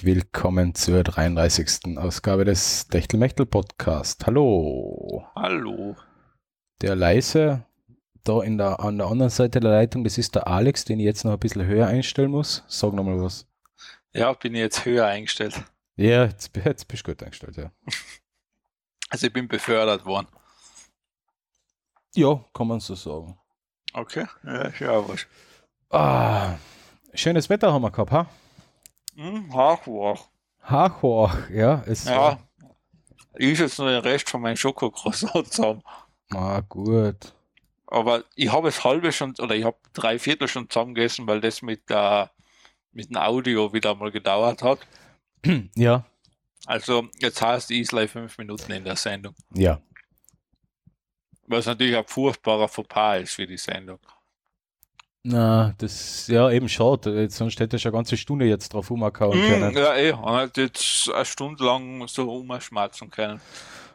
Herzlich willkommen zur 33. Ausgabe des Techtelmechtel Podcast. Hallo. Hallo. Der leise da in der, an der anderen Seite der Leitung, das ist der Alex, den ich jetzt noch ein bisschen höher einstellen muss. Sag nochmal was. Ja, bin ich jetzt höher eingestellt. Ja, jetzt, jetzt bist du gut eingestellt, ja. Also ich bin befördert worden. Ja, kann man so sagen. Okay, ja, ja was. Ah, schönes Wetter haben wir gehabt, ha? Hm. Hachwach, ja. Es Ja. Ich jetzt nur den Rest von meinem Schokocroissant zusammen. ah, gut. Aber ich habe es halbe schon, oder ich habe drei Viertel schon zusammengegessen, weil das mit, der mit dem Audio wieder mal gedauert hat. Ja, Also jetzt heißt Islay fünf Minuten in der Sendung. ja. Was natürlich ein furchtbarer Fauxpas ist für die Sendung. Na, das, ja, eben schade. Sonst hätte ich eine ganze Stunde jetzt drauf umhauen Mm, können. ja, eh. Und hat jetzt eine Stunde lang so umschmatzen können.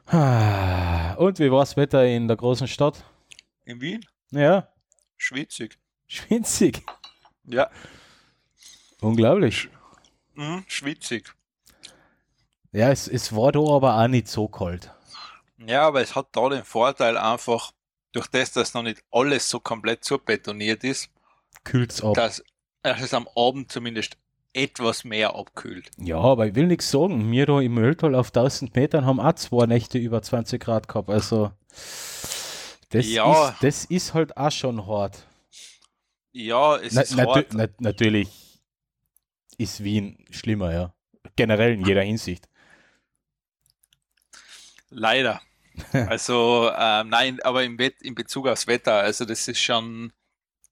Ah, Und wie war das Wetter in der großen Stadt? In Wien? Ja, Schwitzig. schwitzig. Ja, Unglaublich. mhm, schwitzig. Ja, es, es war da aber auch nicht so kalt. Ja, aber es hat da den Vorteil einfach, durch das, dass noch nicht alles so komplett zurbetoniert ist, Kühlt's ab. dass, dass es am Abend zumindest etwas mehr abkühlt. Ja, aber ich will nichts sagen. Wir da im Mülltal auf 1000 Metern haben auch zwei Nächte über 20 Grad gehabt. Also, das, Ja. ist, das ist halt auch schon hart. Ja, es Na, ist natü hart. na, natürlich ist Wien schlimmer, ja. Generell in jeder Hinsicht. Leider. Also, ähm, nein, aber im Wett, in Bezug aufs Wetter, also das ist schon,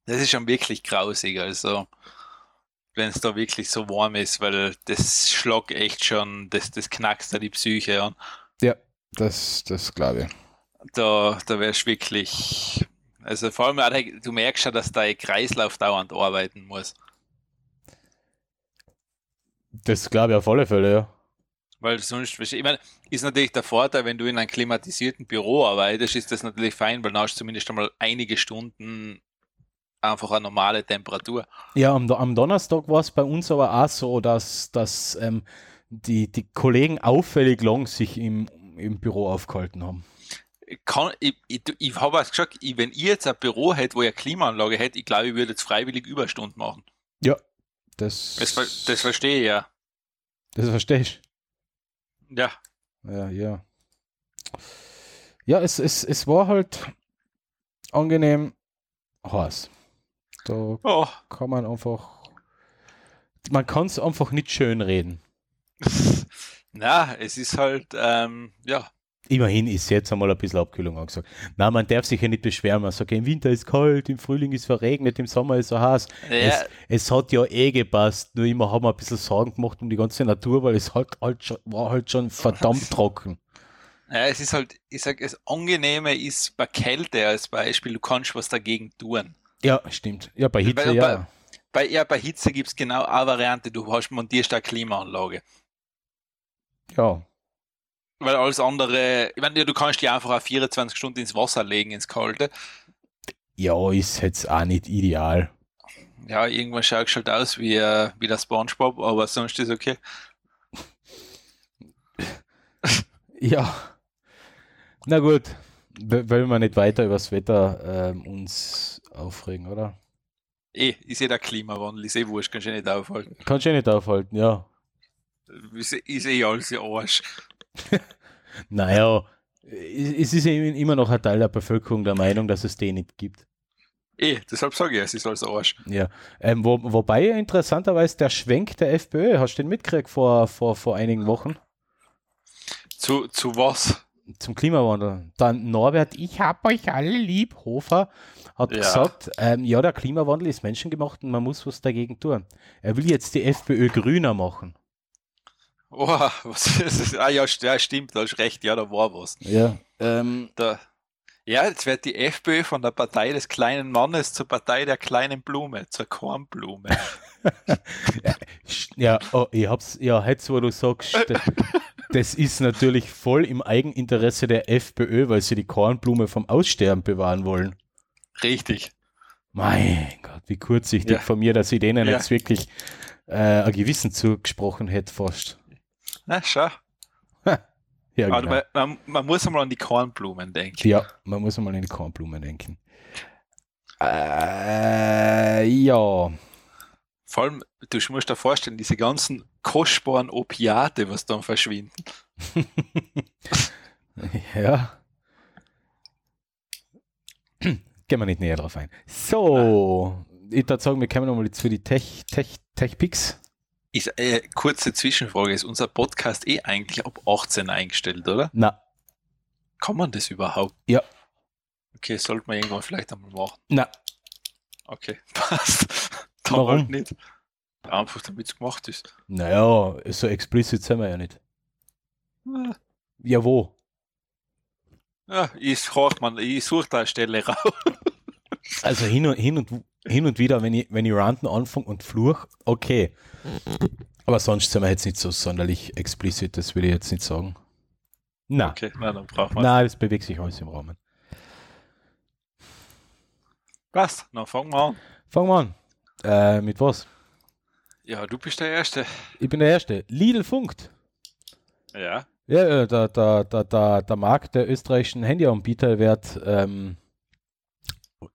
das ist schon wirklich grausig. Also, wenn es da wirklich so warm ist, weil das schlägt echt schon, das, das knackst da die Psyche an. Ja, das, das glaube ich. Da, da wärst wirklich, also vor allem, du merkst schon, dass dein Kreislauf dauernd arbeiten muss. Das glaube ich auf alle Fälle, ja. Weil sonst, ich meine, ist natürlich der Vorteil, wenn du in einem klimatisierten Büro arbeitest, ist das natürlich fein, weil dann hast du zumindest einmal einige Stunden einfach eine normale Temperatur. Ja, am, am Donnerstag war es bei uns aber auch so, dass, dass ähm, die, die Kollegen auffällig lang sich im, im Büro aufgehalten haben. Ich, kann, ich, ich, ich habe auch gesagt, ich, wenn ich jetzt ein Büro hätte, wo eine Klimaanlage hätte, ich glaube, ich würde jetzt freiwillig Überstunden machen. Ja, das, Das, das verstehe ich ja. das verstehe ich. Ja, Ja, ja. Ja, es, es, es war halt angenehm heiß. Da oh, kann man einfach, man kann es einfach nicht schön reden. na, es ist halt, ähm, ja, Immerhin ist jetzt einmal ein bisschen Abkühlung angesagt. Na, man darf sich ja nicht beschweren. Man sagt, im Winter ist kalt, im Frühling ist verregnet, im Sommer ist so heiß. ja Es, es hat ja eh gepasst, nur immer haben wir ein bisschen Sorgen gemacht um die ganze Natur, weil es halt, halt schon, war halt schon verdammt trocken. Ja, es ist halt, ich sag, das Angenehme ist bei Kälte als Beispiel, du kannst was dagegen tun. Ja, stimmt. Ja, bei Hitze, Bei- ja. Bei, ja, bei Hitze gibt es genau eine Variante, du hast montierst eine Klimaanlage. Ja, Weil alles andere, ich meine, du kannst die einfach auf 24 Stunden ins Wasser legen, ins Kalte. ja, ist jetzt auch nicht ideal. Ja, irgendwann schaut es halt aus wie, äh, wie der Spongebob, aber sonst ist okay. Ja. Na gut, wollen wir nicht weiter über das Wetter ähm, uns aufregen, oder? Eh, ist eh der Klimawandel, ist eh wurscht, kannst du eh nicht aufhalten. Kannst du eh nicht aufhalten, ja. Ist, ist eh alles im Arsch. Naja, es ist eben immer noch ein Teil der Bevölkerung der Meinung, dass es den nicht gibt. Eh, deshalb sage ich, es ist alles Arsch. Ja, ähm, wo, wobei interessanterweise der Schwenk der FPÖ, hast du den mitgekriegt vor, vor, vor einigen Wochen Zu, zu was? Zum Klimawandel? Dann Norbert, ich hab euch alle lieb, Hofer, hat Ja. gesagt, ähm, ja, der Klimawandel ist menschengemacht und man muss was dagegen tun. Er will jetzt die FPÖ grüner machen. Oh, was ist das? Ah ja, st- ja, stimmt, da hast recht, ja, da war was. Ja. Ähm, Da, ja, jetzt wird die FPÖ von der Partei des kleinen Mannes zur Partei der kleinen Blume, zur Kornblume. ja, oh, ich hab's, ja, jetzt wo du sagst, das, ist natürlich voll im Eigeninteresse der FPÖ, weil sie die Kornblume vom Aussterben bewahren wollen. Richtig. Mein Gott, wie kurzsichtig Ja. von mir, dass ich denen Ja. jetzt wirklich äh, ein Gewissen zugesprochen hätte fast. Na, schau. Ja, genau. man, man, man muss einmal an die Kornblumen denken. ja, man muss einmal an die Kornblumen denken. Äh, ja. Vor allem, du musst dir vorstellen, diese ganzen kostbaren Opiate, was dann verschwinden. ja. Gehen wir nicht näher drauf ein. So, ich würde sagen, wir kommen nochmal zu die Tech, Tech, Tech Picks. Ist, äh, kurze Zwischenfrage, ist unser Podcast eh eigentlich ab 18 eingestellt, oder? Na, Kann man das überhaupt? Ja. Okay, sollte man irgendwann vielleicht einmal machen. na, Okay, passt. Warum? halt nicht. Einfach damit es gemacht ist. naja, so explicit sind wir ja nicht. Ah, Ja, wo? Ja, ich, man, ich suche da eine Stelle raus. Also hin und, hin und, hin und wieder, wenn ich, wenn ich ranten anfange und fluch, okay. Aber sonst sind wir jetzt nicht so sonderlich explicit, das will ich jetzt nicht sagen. Na, Okay, na, dann braucht man. na, das bewegt sich alles im Rahmen. Passt, dann fangen wir an. Fangen wir an. Äh, mit was? Ja, du bist der Erste. Ich bin der Erste. Lidl funkt. Ja. Ja, der, der, der, der, der Markt der österreichischen Handyanbieter wird ähm,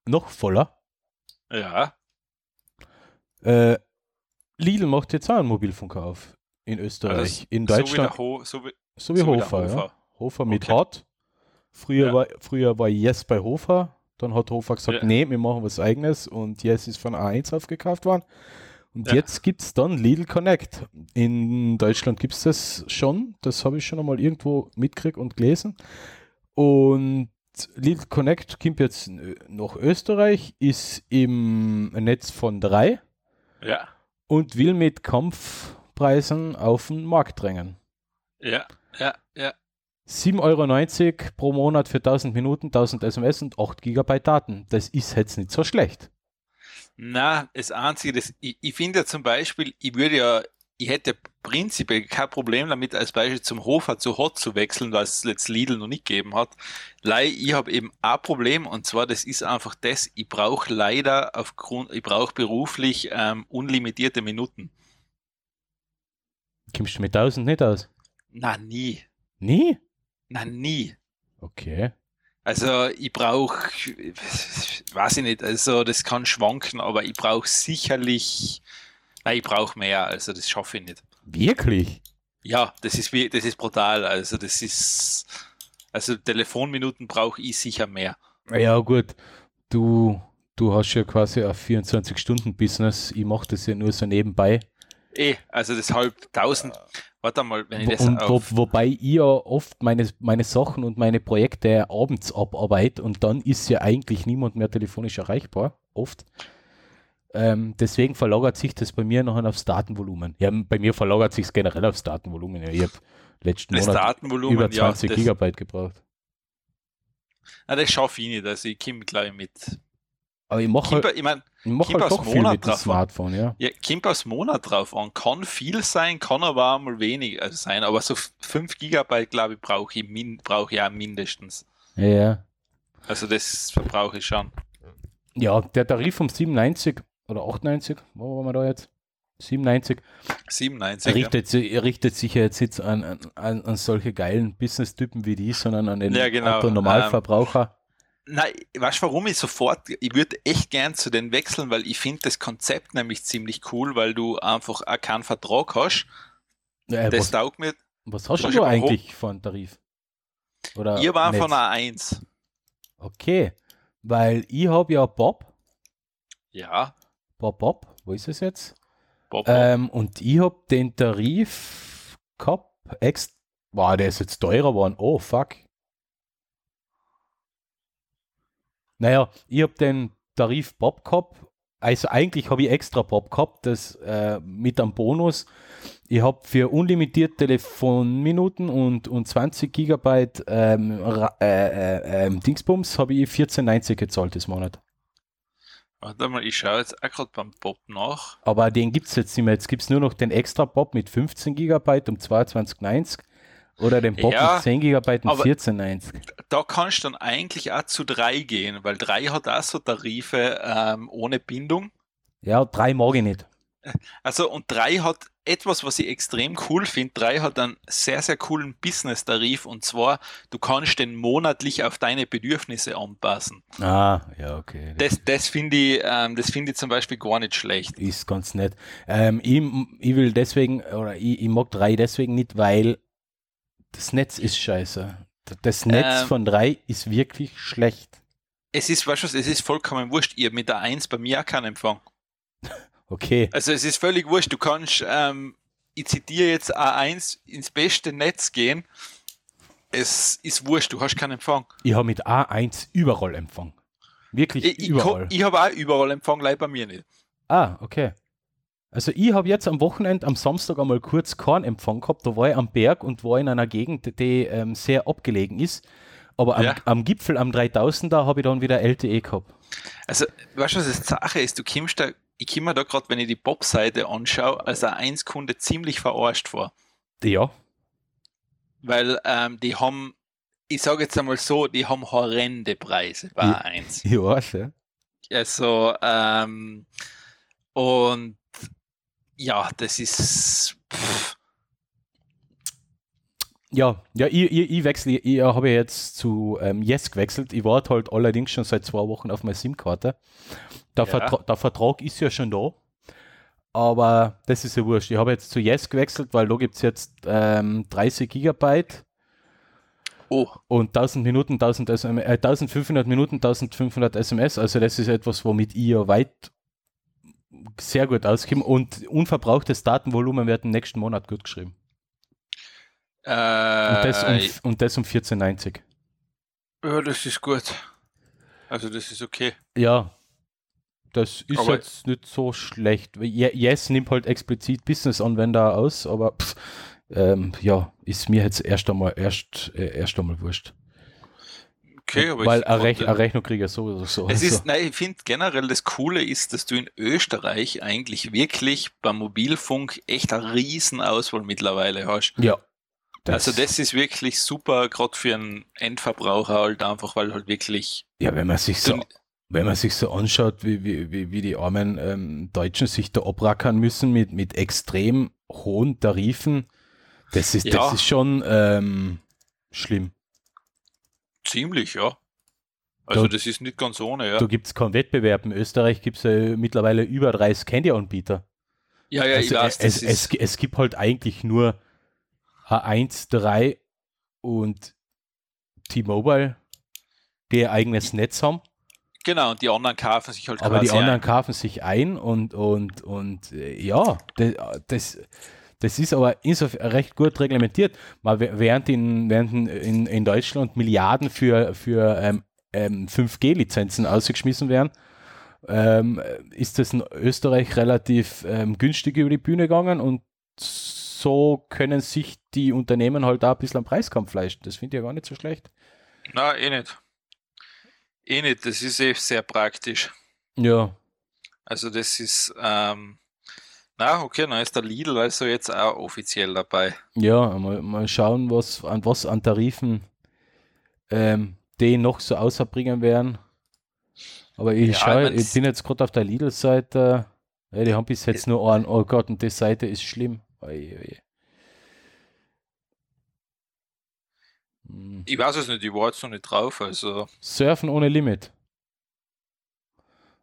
noch voller. Ja. Äh, Lidl macht jetzt auch einen Mobilfunker auf in Österreich. in Deutschland, So wie, so wie, so wie so der Hofer. Ja. Hofer. Hofer mit Okay. Hot. Früher, Ja. war, früher war Yes bei Hofer. Dann hat Hofer gesagt, Ja. nee, wir machen was eigenes und Yes ist von A1 aufgekauft worden. Und Ja. jetzt gibt es dann Lidl Connect. In Deutschland gibt es das schon. Das habe ich schon einmal irgendwo mitgekriegt und gelesen. Und Lidl Connect kommt jetzt nach Österreich, ist im Netz von drei Ja. und will mit Kampfpreisen auf den Markt drängen. Ja. Ja. Ja. 7,90 Euro pro Monat für 1000 Minuten, 1000 SMS und 8 GB Daten. Das ist jetzt nicht so schlecht. Na, das Einzige, das, ich, ich finde ja zum Beispiel, ich würde ja, ich hätte prinzipiell kein Problem damit, als Beispiel zum Hofer zu Hot zu wechseln, was es jetzt Lidl noch nicht gegeben hat. Lei, ich habe eben ein Problem und zwar, das ist einfach das, ich brauche leider aufgrund, ich brauche beruflich ähm, unlimitierte Minuten. Kommst du mit 1000 nicht aus? Na, nie. Nie? Na, nie. Okay. Also ich brauche, weiß ich nicht, also das kann schwanken, aber ich brauche sicherlich, nein, ich brauche mehr, also das schaffe ich nicht. Wirklich? Ja, das ist das ist brutal, also das ist, also Telefonminuten brauche ich sicher mehr. Ja, gut. Du, du hast ja quasi ein 24-Stunden-Business. Ich mache das ja nur so nebenbei. Eh, also deshalb 1000, warte mal, wenn ich das Und wo, wobei ich ja oft meine, meine Sachen und meine Projekte abends abarbeite und dann ist ja eigentlich niemand mehr telefonisch erreichbar. Oft. Ähm, deswegen verlagert sich das bei mir nachher aufs Datenvolumen. Ja, bei mir verlagert sich es generell aufs Datenvolumen. Ja, ich habe letzten das Monat Datenvolumen, über 20 ja, das, Gigabyte gebraucht. na, das schaffe ich nicht, also ich komme gleich mit. Aber ich mache halt, ich mein, ich mach halt doch viel mit dem. Smartphone, ja. Ja, kommt aufs Monat drauf an. Kann viel sein, kann aber auch mal wenig also sein. Aber so 5 Gigabyte, glaube ich, brauche ich, min, brauche ich auch mindestens. Ja, ja. Also das verbrauche ich schon. Ja, der Tarif um 97 oder 98, wo waren wir da jetzt? 97, 97. Ja. richtet, si- richtet sich ja jetzt nicht an, an, an an solche geilen Business-Typen wie die, sondern an den Ja, genau. Autonormalverbraucher. Nein, weißt du, warum ich sofort, ich würde echt gern zu den wechseln, weil ich finde das Konzept nämlich ziemlich cool, weil du einfach auch keinen Vertrag hast. Äh, Das was, taugt mir. was hast du eigentlich von Tarif? Oder Ihr war Netz? von einer 1. Okay, weil ich habe ja Bob, Ja, Bob, Bob, wo ist es jetzt? Bob. Ähm, und ich habe den Tarif gehabt, ex wow, der ist jetzt teurer geworden. Oh, fuck. Naja, ich habe den Tarif Bob gehabt. Also eigentlich habe ich extra Bob gehabt, das äh, mit einem Bonus. Ich habe für unlimitiert Telefonminuten und, und 20 Gigabyte ähm, äh, äh, ähm, Dingsbums habe ich 14,90 gezahlt das Monat. Warte mal, ich schaue jetzt auch gerade beim Bob nach. Aber den gibt es jetzt nicht mehr. Jetzt gibt es nur noch den extra Bob mit 15 GB um 22,90 oder den Bob Ja, mit 10 GB um aber- 14,90. Da kannst du dann eigentlich auch zu 3 gehen, weil 3 hat auch so Tarife ähm, ohne Bindung. Ja, drei mag ich nicht. Also und 3 hat etwas, was ich extrem cool finde. 3 hat einen sehr, sehr coolen Business-Tarif und zwar, du kannst den monatlich auf deine Bedürfnisse anpassen. Ah, ja, okay. Das, das finde ich, ähm, das finde ich zum Beispiel gar nicht schlecht. Ist ganz nett. Ähm, ich, ich will deswegen, oder ich, ich mag 3 deswegen nicht, weil das Netz ist scheiße. Das Netz Ähm. von 3 ist wirklich schlecht. Es ist, weißt du was, es ist vollkommen wurscht. Ihr mit der 1 bei mir auch keinen Empfang. Okay. Also es ist völlig wurscht. Du kannst, ähm, ich zitiere jetzt A1, ins beste Netz gehen. Es ist wurscht, du hast keinen Empfang. Ich habe mit A1 überall Empfang. Wirklich Ich, ich, überall. ko- ich habe auch überall Empfang, leider bei mir nicht. ah, okay. Also ich habe jetzt am Wochenende, am Samstag einmal kurz keinen Empfang gehabt. Da war ich am Berg und war in einer Gegend, die ähm, sehr abgelegen ist. Aber am, Ja. am Gipfel, am 3000er, habe ich dann wieder LTE gehabt. Also, weißt du, was das Sache ist? Du kommst da, ich komme da gerade, wenn ich die Bob-Seite anschaue, als ein 1-Kunde ziemlich verarscht vor. Ja, Weil ähm, die haben, ich sage jetzt einmal so, die haben horrende Preise bei Ja. 1. ich weiß, ja. Also, ähm, und ja, das ist. Pff, Ja, ja, ich, ich, ich wechsle, ich habe jetzt zu ähm, Yes gewechselt. Ich warte halt allerdings schon seit zwei Wochen auf meine SIM-Karte. Der, Ja. Vertra der Vertrag ist ja schon da. Aber das ist ja wurscht. Ich habe jetzt zu Yes gewechselt, weil da gibt es jetzt ähm, 30 Gigabyte oh, und 1000 Minuten, 1000 SM, äh, 1500 Minuten, 1500 SMS. Also das ist etwas, womit ich ja weit sehr gut auskomme. Und unverbrauchtes Datenvolumen wird im nächsten Monat gut geschrieben. äh, Und das um, und das um 1490. ja, das ist gut. Also, das ist okay. Ja, das ist Aber- jetzt nicht so schlecht. Ye- Yes nimmt halt explizit Business-Anwender aus, aber pff, ähm, ja, ist mir jetzt erst einmal erst, äh, erst einmal wurscht. Okay, aber Weil ich eine, Rech eine Rechnung kriege ich sowieso so. Es also. ist, nein, ich finde generell das Coole ist, dass du in Österreich eigentlich wirklich beim Mobilfunk echt eine riesen Auswahl mittlerweile hast. ja. also das ist wirklich super, gerade für einen Endverbraucher halt einfach, weil halt wirklich ja, wenn man sich so, wenn man sich so anschaut, wie, wie, wie, wie die armen ähm, Deutschen sich da abrackern müssen mit, mit extrem hohen Tarifen, das ist, Ja. das ist schon ähm, schlimm. Ziemlich, ja. Also Da- das ist nicht ganz ohne, ja. Da gibt es keinen Wettbewerb. In Österreich gibt es ja mittlerweile über 30 Handyanbieter. ja, ja, ich also weiß, es, das es, ist, es gibt halt eigentlich nur A1, 3 und T-Mobile, die ihr eigenes Netz haben, genau, und die anderen kaufen sich halt aber die anderen ein. kaufen sich ein und, und, und äh, ja, das, das, das ist aber insofern recht gut reglementiert. Wä- während in, während in, in, Deutschland Milliarden für, für ähm, ähm, 5G-Lizenzen ausgeschmissen werden, ähm, ist das in Österreich relativ ähm, günstig über die Bühne gegangen und so können sich die Unternehmen halt auch ein bisschen am Preiskampf leisten. Das finde ich ja gar nicht so schlecht. Na, eh nicht. Eh nicht, das ist eh sehr praktisch. Ja, Also das ist, ähm, na, okay, dann ist der Lidl also jetzt auch offiziell dabei. ja, mal, mal schauen, was an was an Tarifen ähm, die noch so außerbringen werden. Aber ich Ja, schaue, ich mein, ich bin jetzt gerade auf der Lidl-Seite. Ja, die haben bis jetzt nur einen, oh Gott, und die Seite ist schlimm. Oi, oi. Hm. Ich weiß es nicht, ich war jetzt noch nicht drauf, also Surfen ohne Limit.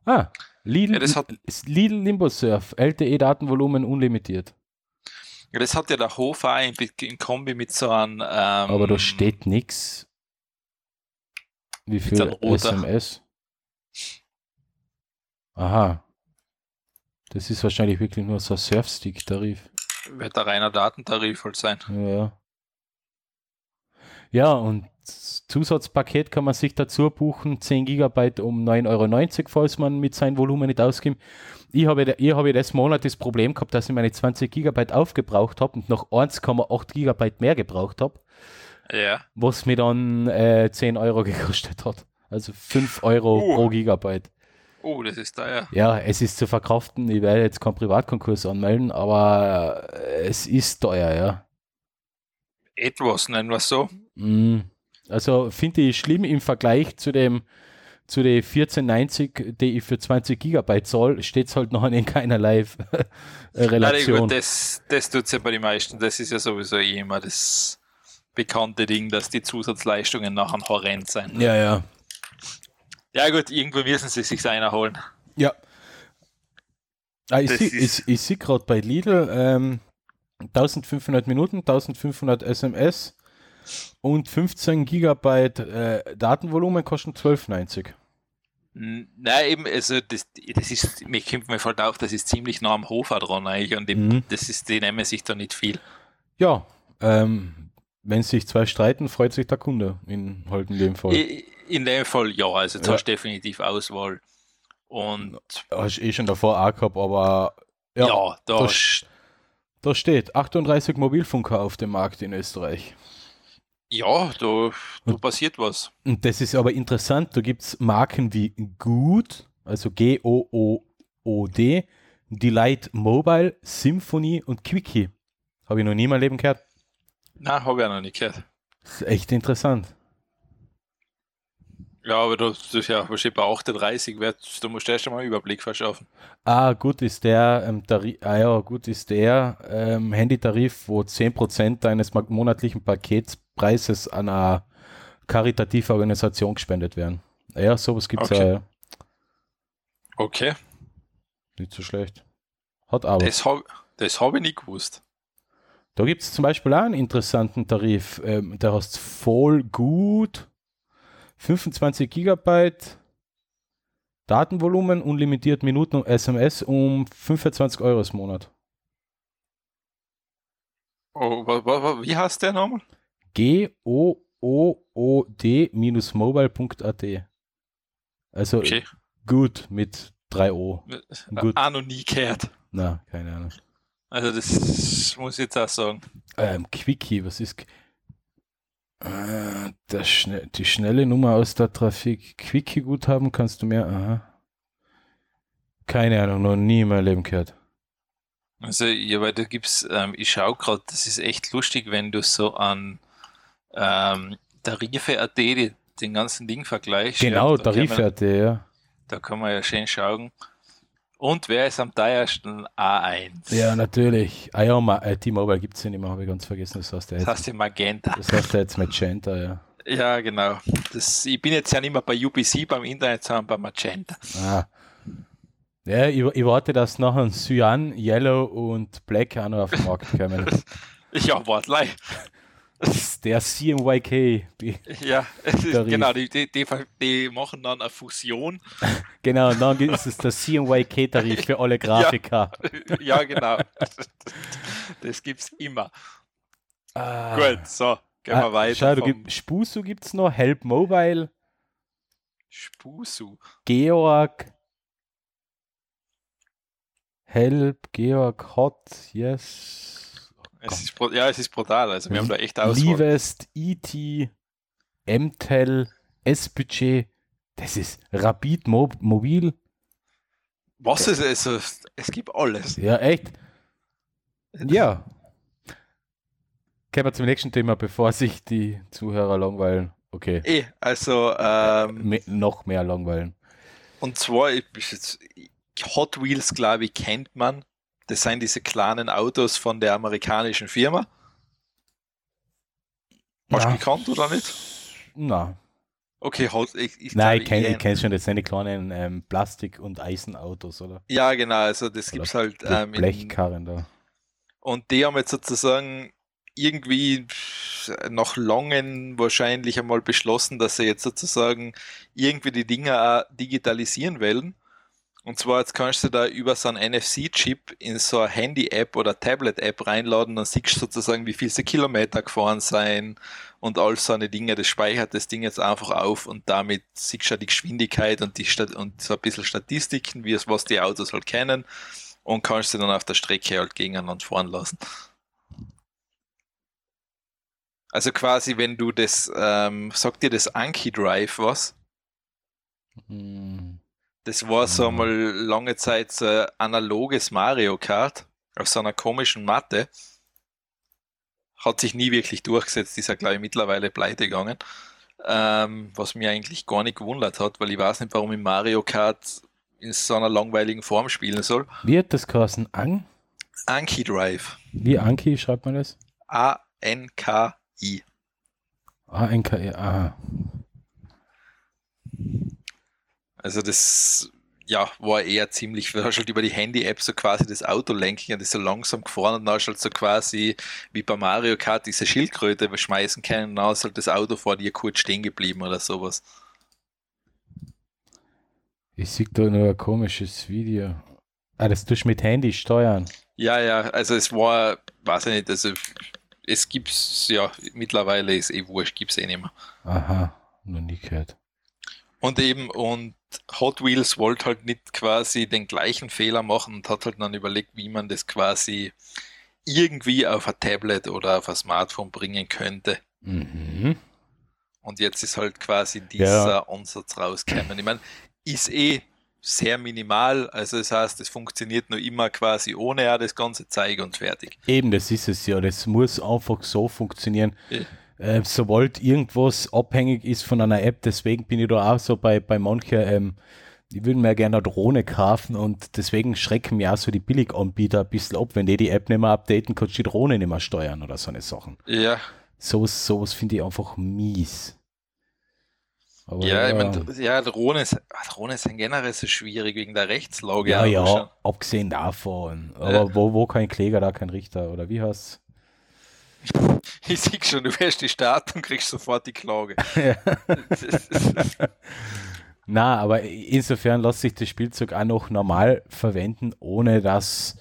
Ah, Lidl, Ja, Lidl Limbo Surf, LTE-Datenvolumen unlimitiert. ja, das hat ja der Hofer auch in, in Kombi mit so einem, ähm, Aber da steht nichts. Wie ein viel. SMS? Aha. Das ist wahrscheinlich wirklich nur so ein Surfstick-Tarif. wird der reiner Datentarif halt sein. Ja. Ja, und Zusatzpaket kann man sich dazu buchen, 10 GB um 9,90 Euro, falls man mit seinem Volumen nicht ausgibt. Ich habe, ich habe das Monat das Problem gehabt, dass ich meine 20 GB aufgebraucht habe und noch 1,8 GB mehr gebraucht habe, Ja. was mir dann äh, 10 Euro gekostet hat. Also 5 Euro Uh. pro Gigabyte. Oh, das ist teuer. Ja, es ist zu verkraften. Ich werde jetzt keinen Privatkonkurs anmelden, aber es ist teuer, ja. Etwas, nennen wir es so. Mm, Also finde ich schlimm im Vergleich zu dem zu den 1490, die ich für 20 Gigabyte zahle, steht es halt noch in keinerlei äh, Relation. Nein, das, das tut es ja bei den meisten. Das ist ja sowieso eh immer das bekannte Ding, dass die Zusatzleistungen nachher horrend sind. Ja, ja. Ja gut, irgendwo müssen sie sich einer holen. Ja. Ah, ich sehe gerade bei Lidl ähm, 1500 Minuten, 1500 SMS und 15 Gigabyte äh, Datenvolumen kosten 12,90. Nein, eben, also das, das ist, mir kommt mir voll auf, das ist ziemlich nah am Hofer dran eigentlich und dem, mhm. das ist, die nehmen sich da nicht viel. Ja, ähm, wenn sich zwei streiten, freut sich der Kunde in halt in dem Fall. In dem Fall ja, also jetzt ja. hast du definitiv Auswahl. Und hast eh schon davor auch gehabt, aber ja, ja da, da, da steht 38 Mobilfunker auf dem Markt in Österreich. Ja, da, da passiert was. Und das ist aber interessant, da gibt es Marken wie Good, also G-O-O-O-D, Delight Mobile, Symphony und Quickie. Habe ich noch nie in meinem Leben gehört. Nein, habe ich auch noch nicht gehört. Das ist echt interessant. Ja, aber ist ja wahrscheinlich bei 38 wird, du musst erst einmal einen Überblick verschaffen. Ah, gut ist der, ähm, Tarif, ah ja, gut ist der ähm, Handytarif, wo 10% deines monatlichen Paketpreises an eine karitative Organisation gespendet werden. Ja, sowas gibt es okay. ja. Okay. Nicht so schlecht. Hat aber. Das habe hab ich nicht gewusst. Da gibt es zum Beispiel auch einen interessanten Tarif, ähm, der heißt voll gut 25 Gigabyte Datenvolumen, unlimitiert Minuten und SMS um 25 Euro im Monat. Oh, wie heißt der nochmal? G-O-O-O-D-mobile.at. Also okay. gut mit 3 O. Gut. Ah, noch nie gehört. Na, keine Ahnung. Also das muss ich jetzt auch sagen. Ähm, Quickie, was ist äh, Schne die schnelle Nummer aus der Trafik. Quickie-Guthaben kannst du mehr. Aha. Keine Ahnung, noch nie in meinem Leben gehört. Also, ja, weil da gibt's, ähm, ich schaue gerade, das ist echt lustig, wenn du so an ähm, Tarife.at den ganzen Ding vergleichst. Genau, ja, Tarife.at, ja. Da kann man ja schön schauen. Und wer ist am teuersten? A1. Ja, natürlich. Ah ja, äh, T-Mobile gibt es ja nicht mehr, habe ich ganz vergessen. Das heißt ja jetzt. Das heißt ja Magenta. Das heißt ja jetzt Magenta, ja. Ja, genau. Das, ich bin jetzt ja nicht mehr bei UPC beim Internet, sondern bei Magenta. Ah. Ja, ich, ich warte, dass nachher Cyan, Yellow und Black auch noch auf den Markt kommen. ja, warte, der CMYK. Ja, genau, die, die, die, machen dann eine Fusion. genau, dann ist es der CMYK-Tarif für alle Grafiker. Ja, ja genau. Das gibt es immer. Ah, Gut, so, gehen wir ah, weiter. Schau, du gibt, Spusu gibt es noch, Help Mobile. Spusu. Georg. Help, Georg, Hot, yes. Es ist, ja, es ist brutal. Also wir haben da echt Auswahl. Livest, E.T., MTEL, S-Budget, das ist Rapid Mob Mobil. Was ist es? Also, es gibt alles. Ja, echt. Ja. Kommen wir zum nächsten Thema, bevor sich die Zuhörer langweilen. Okay. Eh, also ähm, äh, noch mehr langweilen. Und zwar, Hot Wheels, glaube ich, kennt man. Das sind diese kleinen Autos von der amerikanischen Firma. Hast du gekannt oder nicht? Nein. Okay, ich, ich Nein, ich kenne kenn schon, das sind die kleinen ähm, Plastik- und Eisenautos, oder? Ja, genau, also das gibt es halt. Ähm, Blechkarren da. Und die haben jetzt sozusagen irgendwie nach langen wahrscheinlich einmal beschlossen, dass sie jetzt sozusagen irgendwie die Dinger auch digitalisieren wollen und zwar, jetzt kannst du da über so einen NFC-Chip in so eine Handy-App oder Tablet-App reinladen, dann siehst du sozusagen, wie viel sie Kilometer gefahren sein und all so eine Dinge. Das speichert das Ding jetzt einfach auf und damit siehst du die Geschwindigkeit und, die Stat und so ein bisschen Statistiken, wie es, was die Autos halt kennen und kannst sie dann auf der Strecke halt gegeneinander fahren lassen. Also quasi, wenn du das, ähm, sagt dir das Anki Drive was? Hm. Das war so mal lange Zeit so analoges Mario Kart auf so einer komischen Matte. Hat sich nie wirklich durchgesetzt, ist ja, glaube ich, mittlerweile pleite gegangen. ähm, was mir eigentlich gar nicht gewundert hat, weil ich weiß nicht, warum ich Mario Kart in so einer langweiligen Form spielen soll. Wie hat das geheißen? An? Anki Drive. Wie Anki schreibt man das? A-N-K-I. A-N-K-I, aha. Also das ja, war eher ziemlich, du hast halt über die Handy-App so quasi das Auto lenken und das so langsam gefahren und dann hast halt so quasi wie bei Mario Kart diese Schildkröte schmeißen können und dann ist halt das Auto vor dir kurz stehen geblieben oder sowas. Ich sehe da nur ein komisches Video. Ah, das tust du mit Handy steuern. Ja, ja, also es war, weiß ich nicht, also es gibt's, ja, mittlerweile ist eh wurscht, gibt's eh nicht mehr. Aha, noch nie gehört. Und eben, und Hot Wheels wollte halt nicht quasi den gleichen Fehler machen und hat halt dann überlegt, wie man das quasi irgendwie auf ein Tablet oder auf ein Smartphone bringen könnte. Mhm. Und jetzt ist halt quasi dieser Ja. Ansatz rausgekommen. Ich meine, ist eh sehr minimal, also das heißt, es funktioniert nur immer quasi ohne ja das ganze Zeig und fertig. Eben, das ist es ja. Das muss einfach so funktionieren. Ja. Äh, sobald irgendwas abhängig ist von einer App, deswegen bin ich da auch so bei, bei manchen, ähm, ich würde mir gerne eine Drohne kaufen und deswegen schrecken mir auch so die Billiganbieter ein bisschen ab, wenn die die App nicht mehr updaten, kannst du die Drohne nicht mehr steuern oder so eine Sachen. Ja, Sowas, sowas finde ich einfach mies. Aber ja, ich meine, ja, Drohnen, Drohnen sind generell so schwierig wegen der Rechtslage. ja, ja, schon. abgesehen davon. Aber Ja. wo, wo kein Kläger, da kein Richter, oder wie heißt Ich sehe schon, du wirst die Start und kriegst sofort die Klage. Na, aber insofern lässt sich das Spielzeug auch noch normal verwenden, ohne dass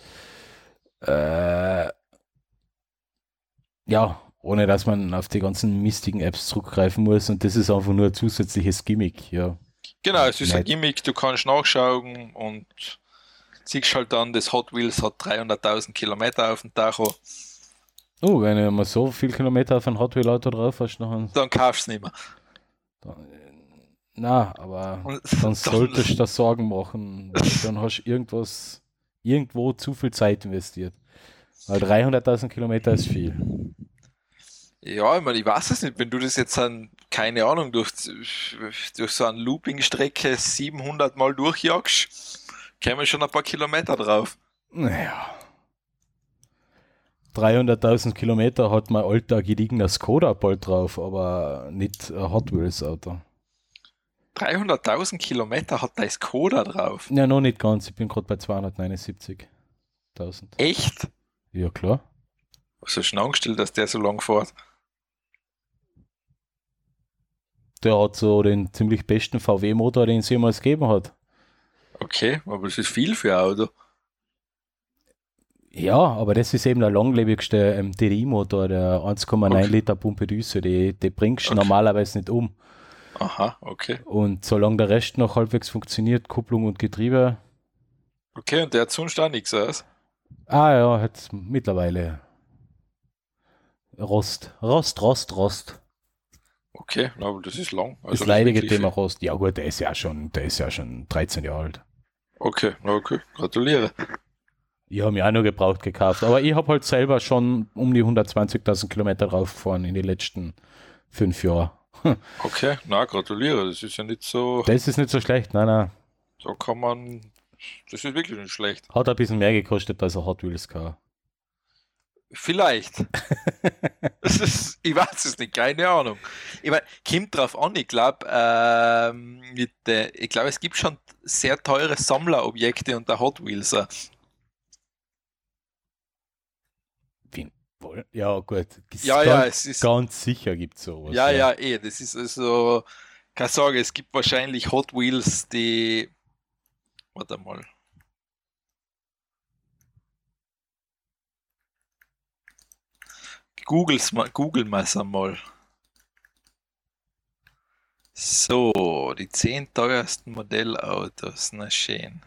äh, ja, ohne dass man auf die ganzen mistigen Apps zurückgreifen muss und das ist einfach nur ein zusätzliches Gimmick, ja. genau, es ist ein Nett. Gimmick, du kannst nachschauen und siehst halt dann, das Hot Wheels hat 300.000 Kilometer auf dem Tacho, Oh, wenn du mal so viel Kilometer auf ein Hot Wheel Auto drauf hast, dann, dann kaufst du es nicht mehr. dann na, aber Und dann solltest du da Sorgen machen, dann hast du irgendwas, irgendwo zu viel Zeit investiert. Weil 300.000 Kilometer ist viel. Ja, ich meine, ich weiß es nicht, wenn du das jetzt an, keine Ahnung, durch, durch so eine Looping-Strecke 700 Mal durchjagst, kämen schon ein paar Kilometer drauf. Naja. 300.000 Kilometer hat mein alter gediegener Skoda bald drauf, aber nicht ein Hot Wheels Auto. 300.000 Kilometer hat dein Skoda drauf. Ja, noch nicht ganz. Ich bin gerade bei 279.000. Echt? Ja, klar. Was hast du denn angestellt, dass der so lang fährt? Der hat so den ziemlich besten VW-Motor, den es jemals gegeben hat. Okay, aber das ist viel für ein Auto. Ja, aber das ist eben der langlebigste ähm, DDI-Motor, der 1,9 Okay. Liter Pumpe Düse. Die, die bringst du Okay. normalerweise nicht um. Aha, okay. Und solange der Rest noch halbwegs funktioniert, Kupplung und Getriebe, Okay, und der hat sonst auch nichts aus. Ah ja, jetzt mittlerweile. Rost. Rost, Rost, Rost. Okay, aber das ist lang. Also das leidige wirklich Thema. Rost. Ja gut, der ist ja schon, der ist ja schon 13 Jahre alt. Okay, okay, gratuliere. Ich habe mir auch nur gebraucht gekauft. Aber ich habe halt selber schon um die 120.000 Kilometer drauf gefahren in den letzten fünf Jahren. Okay, na, gratuliere. Das ist ja nicht so, Das ist nicht so schlecht. Nein, nein. da kann man, das ist wirklich nicht schlecht. Hat ein bisschen mehr gekostet als ein Hot Wheels Car. Vielleicht. das ist, ich weiß es nicht, keine Ahnung. Ich meine, kommt drauf an, ich glaube, ähm, ich glaube, es gibt schon sehr teure Sammlerobjekte unter Hot Wheels. äh. Wie- wohl- Ja gut. Ist Ja, ganz, ja, es ist, ganz sicher gibt es sowas. ja, ja, eh, das ist also, keine Sorge, es gibt wahrscheinlich Hot Wheels, die, warte mal. Googles mal, Google mal einmal. So, die 10 teuersten Modellautos, na schön.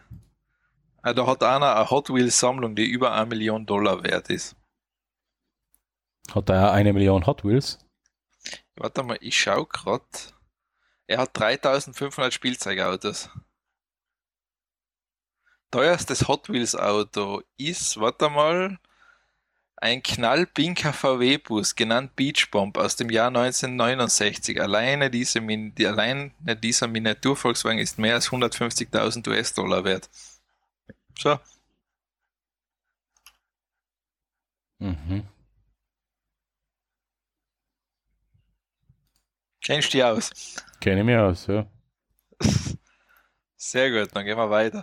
Ah, da hat einer eine Hot Wheels Sammlung, die über 1 Million Dollar wert ist. Hat er eine Million Hot Wheels? Warte mal, ich schau grad. Er hat 3500 Spielzeugautos. Teuerstes Hot Wheels Auto ist, warte mal, Ein knallpinker VW-Bus, genannt Beach Bomb, aus dem Jahr 1969. Alleine, diese, die, alleine dieser Miniatur-Volkswagen ist mehr als 150.000 US-Dollar wert. So. Mhm. Kennst du die aus? Kenne ich mich aus, ja. Sehr gut, dann gehen wir weiter.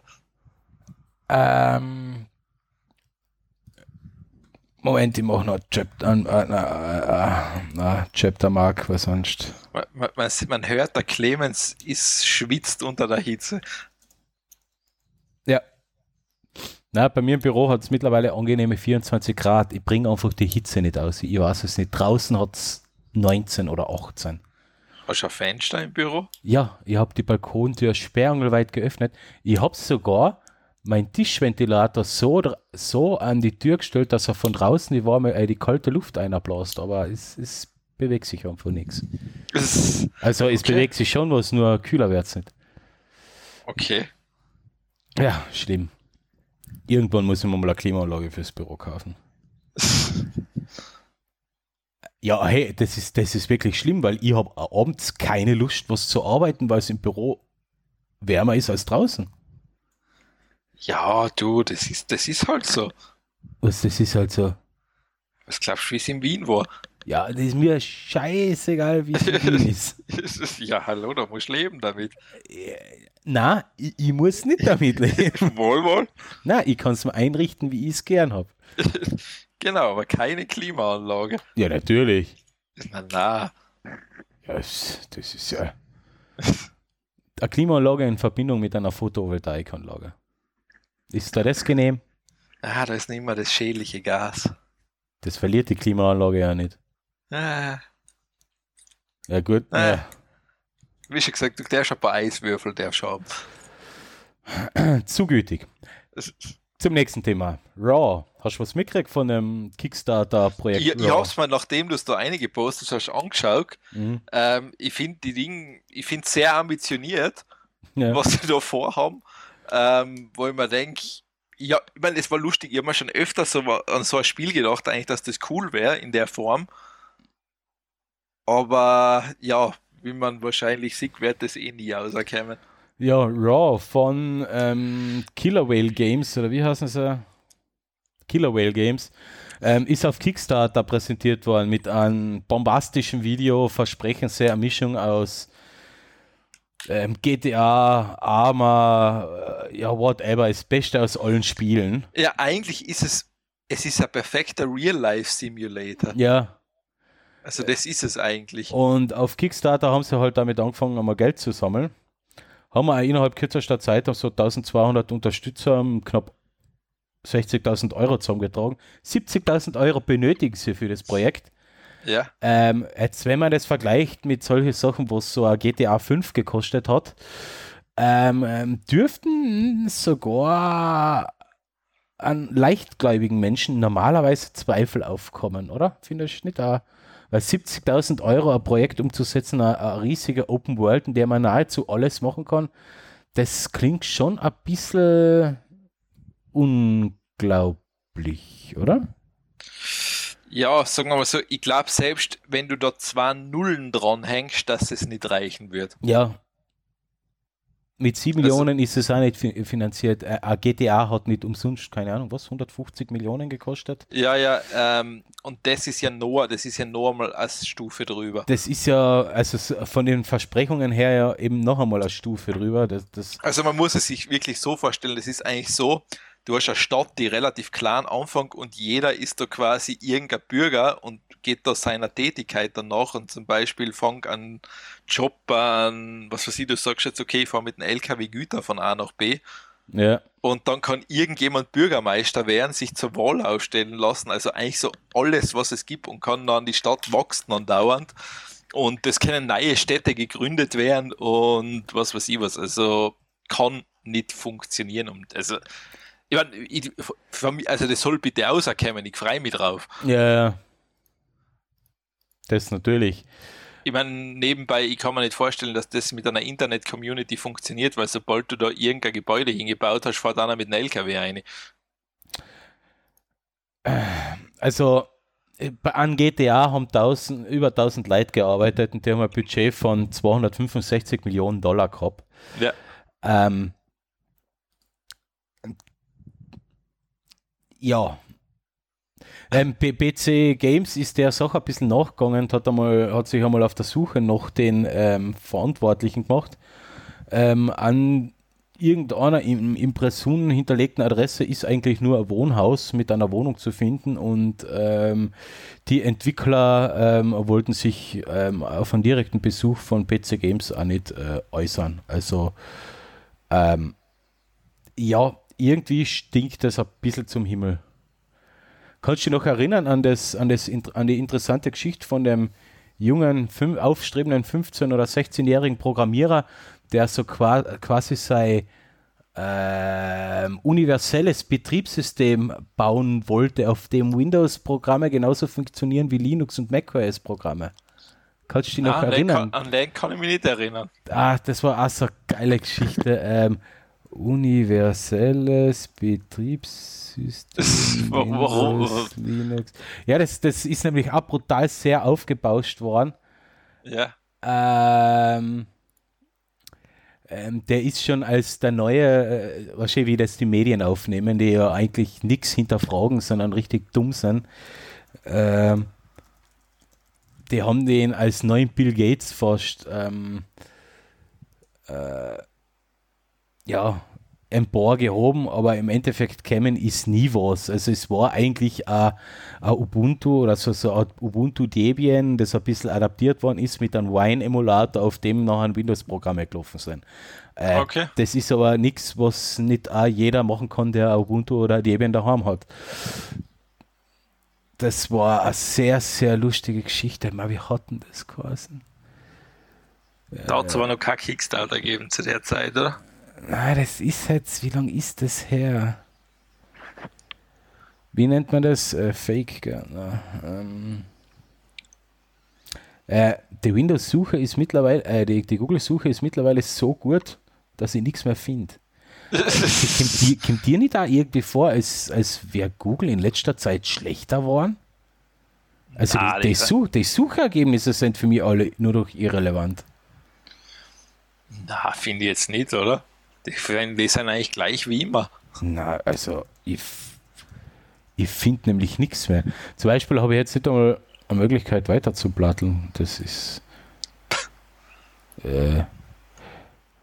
Ähm, Moment, ich mache noch Chapter, äh, äh, äh, äh, Chapter Mark, was sonst. Man, man, man, hört, der Clemens ist schwitzt unter der Hitze. Ja. Na, bei mir im Büro hat es mittlerweile angenehme 24 Grad. Ich bringe einfach die Hitze nicht aus. Ich weiß es nicht. Draußen hat es 19 oder 18. Hast du ein Fenster im Büro? Ja, ich habe die Balkontür sperrangelweit geöffnet. Ich habe sogar meinen Tischventilator so, so an die Tür gestellt, dass er von draußen die warme, äh, die kalte Luft einbläst, aber es, es bewegt sich einfach nichts. Also es okay. bewegt sich schon was, nur kühler wird es nicht. Okay. Ja, schlimm. Irgendwann muss ich mir mal eine Klimaanlage fürs Büro kaufen. Ja, hey, das ist, das ist wirklich schlimm, weil ich habe abends keine Lust, was zu arbeiten, weil es im Büro wärmer ist als draußen. Ja, du, das ist, das ist halt so. Was, das ist halt so? Was glaubst du, wie es in Wien war? Ja, das ist mir scheißegal, wie es in Wien ist. ja, hallo, da musst du leben damit. Na, ich, ich muss nicht damit leben. wohl, wohl. Na, ich kann es mir einrichten, wie ich es gern habe. Genau, aber keine Klimaanlage. Ja, natürlich. Na, na. Ja, das, das ist ja. Eine Klimaanlage in Verbindung mit einer Photovoltaikanlage. Ist da das genehm? Ah, da ist nicht mehr das schädliche Gas. Das verliert die Klimaanlage ja nicht. Ah. Ja, gut. Ah. Ja. Wie schon gesagt, der schon ein paar Eiswürfel, der ab. Zu gütig. Zum nächsten Thema. Raw. Hast du was mitgekriegt von dem Kickstarter-Projekt? Ich, ich habe es mir, nachdem du es da einige gepostet hast, angeschaut. Mhm. Ähm, ich finde die Dinge, ich finde sehr ambitioniert, ja. was sie da vorhaben. Ähm, wo ich mir denke, ja, ich meine, es war lustig, ich habe mir schon öfter so an so ein Spiel gedacht, eigentlich, dass das cool wäre in der Form. Aber ja, wie man wahrscheinlich sieht, wird das eh nie rauskommen. Ja, Raw von ähm, Killer Whale Games, oder wie heißen sie? Killer Whale Games. Ähm, ist auf Kickstarter präsentiert worden mit einem bombastischen Video, versprechen sehr eine Mischung aus ähm, GTA, Arma, äh, ja, whatever, das Beste aus allen Spielen. Ja, eigentlich ist es, es ist ein perfekter Real-Life-Simulator. Ja. Also das ist es eigentlich. Und auf Kickstarter haben sie halt damit angefangen, einmal Geld zu sammeln haben wir innerhalb kürzester Zeit auf so 1200 Unterstützer knapp 60.000 Euro zusammengetragen. 70.000 Euro benötigen sie für das Projekt. Ja. Ähm, jetzt, wenn man das vergleicht mit solchen Sachen, wo es so ein GTA 5 gekostet hat, ähm, ähm, dürften sogar an leichtgläubigen Menschen normalerweise Zweifel aufkommen, oder? Findest du nicht? Auch weil 70.000 Euro ein Projekt umzusetzen, ein, ein riesiger Open World, in der man nahezu alles machen kann, das klingt schon ein bisschen unglaublich, oder? Ja, sagen wir mal so, ich glaube selbst, wenn du da zwei Nullen dran hängst, dass es nicht reichen wird. Ja, mit 7 also, Millionen ist es auch nicht finanziert. Äh, GTA hat nicht umsonst, keine Ahnung, was, 150 Millionen gekostet? Ja, ja, ähm, und das ist ja nur, das ist ja nur mal als Stufe drüber. Das ist ja, also von den Versprechungen her ja eben noch einmal eine Stufe drüber. Das, das also man muss es sich wirklich so vorstellen, das ist eigentlich so, du hast eine Stadt, die relativ klein anfängt und jeder ist da quasi irgendein Bürger und geht da seiner Tätigkeit danach und zum Beispiel fang an Job an, was weiß ich, du sagst jetzt, okay, ich fahre mit einem LKW Güter von A nach B. Ja. Und dann kann irgendjemand Bürgermeister werden, sich zur Wahl aufstellen lassen. Also eigentlich so alles, was es gibt und kann dann die Stadt wächst dann dauernd. Und es können neue Städte gegründet werden und was weiß ich was. Also kann nicht funktionieren. Und also, ich meine, also das soll bitte auserkennen, ich freue mich drauf. Ja, ja. Das natürlich. Ich meine, nebenbei, ich kann mir nicht vorstellen, dass das mit einer Internet-Community funktioniert, weil sobald du da irgendein Gebäude hingebaut hast, fährt einer mit einem LKW rein. also äh, an GTA haben 1000, über 1000 Leute gearbeitet und die haben ein Budget von 265 Millionen Dollar gehabt. Ja. Ähm, ja. Ähm, PC Games ist der Sache ein bisschen nachgegangen, hat, einmal, hat sich einmal auf der Suche nach den ähm, Verantwortlichen gemacht. Ähm, an irgendeiner im Impressionen hinterlegten Adresse ist eigentlich nur ein Wohnhaus mit einer Wohnung zu finden und ähm, die Entwickler ähm, wollten sich ähm, auf einen direkten Besuch von PC Games auch nicht äh, äußern. Also ähm, ja, irgendwie stinkt das ein bisschen zum Himmel. Kannst du dich noch erinnern an, das, an, das, an die interessante Geschichte von dem jungen, aufstrebenden 15- oder 16-jährigen Programmierer, der so quasi sein äh, universelles Betriebssystem bauen wollte, auf dem Windows-Programme genauso funktionieren wie Linux- und macOS-Programme. Kannst du dich noch ah, erinnern? An den kann ich mich nicht erinnern. Ah, das war auch so eine geile Geschichte. ähm, universelles Betriebssystem. Warum? Linux. Ja, das, das ist nämlich auch brutal sehr aufgebauscht worden. Ja. Ähm, ähm, der ist schon als der neue, äh, wahrscheinlich wie das die Medien aufnehmen, die ja eigentlich nichts hinterfragen, sondern richtig dumm sind. Ähm, die haben den als neuen Bill Gates fast ähm, äh, ja, emporgehoben, aber im Endeffekt kämen ist nie was. Also es war eigentlich ein, ein Ubuntu oder so, so ein Ubuntu Debian, das ein bisschen adaptiert worden ist mit einem Wine-Emulator, auf dem noch ein Windows-Programme gelaufen sind. Äh, okay. Das ist aber nichts, was nicht auch jeder machen kann, der Ubuntu oder Debian daheim hat. Das war eine sehr, sehr lustige Geschichte. Wie hatten das geheißen? Da hat es aber noch kein Kickstarter gegeben zu der Zeit, oder? Ah, das ist jetzt, wie lange ist das her? Wie nennt man das? Äh, Fake. Ähm, äh, die Windows-Suche ist mittlerweile, äh, die, die Google-Suche ist mittlerweile so gut, dass ich nichts mehr finde. kommt dir nicht da irgendwie vor, als, als wäre Google in letzter Zeit schlechter geworden? Also ah, die, die, Such, die Suchergebnisse sind für mich alle nur noch irrelevant. Na, finde ich jetzt nicht, oder? Die, die sind eigentlich gleich wie immer. Na, also ich, ich finde nämlich nichts mehr. Zum Beispiel habe ich jetzt nicht einmal eine Möglichkeit weiter zu platteln. Das ist. Äh,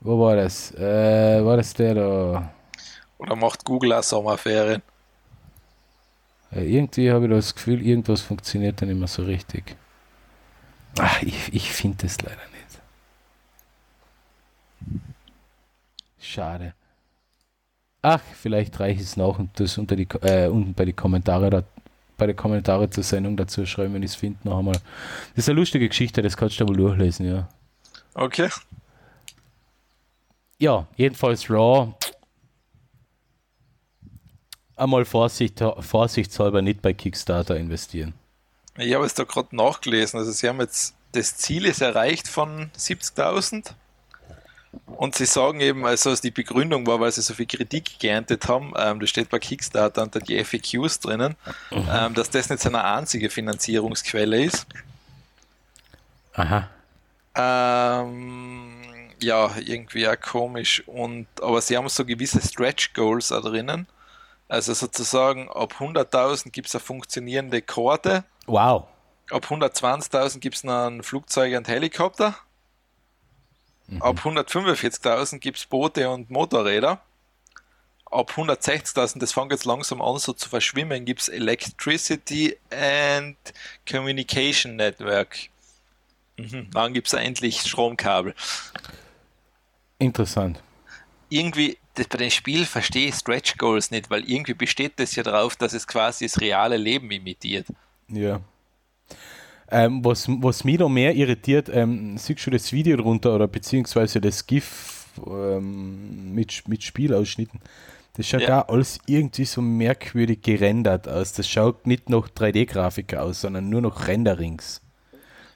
wo war das? Äh, war das der da? Oder macht Google auch Sommerferien? Äh, irgendwie habe ich das Gefühl, irgendwas funktioniert dann immer so richtig. Ach, ich, ich finde das leider nicht. Schade. Ach, vielleicht reicht es noch und das unter die, äh, unten bei die Kommentare da, bei den Kommentare zur Sendung dazu schreiben, wenn ich es finde, noch einmal. Das ist eine lustige Geschichte, das kannst du wohl durchlesen, ja. Okay. Ja, jedenfalls Raw. Einmal Vorsicht, vorsichtshalber nicht bei Kickstarter investieren. Ich habe es da gerade nachgelesen. Also sie haben jetzt das Ziel ist erreicht von 70.000 und sie sagen eben, also die Begründung war, weil sie so viel Kritik geerntet haben, ähm, das steht bei Kickstarter unter die FAQs drinnen, mhm. ähm, dass das nicht seine einzige Finanzierungsquelle ist. Aha. Ähm, ja, irgendwie auch komisch. Und, aber sie haben so gewisse Stretch Goals da drinnen. Also sozusagen ab 100.000 gibt es eine funktionierende Korde. Wow. Ab 120.000 gibt es noch ein Flugzeug und Helikopter. Mhm. Ab 145.000 gibt es Boote und Motorräder. Ab 160.000, das fängt jetzt langsam an so zu verschwimmen, gibt es Electricity and Communication Network. Mhm. Dann gibt es endlich Stromkabel. Interessant. Irgendwie, das, bei dem Spiel verstehe ich Stretch Goals nicht, weil irgendwie besteht das ja darauf, dass es quasi das reale Leben imitiert. Ja. Ähm, was, was mich noch mehr irritiert, ähm, siehst du das Video drunter oder beziehungsweise das GIF ähm, mit, mit Spielausschnitten? Das schaut ja. auch alles irgendwie so merkwürdig gerendert aus. Das schaut nicht noch 3D-Grafiker aus, sondern nur noch Renderings.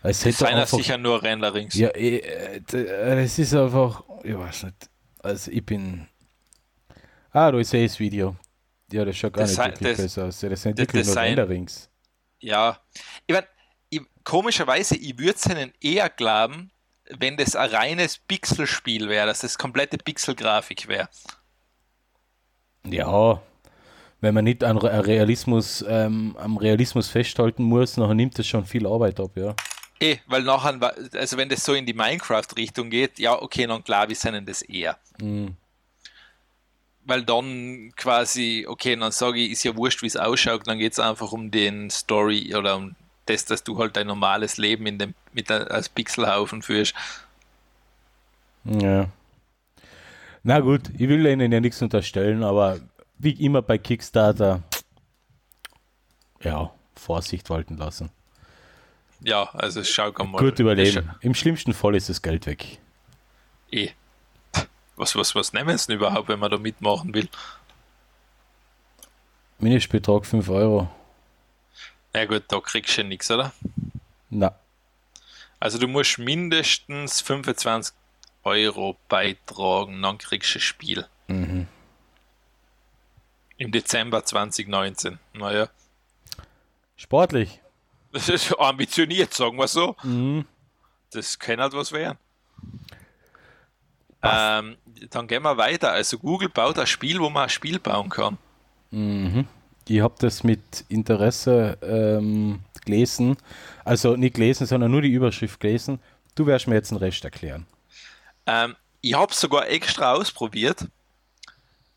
Es sind einfach, sicher nur Renderings. Ja, äh, das ist einfach, ich weiß nicht. Also ich bin. Ah, da ist eh das Video. Ja, das schaut gar das nicht wirklich das, besser aus. Das sind wirklich nur Renderings Ja, ich mein, ich, komischerweise, ich würde es ihnen eher glauben, wenn das ein reines Pixelspiel wäre, dass das komplette Pixelgrafik wäre. Ja, wenn man nicht an Realismus, ähm, am Realismus festhalten muss, dann nimmt das schon viel Arbeit ab, ja. Eh, weil nachher, also wenn das so in die Minecraft-Richtung geht, ja, okay, dann glaube ich, sind das eher. Mhm. Weil dann quasi, okay, dann sage ich, ist ja wurscht, wie es ausschaut, dann geht es einfach um den Story oder um das, dass du halt dein normales Leben in dem, mit als Pixelhaufen führst. Ja. Na gut, ich will Ihnen ja nichts unterstellen, aber wie immer bei Kickstarter, ja, Vorsicht walten lassen. Ja, also schau mal. Gut überleben. Im schlimmsten Fall ist das Geld weg. Eh. Was, was, was nehmen sie denn überhaupt, wenn man da mitmachen will? Mindestbetrag 5 Euro. Na gut, da kriegst du ja nichts, oder? Na. Also du musst mindestens 25 Euro beitragen, dann kriegst du ein Spiel. Mhm. Im Dezember 2019. Naja. Sportlich. Das ist ambitioniert, sagen wir so. Mhm. Das kann halt was werden. Ähm, dann gehen wir weiter. Also Google baut ein Spiel, wo man ein Spiel bauen kann. Mhm. Ich habe das mit Interesse ähm, gelesen. Also nicht gelesen, sondern nur die Überschrift gelesen. Du wirst mir jetzt den Rest erklären. Ähm, ich habe es sogar extra ausprobiert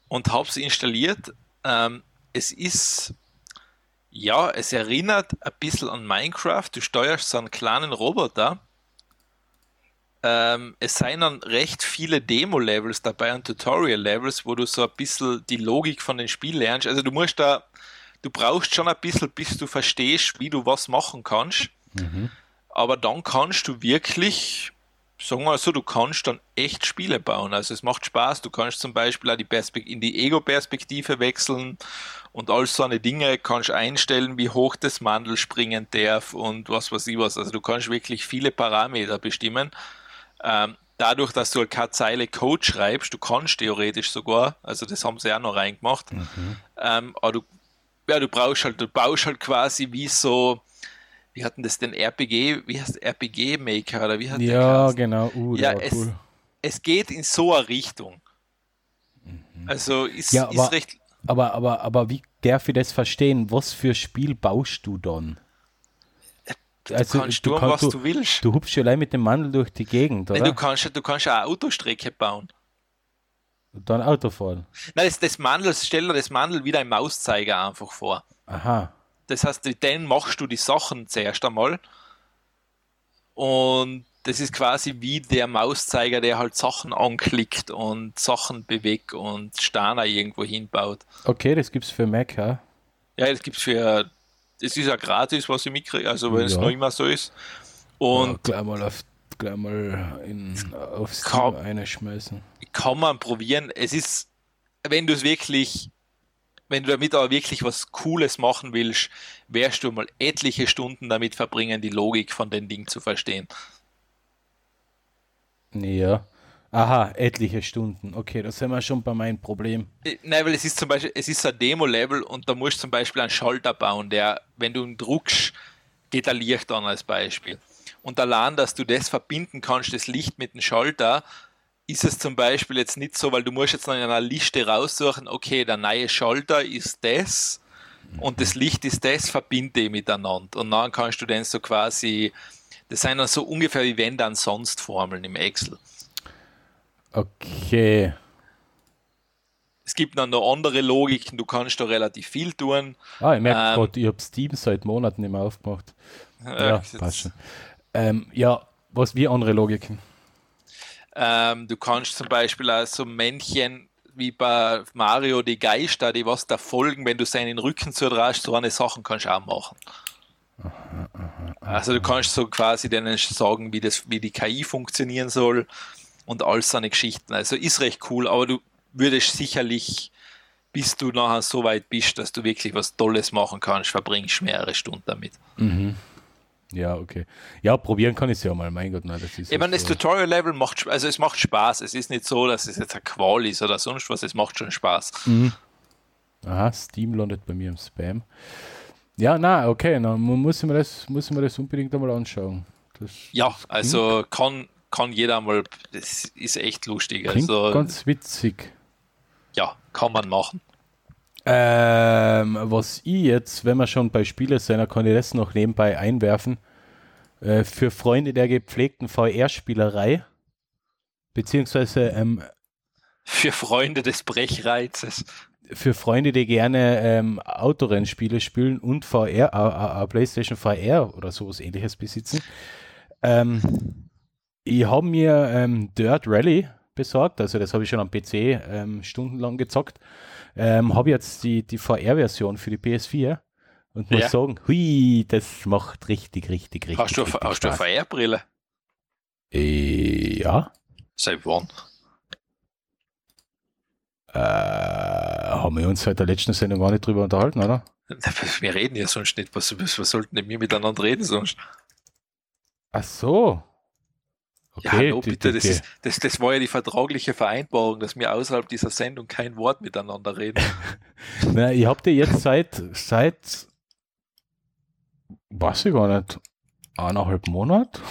und habe es installiert. Ähm, es ist, ja, es erinnert ein bisschen an Minecraft. Du steuerst so einen kleinen Roboter. Ähm, es seien dann recht viele Demo-Levels dabei und Tutorial-Levels, wo du so ein bisschen die Logik von dem Spiel lernst. Also du musst da du brauchst schon ein bisschen, bis du verstehst, wie du was machen kannst. Mhm. Aber dann kannst du wirklich, sagen wir mal so, du kannst dann echt Spiele bauen. Also es macht Spaß. Du kannst zum Beispiel auch die Perspekt in die Ego-Perspektive wechseln und all so eine Dinge kannst einstellen, wie hoch das Mandel springen darf und was weiß ich was. Also du kannst wirklich viele Parameter bestimmen. Ähm, dadurch, dass du halt keine Zeile Code schreibst, du kannst theoretisch sogar, also das haben sie auch noch reingemacht, mhm. ähm, aber du ja, du brauchst halt, du baust halt quasi wie so, wie hatten das denn RPG, wie heißt RPG Maker oder wie hat Ja, genau. Uh, ja, es, cool. es geht in so eine Richtung. Mhm. Also ist, ja, aber, ist recht. Aber, aber, aber wie darf ich das verstehen? Was für Spiel baust du dann? Du also, kannst du tun, was du, du, willst. Du hupfst ja allein mit dem Mandel durch die Gegend, oder? du kannst, du kannst auch eine Autostrecke bauen. Und dann Auto fahren. Nein, das, das Mandel, stell dir das Mandel wieder im Mauszeiger einfach vor. Aha. Das heißt, mit machst du die Sachen zuerst einmal. Und das ist quasi wie der Mauszeiger, der halt Sachen anklickt und Sachen bewegt und Steine irgendwo hinbaut. Okay, das gibt's für Mac, ja? Ja, das gibt's für. Das ist ja gratis, was ich mitkriege, also wenn ja. es noch immer so ist. Und ja, gleich mal auf gleich mal in, auf Steam einschmeißen. Kann man probieren. Es ist, wenn du es wirklich, wenn du damit aber wirklich was Cooles machen willst, wirst du mal etliche Stunden damit verbringen, die Logik von den Dingen zu verstehen. Ja. Aha, etliche Stunden. Okay, das sind wir schon bei meinem Problem. Äh, nein, weil es ist zum Beispiel, es ist ein Demo-Level und da musst du zum Beispiel einen Schalter bauen, der, wenn du ihn druckst, geht er Licht an als Beispiel. Und allein, dass du das verbinden kannst, das Licht mit dem Schalter, ist es zum Beispiel jetzt nicht so, weil du musst jetzt noch in einer Liste raussuchen, okay, der neue Schalter ist das und das Licht ist das, verbinde ich miteinander. Und dann kannst du dann so quasi, das sind dann so ungefähr wie wenn dann sonst Formeln im Excel. Okay. Es gibt dann noch andere Logiken, du kannst da relativ viel tun. Ah, ich merke ähm, gerade, ich habe Steam seit Monaten nicht mehr aufgemacht. Ja, passt schon. Ähm, ja, was wie andere Logiken? Ähm, du kannst zum Beispiel auch so Männchen wie bei Mario die Geister, die was da folgen, wenn du seinen Rücken zudrast, so eine Sachen kannst du auch machen. Aha, aha, also du kannst so quasi denen sagen, wie, das, wie die KI funktionieren soll und all seine Geschichten. Also ist recht cool, aber du würdest sicherlich, bis du nachher so weit bist, dass du wirklich was Tolles machen kannst, verbringst mehrere Stunden damit. Mhm. Ja, okay. Ja, probieren kann ich es ja mal, mein Gott, nein, das ist. Ich meine, das Tutorial-Level macht, also es macht Spaß. Es ist nicht so, dass es jetzt ein Qual ist oder sonst was, es macht schon Spaß. Mhm. Aha, Steam landet bei mir im Spam. Ja, na, okay, na, muss ich mir das, muss ich mir das unbedingt einmal anschauen. Das, ja, also kann, kann jeder mal, das ist echt lustig. Klingt also, ganz witzig. Ja, kann man machen. Ähm, was ich jetzt, wenn wir schon bei Spiele sind, kann ich das noch nebenbei einwerfen. Äh, für Freunde der gepflegten VR-Spielerei, beziehungsweise ähm, für Freunde des Brechreizes. Für Freunde, die gerne ähm, Autorennspiele spielen und VR, äh, äh, PlayStation VR oder sowas ähnliches besitzen. Ähm, ich habe mir ähm, Dirt Rally besorgt, also das habe ich schon am PC ähm, stundenlang gezockt. Ähm, habe jetzt die, die VR-Version für die PS4 und muss ja. sagen, hui, das macht richtig, richtig, richtig. Hast du, richtig hast du eine VR-Brille? Äh, ja. Seit wann? Äh, haben wir uns seit der letzten Sendung gar nicht drüber unterhalten, oder? Wir reden ja sonst nicht. Was, was, was sollten wir miteinander reden sonst? Ach so. Okay, ja, hallo, bitte, das, ist, das, das war ja die vertragliche Vereinbarung, dass wir außerhalb dieser Sendung kein Wort miteinander reden. Na, ich habe dir jetzt seit, seit, weiß ich gar nicht, eineinhalb Monat.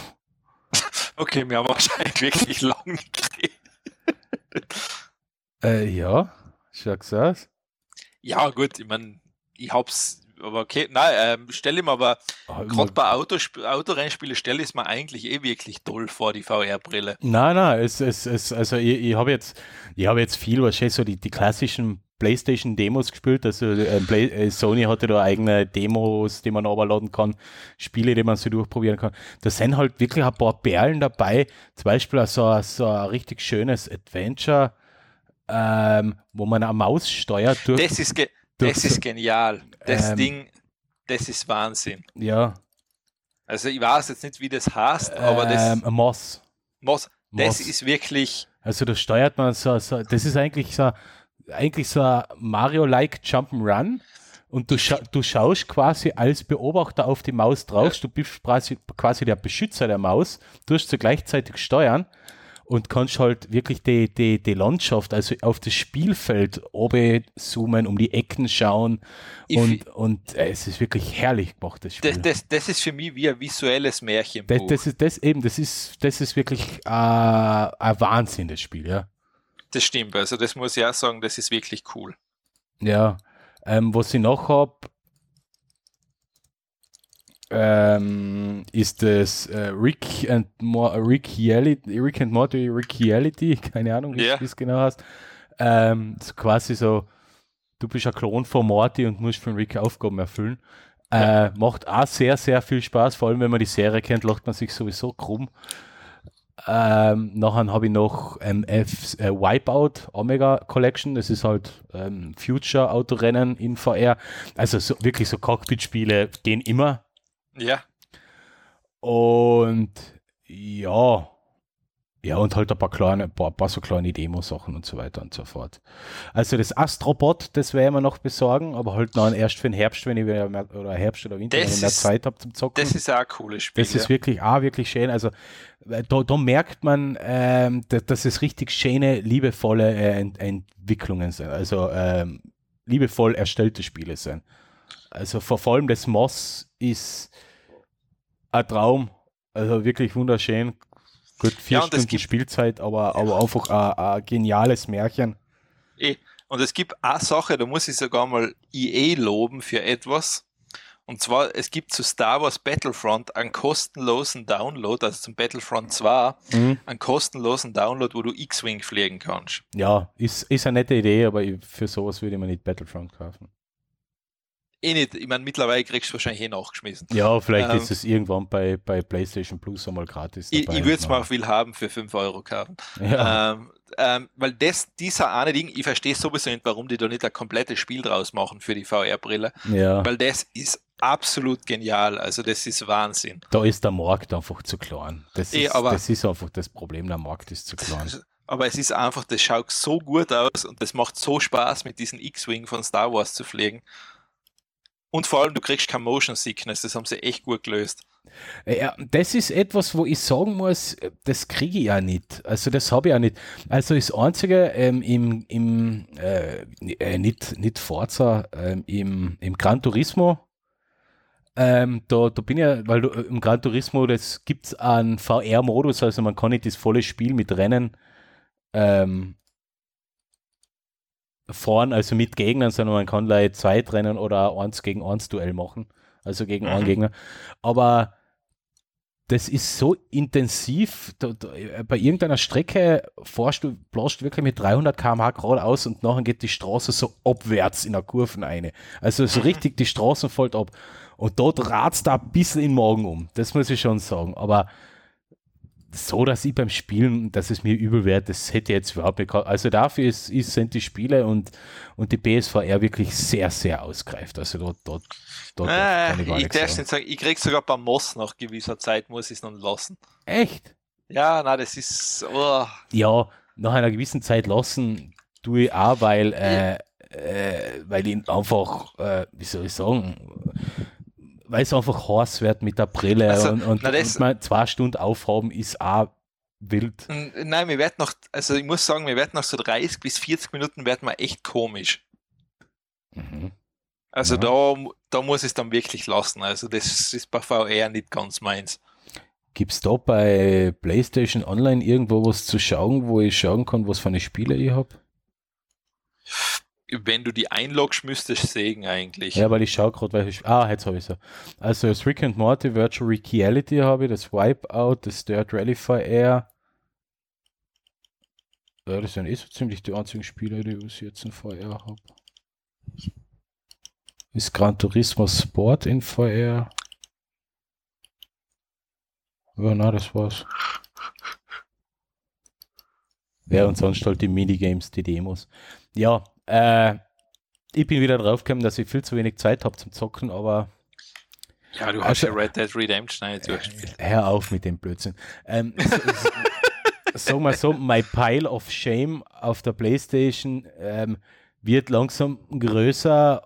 Okay, wir haben wahrscheinlich wirklich lang nicht geredet. Äh, ja, schon gesagt. Ja, gut, ich meine, ich hab's aber okay, nein, ähm, stelle mir aber ah, gerade bei Autosp Autorennspielen stelle ich es mir eigentlich eh wirklich toll vor, die VR-Brille. Nein, nein, es, es, es, also ich, ich habe jetzt, ich habe jetzt viel, wahrscheinlich so die, die klassischen PlayStation-Demos gespielt. Also äh, Play, äh, Sony hatte da eigene Demos, die man runterladen kann, Spiele, die man so durchprobieren kann. Da sind halt wirklich ein paar Perlen dabei. Zum Beispiel so, so ein richtig schönes Adventure, ähm, wo man eine Maus steuert. Durch, das ist, das ist genial. Das ähm, Ding, das ist Wahnsinn. Ja. Also ich weiß jetzt nicht, wie das heißt, aber das. Ähm, Moss. Moss. Das Moss. ist wirklich. Also da steuert man so, so das ist eigentlich so, eigentlich so ein Mario-like Jump'n'Run. Und du, scha du schaust quasi als Beobachter auf die Maus drauf. Ja. Du bist quasi, quasi der Beschützer der Maus. Du hast sie gleichzeitig steuern und kannst halt wirklich die, die, die Landschaft, also auf das Spielfeld oben zoomen, um die Ecken schauen und, und äh, es ist wirklich herrlich gemacht, das Spiel. Das, das, das ist für mich wie ein visuelles Märchen. Das, das, ist das eben, das ist, das ist wirklich äh, ein Wahnsinn, das Spiel, ja. Das stimmt, also das muss ich auch sagen, das ist wirklich cool. Ja, ähm, was ich noch habe, ähm, ist das äh, Rick and Mo Rick, Reality, Rick and Morty Rick Reality, keine Ahnung, wie yeah. es genau heißt. Ähm, so quasi so, du bist ein Klon von Morty und musst von Rick Aufgaben erfüllen. Ja. Äh, macht auch sehr, sehr viel Spaß, vor allem wenn man die Serie kennt, lacht man sich sowieso krumm. Ähm, nachher habe ich noch ähm, F, äh, Wipeout Omega Collection. Das ist halt ähm, Future Autorennen in VR. Also so, wirklich so Cockpit-Spiele gehen immer. Ja. Und ja, ja, und halt ein paar kleine, paar, paar so kleine Demo-Sachen und so weiter und so fort. Also das Astrobot, das werden wir noch besorgen, aber halt noch erst für den Herbst, wenn ich wieder mehr, oder Herbst oder Winter, das wenn ich mehr Zeit habe zum Zocken. Das ist auch ein cooles Spiel. Das ist wirklich auch wirklich schön. Also äh, da, da merkt man, ähm, dass, dass es richtig schöne, liebevolle äh, Ent Entwicklungen sind. Also ähm, liebevoll erstellte Spiele sind. Also vor allem das Moss ist ein Traum. Also wirklich wunderschön. Gut, vier ja, Stunden Spielzeit, aber, ja. aber einfach ein, ein, geniales Märchen. Eh. Und es gibt eine Sache, da muss ich sogar mal EA loben für etwas. Und zwar, es gibt zu Star Wars Battlefront einen kostenlosen Download, also zum Battlefront 2, mhm. einen kostenlosen Download, wo du X-Wing fliegen kannst. Ja, ist, ist eine nette Idee, aber für sowas würde man nicht Battlefront kaufen eh nicht, ich meine, mittlerweile kriegst du wahrscheinlich eh nachgeschmissen. Ja, vielleicht ähm, ist es irgendwann bei, bei PlayStation Plus einmal gratis. Dabei ich, ich würde es mal auch viel haben für 5 Euro kaufen. Ja. Ähm, ähm, weil das, dieser eine Ding, ich verstehe sowieso nicht, warum die da nicht ein komplettes Spiel draus machen für die VR-Brille. Ja. Weil das ist absolut genial. Also das ist Wahnsinn. Da ist der Markt einfach zu klein. Das, eh, ist, aber, das ist einfach das Problem, der Markt ist zu klein. Aber es ist einfach, das schaut so gut aus und das macht so Spaß, mit diesem X-Wing von Star Wars zu fliegen. Und vor allem, du kriegst kein Motion Sickness, das haben sie echt gut gelöst. Ja, das ist etwas, wo ich sagen muss, das kriege ich ja nicht. Also das habe ich ja nicht. Also das Einzige ähm, im, im äh, äh nicht, nicht Forza, ähm, im, im Gran Turismo Ähm, da, da bin ich ja, weil du im Gran Turismo, das gibt es einen VR-Modus, also man kann nicht das volle Spiel mit Rennen ähm, fahren, also mit Gegnern, sondern man kann gleich Zweitrennen oder eins gegen eins Duell machen, also gegen mhm. einen Gegner. Aber das ist so intensiv, da, da, bei irgendeiner Strecke fährst du, blast wirklich mit 300 km/h geradeaus und nachher geht die Straße so abwärts in der Kurven eine. Also so mhm. richtig, die Straßen fällt ab. Und dort rat's da ein bisschen in den Morgen um. Das muss ich schon sagen. Aber so, dass ich beim Spielen, dass es mir übel wird, das hätte ich jetzt überhaupt nicht Also dafür ist, ist, sind die Spiele und, und die PSVR wirklich sehr, sehr ausgreift. Also dort, dort, dort äh, ich, ich darf nicht sagen, ich krieg sogar beim Moss nach gewisser Zeit, muss ich es noch lassen. Echt? Ja, na, das ist. Oh. Ja, nach einer gewissen Zeit lassen tue ich auch, weil, äh, äh, weil ich einfach, äh, wie soll ich sagen, weil es einfach heiß wird mit der Brille also, und, und, na, und mal zwei Stunden aufhaben ist auch wild. Nein, wir werden noch, also ich muss sagen, wir werden noch so 30 bis 40 Minuten werden wir echt komisch. Mhm. Also ja. da, da muss es dann wirklich lassen. Also das ist bei VR nicht ganz meins. Gibt es da bei PlayStation Online irgendwo was zu schauen, wo ich schauen kann, was für eine Spiele ich habe? Wenn du die einloggst, müsstest du sehen eigentlich. Ja, weil ich schaue gerade, welche. Ah, jetzt habe ich so. Also das Rick and Morty Virtual Reality habe ich, das Wipeout, das Dirt Rally VR. Ja, das sind eh so ziemlich die einzigen Spiele, die ich jetzt in VR habe. Ist Gran Turismo Sport in VR? Ja, na, das war's. Ja, und sonst halt die Minigames, die Demos. Ja, äh, ich bin wieder drauf gekommen, dass ich viel zu wenig Zeit habe zum Zocken, aber. Ja, du hast also, ja Red Dead Redemption nicht durchgespielt. Hör auf mit dem Blödsinn. Ähm, Sagen wir so, my pile of shame auf der Playstation ähm, wird langsam größer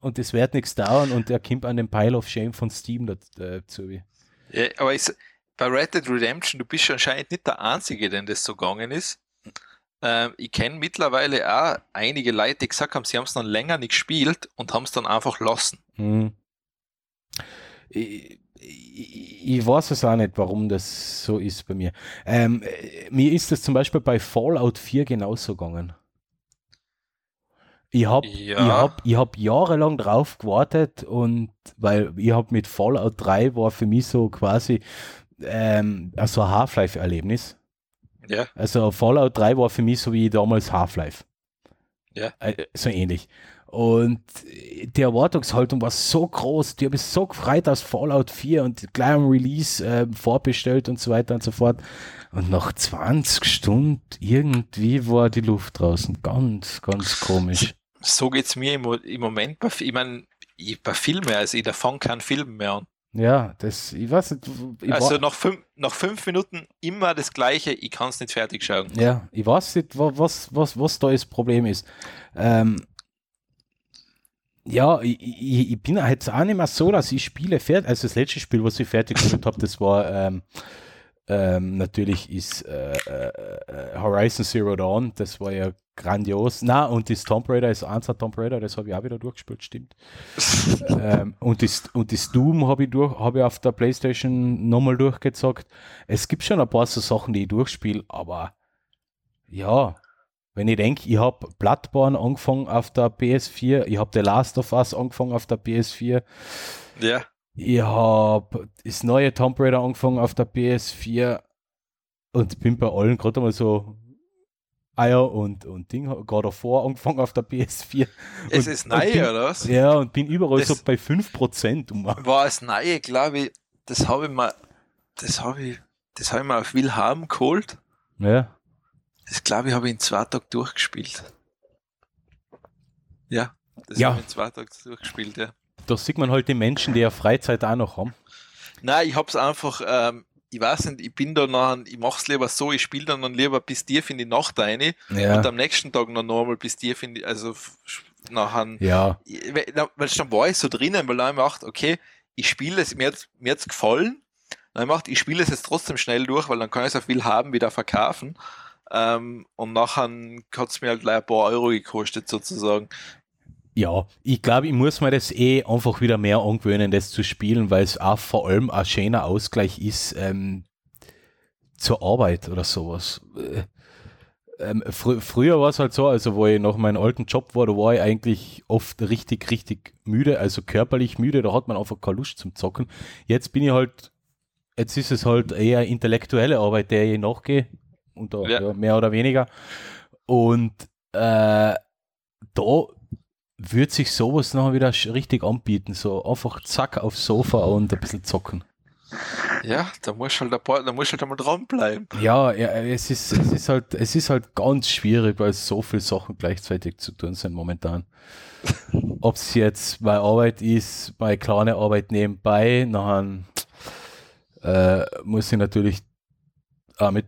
und es wird nichts dauern und er kommt an den Pile of Shame von Steam dazu. Äh, ja, aber ich, bei Red Dead Redemption, du bist anscheinend nicht der Einzige, den das so gegangen ist. Ähm, ich kenne mittlerweile auch einige Leute, die gesagt haben, sie haben es noch länger nicht gespielt und haben es dann einfach lassen. Hm. Ich, ich, ich, weiß es auch nicht, warum das so ist bei mir. Ähm, mir ist das zum Beispiel bei Fallout 4 genauso gegangen. Ich habe ja. ich hab, ich hab jahrelang drauf gewartet und weil ich habe mit Fallout 3 war für mich so quasi ähm, so ein Half-Life-Erlebnis. Ja. Also Fallout 3 war für mich so wie damals Half-Life. Ja. Äh, so ähnlich. Und die Erwartungshaltung war so groß, die habe ich so gefreut aus Fallout 4 und gleich am Release äh, vorbestellt und so weiter und so fort. Und nach 20 Stunden irgendwie war die Luft draußen. Ganz, ganz komisch. So geht es mir im, im Moment. Bei, ich meine, bei Filmen, also ich fange keinen Film mehr an. Ja, das, ich weiß nicht. Ich also nach fünf, nach fünf Minuten immer das Gleiche, ich kann es nicht fertig schauen. Ja, ich weiß nicht, was, was, was da das Problem ist. Ähm, ja, ich, ich, ich, bin jetzt auch nicht mehr so, dass ich Spiele fertig, also das letzte Spiel, was ich fertig gemacht habe, das war ähm, ähm, natürlich ist äh, äh, äh, Horizon Zero Dawn, das war ja grandios. Na, und das Tomb Raider ist eins Tomb Raider, das habe ich auch wieder durchgespielt, stimmt. ähm, und, das, und das Doom habe ich, durch, hab ich auf der Playstation nochmal durchgezockt. Es gibt schon ein paar so Sachen, die ich durchspiele, aber ja, wenn ich denke, ich habe Bloodborne angefangen auf der PS4, ich habe The Last of Us angefangen auf der PS4. Ja. Ich habe das neue Tomb Raider angefangen auf der PS4 und bin bei allen gerade mal so Eier und, und Ding, gerade davor angefangen auf der PS4. Es und, ist neu, bin, oder was? Ja, und bin überall das so bei 5%. Um. War es neu, glaube ich, das habe ich mal, das habe ich, das habe ich mal auf Wilhelm geholt. Ja. Das glaube ich, habe ich in zwei Tagen durchgespielt. Ja, das ja. habe ich in zwei Tagen durchgespielt, ja da sieht man halt die Menschen, die ja Freizeit auch noch haben. Nein, ich hab's einfach, ähm, ich weiß nicht, ich bin da noch, ich mach's lieber so, ich spiele dann, dann lieber bis tief in die Nacht rein ja. und am nächsten Tag noch normal bis tief in die, also nachher, ja. weil dann war ich so drinnen, weil dann ich gedacht, okay, ich spiele es, mir hat's, mir hat's gefallen, dann ich gedacht, ich spiele es jetzt trotzdem schnell durch, weil dann kann ich so viel haben, wieder verkaufen. Ähm, und nachher hat es mir halt ein paar Euro gekostet, sozusagen. Ja, ich glaube, ich muss mir das eh einfach wieder mehr angewöhnen, das zu spielen, weil es auch vor allem ein schöner Ausgleich ist ähm, zur Arbeit oder sowas. Äh, ähm, fr früher war es halt so, also wo ich nach meinem alten Job war, da war ich eigentlich oft richtig, richtig müde, also körperlich müde, da hat man einfach keine Lust zum Zocken. Jetzt bin ich halt, jetzt ist es halt eher intellektuelle Arbeit, der ich nachgehe, und da, ja. Ja, mehr oder weniger. Und äh, da würde sich sowas noch wieder richtig anbieten, so einfach zack aufs Sofa und ein bisschen zocken. Ja, da muss halt, da muss halt einmal dranbleiben. Ja, ja es, ist, es, ist halt, es ist halt ganz schwierig, weil so viele Sachen gleichzeitig zu tun sind momentan. Ob es jetzt meine Arbeit ist, meine kleine Arbeit nebenbei, nachher äh, muss ich natürlich auch mit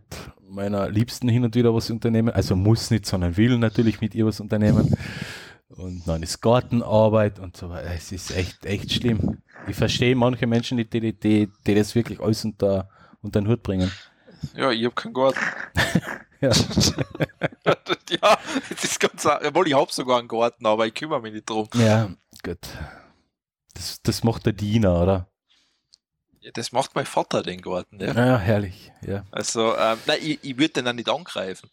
meiner Liebsten hin und wieder was unternehmen. Also muss nicht, sondern will natürlich mit ihr was unternehmen und dann ist Gartenarbeit und so weiter. Es ist echt, echt schlimm. Ich verstehe manche Menschen, die, die, die, die das wirklich alles unter, unter den Hut bringen. Ja, ich habe keinen Garten. ja. ja, das ist ganz, obwohl ich habe sogar einen Garten, aber ich kümmere mich nicht drum. Ja, gut. Das, das macht der Diener, oder? Ja, das macht mein Vater den Garten, ja. Ja, herrlich, ja. Also, ähm, nein, ich, ich würde den dann nicht angreifen.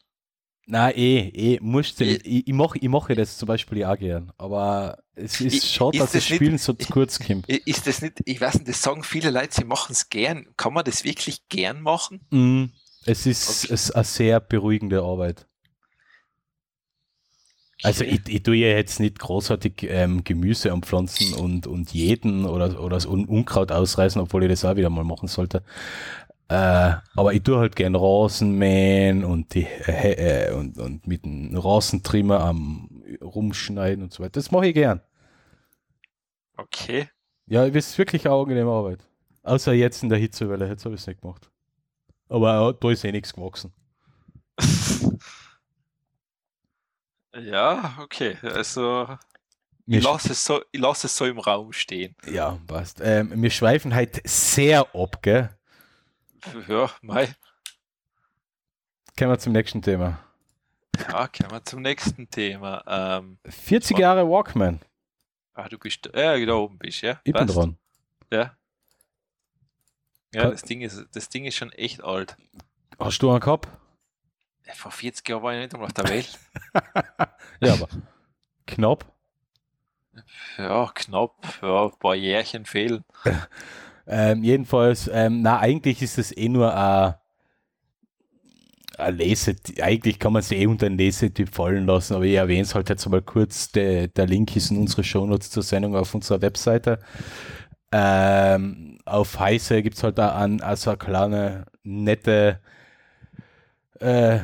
Nein, eh, eh, musst du nicht. Ich, ich mache ich mach das zum Beispiel auch gern, aber es ist ich, schade, dass das, das Spielen nicht, so zu kurz kommt. Ist das nicht, ich weiß nicht, das sagen viele Leute, sie machen es gern. Kann man das wirklich gern machen? Mm, es ist, okay. es ist eine sehr beruhigende Arbeit. Also ich, ich tue ja jetzt nicht großartig ähm, Gemüse anpflanzen und, und jeden oder, oder so Unkraut ausreißen, obwohl ich das auch wieder mal machen sollte. Äh, aber ich tue halt gern Rasenmähen und, die, äh, äh, und, und mit dem Rasentrimmer am Rumschneiden und so weiter. Das mache ich gern. Okay. Ja, es ist wirklich eine angenehme Arbeit. Außer jetzt in der Hitzewelle, jetzt habe ich es nicht gemacht. Aber da ist eh nichts gewachsen. ja, okay. Also ich lasse, es so, ich lasse es so im Raum stehen. Ja, passt. Ähm, wir schweifen halt sehr ab, gell? Ja, mei. Kommen wir zum nächsten Thema. Ja, kommen wir zum nächsten Thema. Ähm, 40 Jahre Walkman. Ah, du bist ja, da oben bist, ja? Ich Passt? bin dran. Ja. Ja, das Ding, ist, das Ding ist schon echt alt. Hast du einen gehabt? Vor 40 Jahren war ich nicht einmal auf der Welt. ja, aber knapp. Ja, knapp. Ja, ein paar Jährchen fehlen. Ähm, jedenfalls, ähm, na, eigentlich ist es eh nur ein, ein Lese, eigentlich kann man es eh unter einen Lesetyp fallen lassen, aber ich erwähne es halt jetzt mal kurz. Der, der Link ist in unsere Shownotes zur Sendung auf unserer Webseite. Ähm, auf Heise gibt es halt auch an, also eine kleine, nette äh,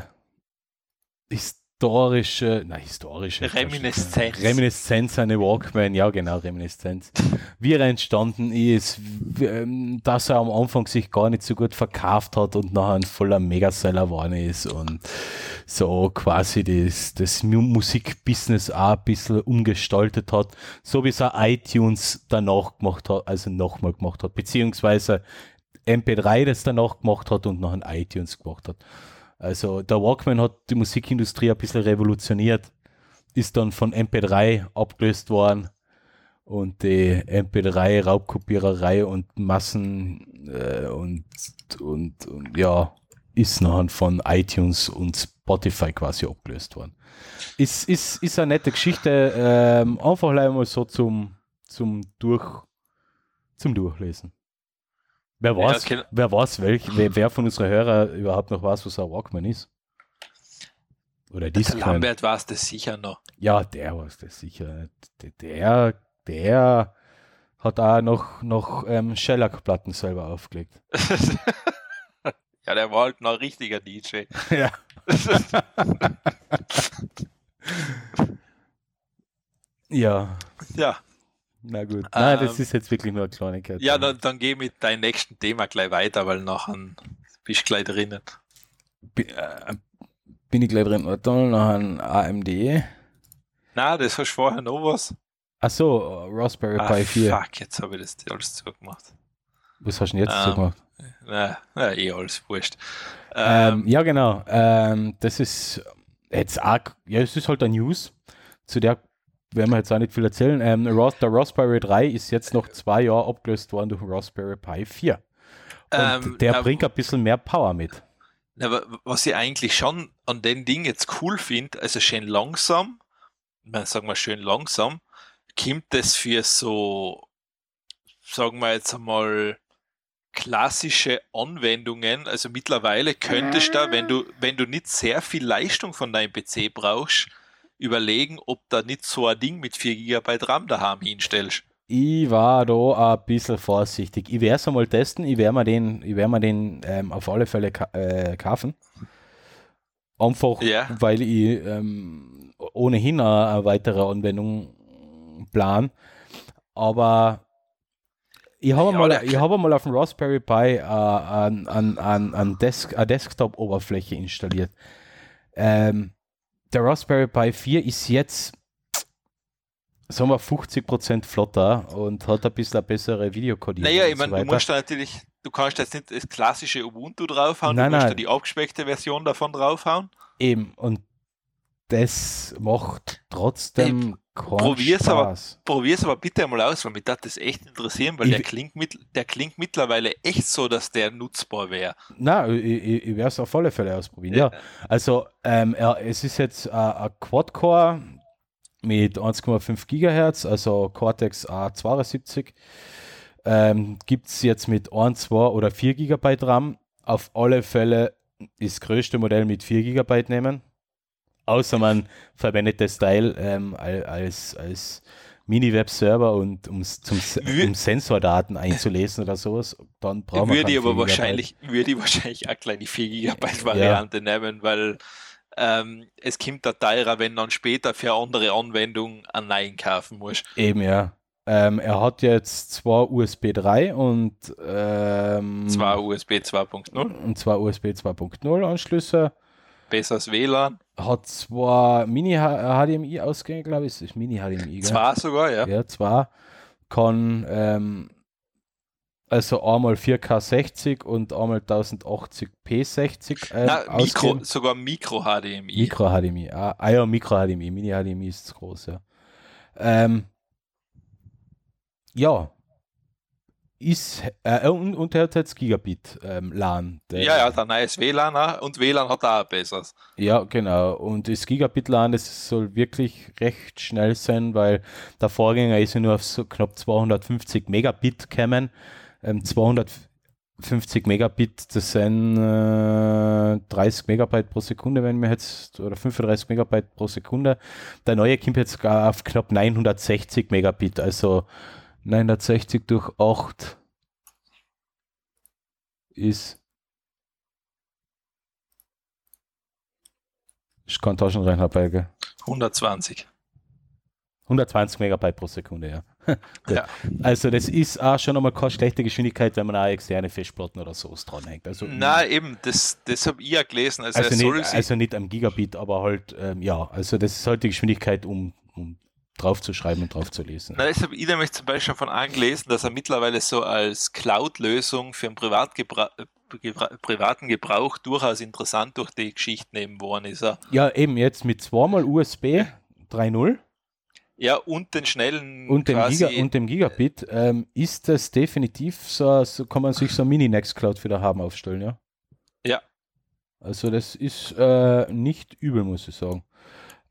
historische, na historische Reminiszenz. Reminiszenz, eine Walkman, ja genau, Reminiszenz. Wie er entstanden ist, ähm, dass er am Anfang sich gar nicht so gut verkauft hat und nachher ein voller Megaseller geworden ist und so quasi das, das Musikbusiness auch ein bisschen umgestaltet hat, so wie es auch iTunes danach gemacht hat, also nochmal gemacht hat, beziehungsweise MP3 das danach gemacht hat und nachher iTunes gemacht hat. Also der Walkman hat die Musikindustrie ein bisschen revolutioniert, ist dann von MP3 abgelöst worden und die MP3 Raubkopiererei und Massen äh, und, und, und ja, ist nachher von iTunes und Spotify quasi abgelöst worden. Ist, ist, ist eine nette Geschichte, ähm, einfach mal so zum, zum Durch, zum Durchlesen. Wer weiß, ja, okay. wer weiß, welch, wer, wer, von unseren Hörern überhaupt noch weiß, was ein Walkman ist? Oder dieser Lambert weiß das sicher noch. Ja, der weiß das sicher. Der, der hat auch noch, noch ähm, Shellac-Platten selber aufgelegt. ja, der war halt noch ein richtiger DJ. ja. ja. Ja. Na gut. Nein, ähm, das ist jetzt wirklich nur eine Kleinigkeit. Ja, dann, dann geh mit deinem nächsten Thema gleich weiter, weil nachher bist du gleich drinnen. Bin, äh, bin ich gleich drin. Warte mal, nachher AMD. Na, das hast du vorher noch was. Ach so, Raspberry ah, Pi 4. Fuck, jetzt habe ich das alles zugemacht. Was hast du denn jetzt ähm, zugemacht? Na, na, eh alles wurscht. Ähm, ähm, ja, genau. Ähm, das ist jetzt auch, ja, es ist halt eine News, zu der werden wir jetzt auch nicht viel erzählen. Ähm, der Raspberry 3 ist jetzt noch zwei Jahre abgelöst worden durch Raspberry Pi 4. Und ähm, der na, bringt ein bisschen mehr Power mit. Na, was ich eigentlich schon an dem Ding jetzt cool finde, also schön langsam, man sagen wir schön langsam, kommt das für so, sagen wir jetzt einmal, klassische Anwendungen. Also mittlerweile könntest du da, wenn du, wenn du nicht sehr viel Leistung von deinem PC brauchst, überlegen, ob da nicht so ein Ding mit 4 GB RAM daheim hinstellst. Ich war da ein bisschen vorsichtig. Ich werde es einmal testen. Ich werde mir den, ich werd mir den ähm, auf alle Fälle ka äh, kaufen. Einfach, ja. weil ich ähm, ohnehin eine, eine, weitere Anwendung plan. Aber ich habe ja, mal, hab mal auf dem Raspberry Pi äh, an, an, an, an Desk, eine Desktop-Oberfläche installiert. Ähm, der Raspberry Pi 4 ist jetzt, sagen wir, 50% flotter und hat ein bisschen eine bessere Videokodierung. Naja, ich meine, so du musst da natürlich, du kannst jetzt nicht das klassische Ubuntu draufhauen, nein, du musst nein. da die abgespeckte Version davon draufhauen. Eben, und das macht trotzdem Probier's aber, probier's aber bitte einmal aus, weil mich das echt interessieren, weil ich, der, klingt mit, der klingt mittlerweile echt so, dass der nutzbar wäre. Na, ich, ich, ich werde es auf alle Fälle ausprobieren. Ja, ja. also ähm, ja, es ist jetzt äh, ein Quad-Core mit 1,5 GHz, also Cortex A72. Ähm, Gibt es jetzt mit 1, 2 oder 4 GB RAM. Auf alle Fälle das größte Modell mit 4 GB nehmen außer man verwendet das Teil ähm, als, als Mini-Web-Server und um, zum, um Sensordaten einzulesen oder sowas, dann braucht man würde aber wahrscheinlich Würde ich wahrscheinlich auch kleine 4 GB Variante ja. nehmen, weil ähm, es kommt da teurer, wenn dann später für andere Anwendungen einen neuen kaufen muss. Eben, ja. Ähm, er hat jetzt zwei USB 3 und ähm, zwei USB 2.0 und zwei USB 2.0 Anschlüsse besseres WLAN. Hat zwar Mini-HDMI-Ausgänge, glaube ich. Ist Mini-HDMI. Zwar sogar, ja. Ja, zwar. Kann ähm, also einmal 4K 60 und einmal 1080p 60. Äh, Na, Mikro, sogar Micro-HDMI. Micro-HDMI. Ah, ah ja, Micro-HDMI. Mini-HDMI ist groß, ja. Ähm, ja, ist, äh, und, und er hat jetzt Gigabit ähm, LAN. Der, ja, ja, der neues WLAN auch, und WLAN hat auch besseres. Ja, genau. Und das Gigabit LAN, das soll wirklich recht schnell sein, weil der Vorgänger ist ja nur auf so knapp 250 Megabit gekommen. Ähm, 250 Megabit, das sind äh, 30 Megabyte pro Sekunde, wenn wir jetzt, oder 35 Megabyte pro Sekunde. Der neue kommt jetzt auf knapp 960 Megabit, also 960 durch 8 ist. Ich kann Taschenrechner bei, gell? 120. 120 Megabyte pro Sekunde, ja. ja. Also das ist auch schon einmal keine schlechte Geschwindigkeit, wenn man auch externe Festplatten oder so dranhängt. Also, Na eben, das, das habe ich ja gelesen. Also, also, nicht, also nicht am Gigabit, aber halt, ähm, ja, also das ist halt die Geschwindigkeit, um, um draufzuschreiben und draufzulesen. Na, ich habe ich nämlich zum Beispiel von angelesen, dass er mittlerweile so als Cloud-Lösung für den Privatgebra Gebra privaten Gebrauch durchaus interessant durch die Geschichte nehmen worden ist. Er. Ja, eben jetzt mit zweimal USB 3.0. Ja, und den schnellen und dem, Giga, und dem Gigabit ähm, ist das definitiv so, so, kann man sich so ein Mini-Nextcloud wieder haben aufstellen, ja? Ja. Also das ist äh, nicht übel, muss ich sagen.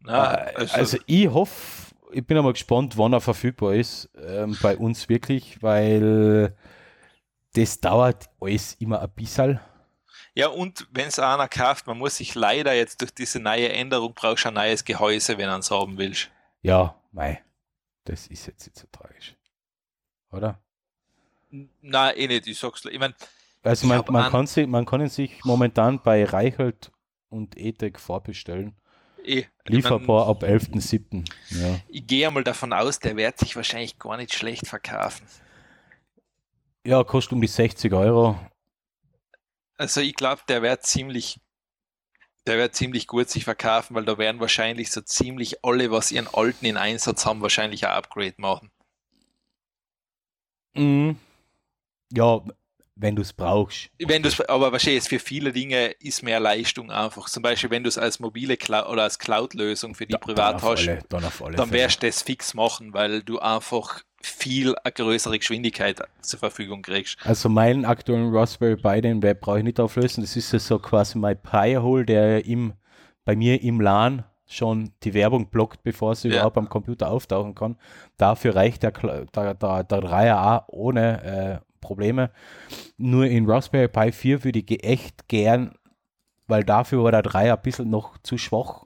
Na, äh, also, also ich hoffe, ich bin einmal gespannt, wann er verfügbar ist ähm, bei uns wirklich, weil das dauert alles immer ein bisschen. Ja, und wenn es einer kauft, man muss sich leider jetzt durch diese neue Änderung brauchst ein neues Gehäuse, wenn er es haben will. Ja, mei, das ist jetzt nicht so tragisch. Oder? Nein, eh nicht, ich sag's. Ich mein, also man, man, kann sich, man kann sich momentan bei Reichelt und Etec vorbestellen. Eh, Lieferbar ab 11.07. Ja. Ich gehe einmal davon aus, der wird sich wahrscheinlich gar nicht schlecht verkaufen. Ja, kostet um die 60 Euro. Also ich glaube, der wird ziemlich, der wird ziemlich gut sich verkaufen, weil da werden wahrscheinlich so ziemlich alle, was ihren alten in Einsatz haben, wahrscheinlich ein Upgrade machen. Mhm. Ja, wenn du es brauchst. Wenn du's, aber wahrscheinlich für viele Dinge ist mehr Leistung einfach. Zum Beispiel, wenn du es als mobile Cloud oder als Cloud-Lösung für die Da- privat hast, alle- dann dann wirst du das fix machen, weil du einfach viel eine größere Geschwindigkeit zur Verfügung kriegst. Also meinen aktuellen Raspberry Pi, den Web brauche ich nicht auflösen. Das ist ja so quasi mein Pi-Hole, der im, bei mir im LAN schon die Werbung blockt, bevor sie Ja. überhaupt am Computer auftauchen kann. Dafür reicht der, der, der, der 3er ohne äh, Probleme. Nur in Raspberry Pi 4 würde ich echt gern, weil dafür war der 3er ein bisschen noch zu schwach,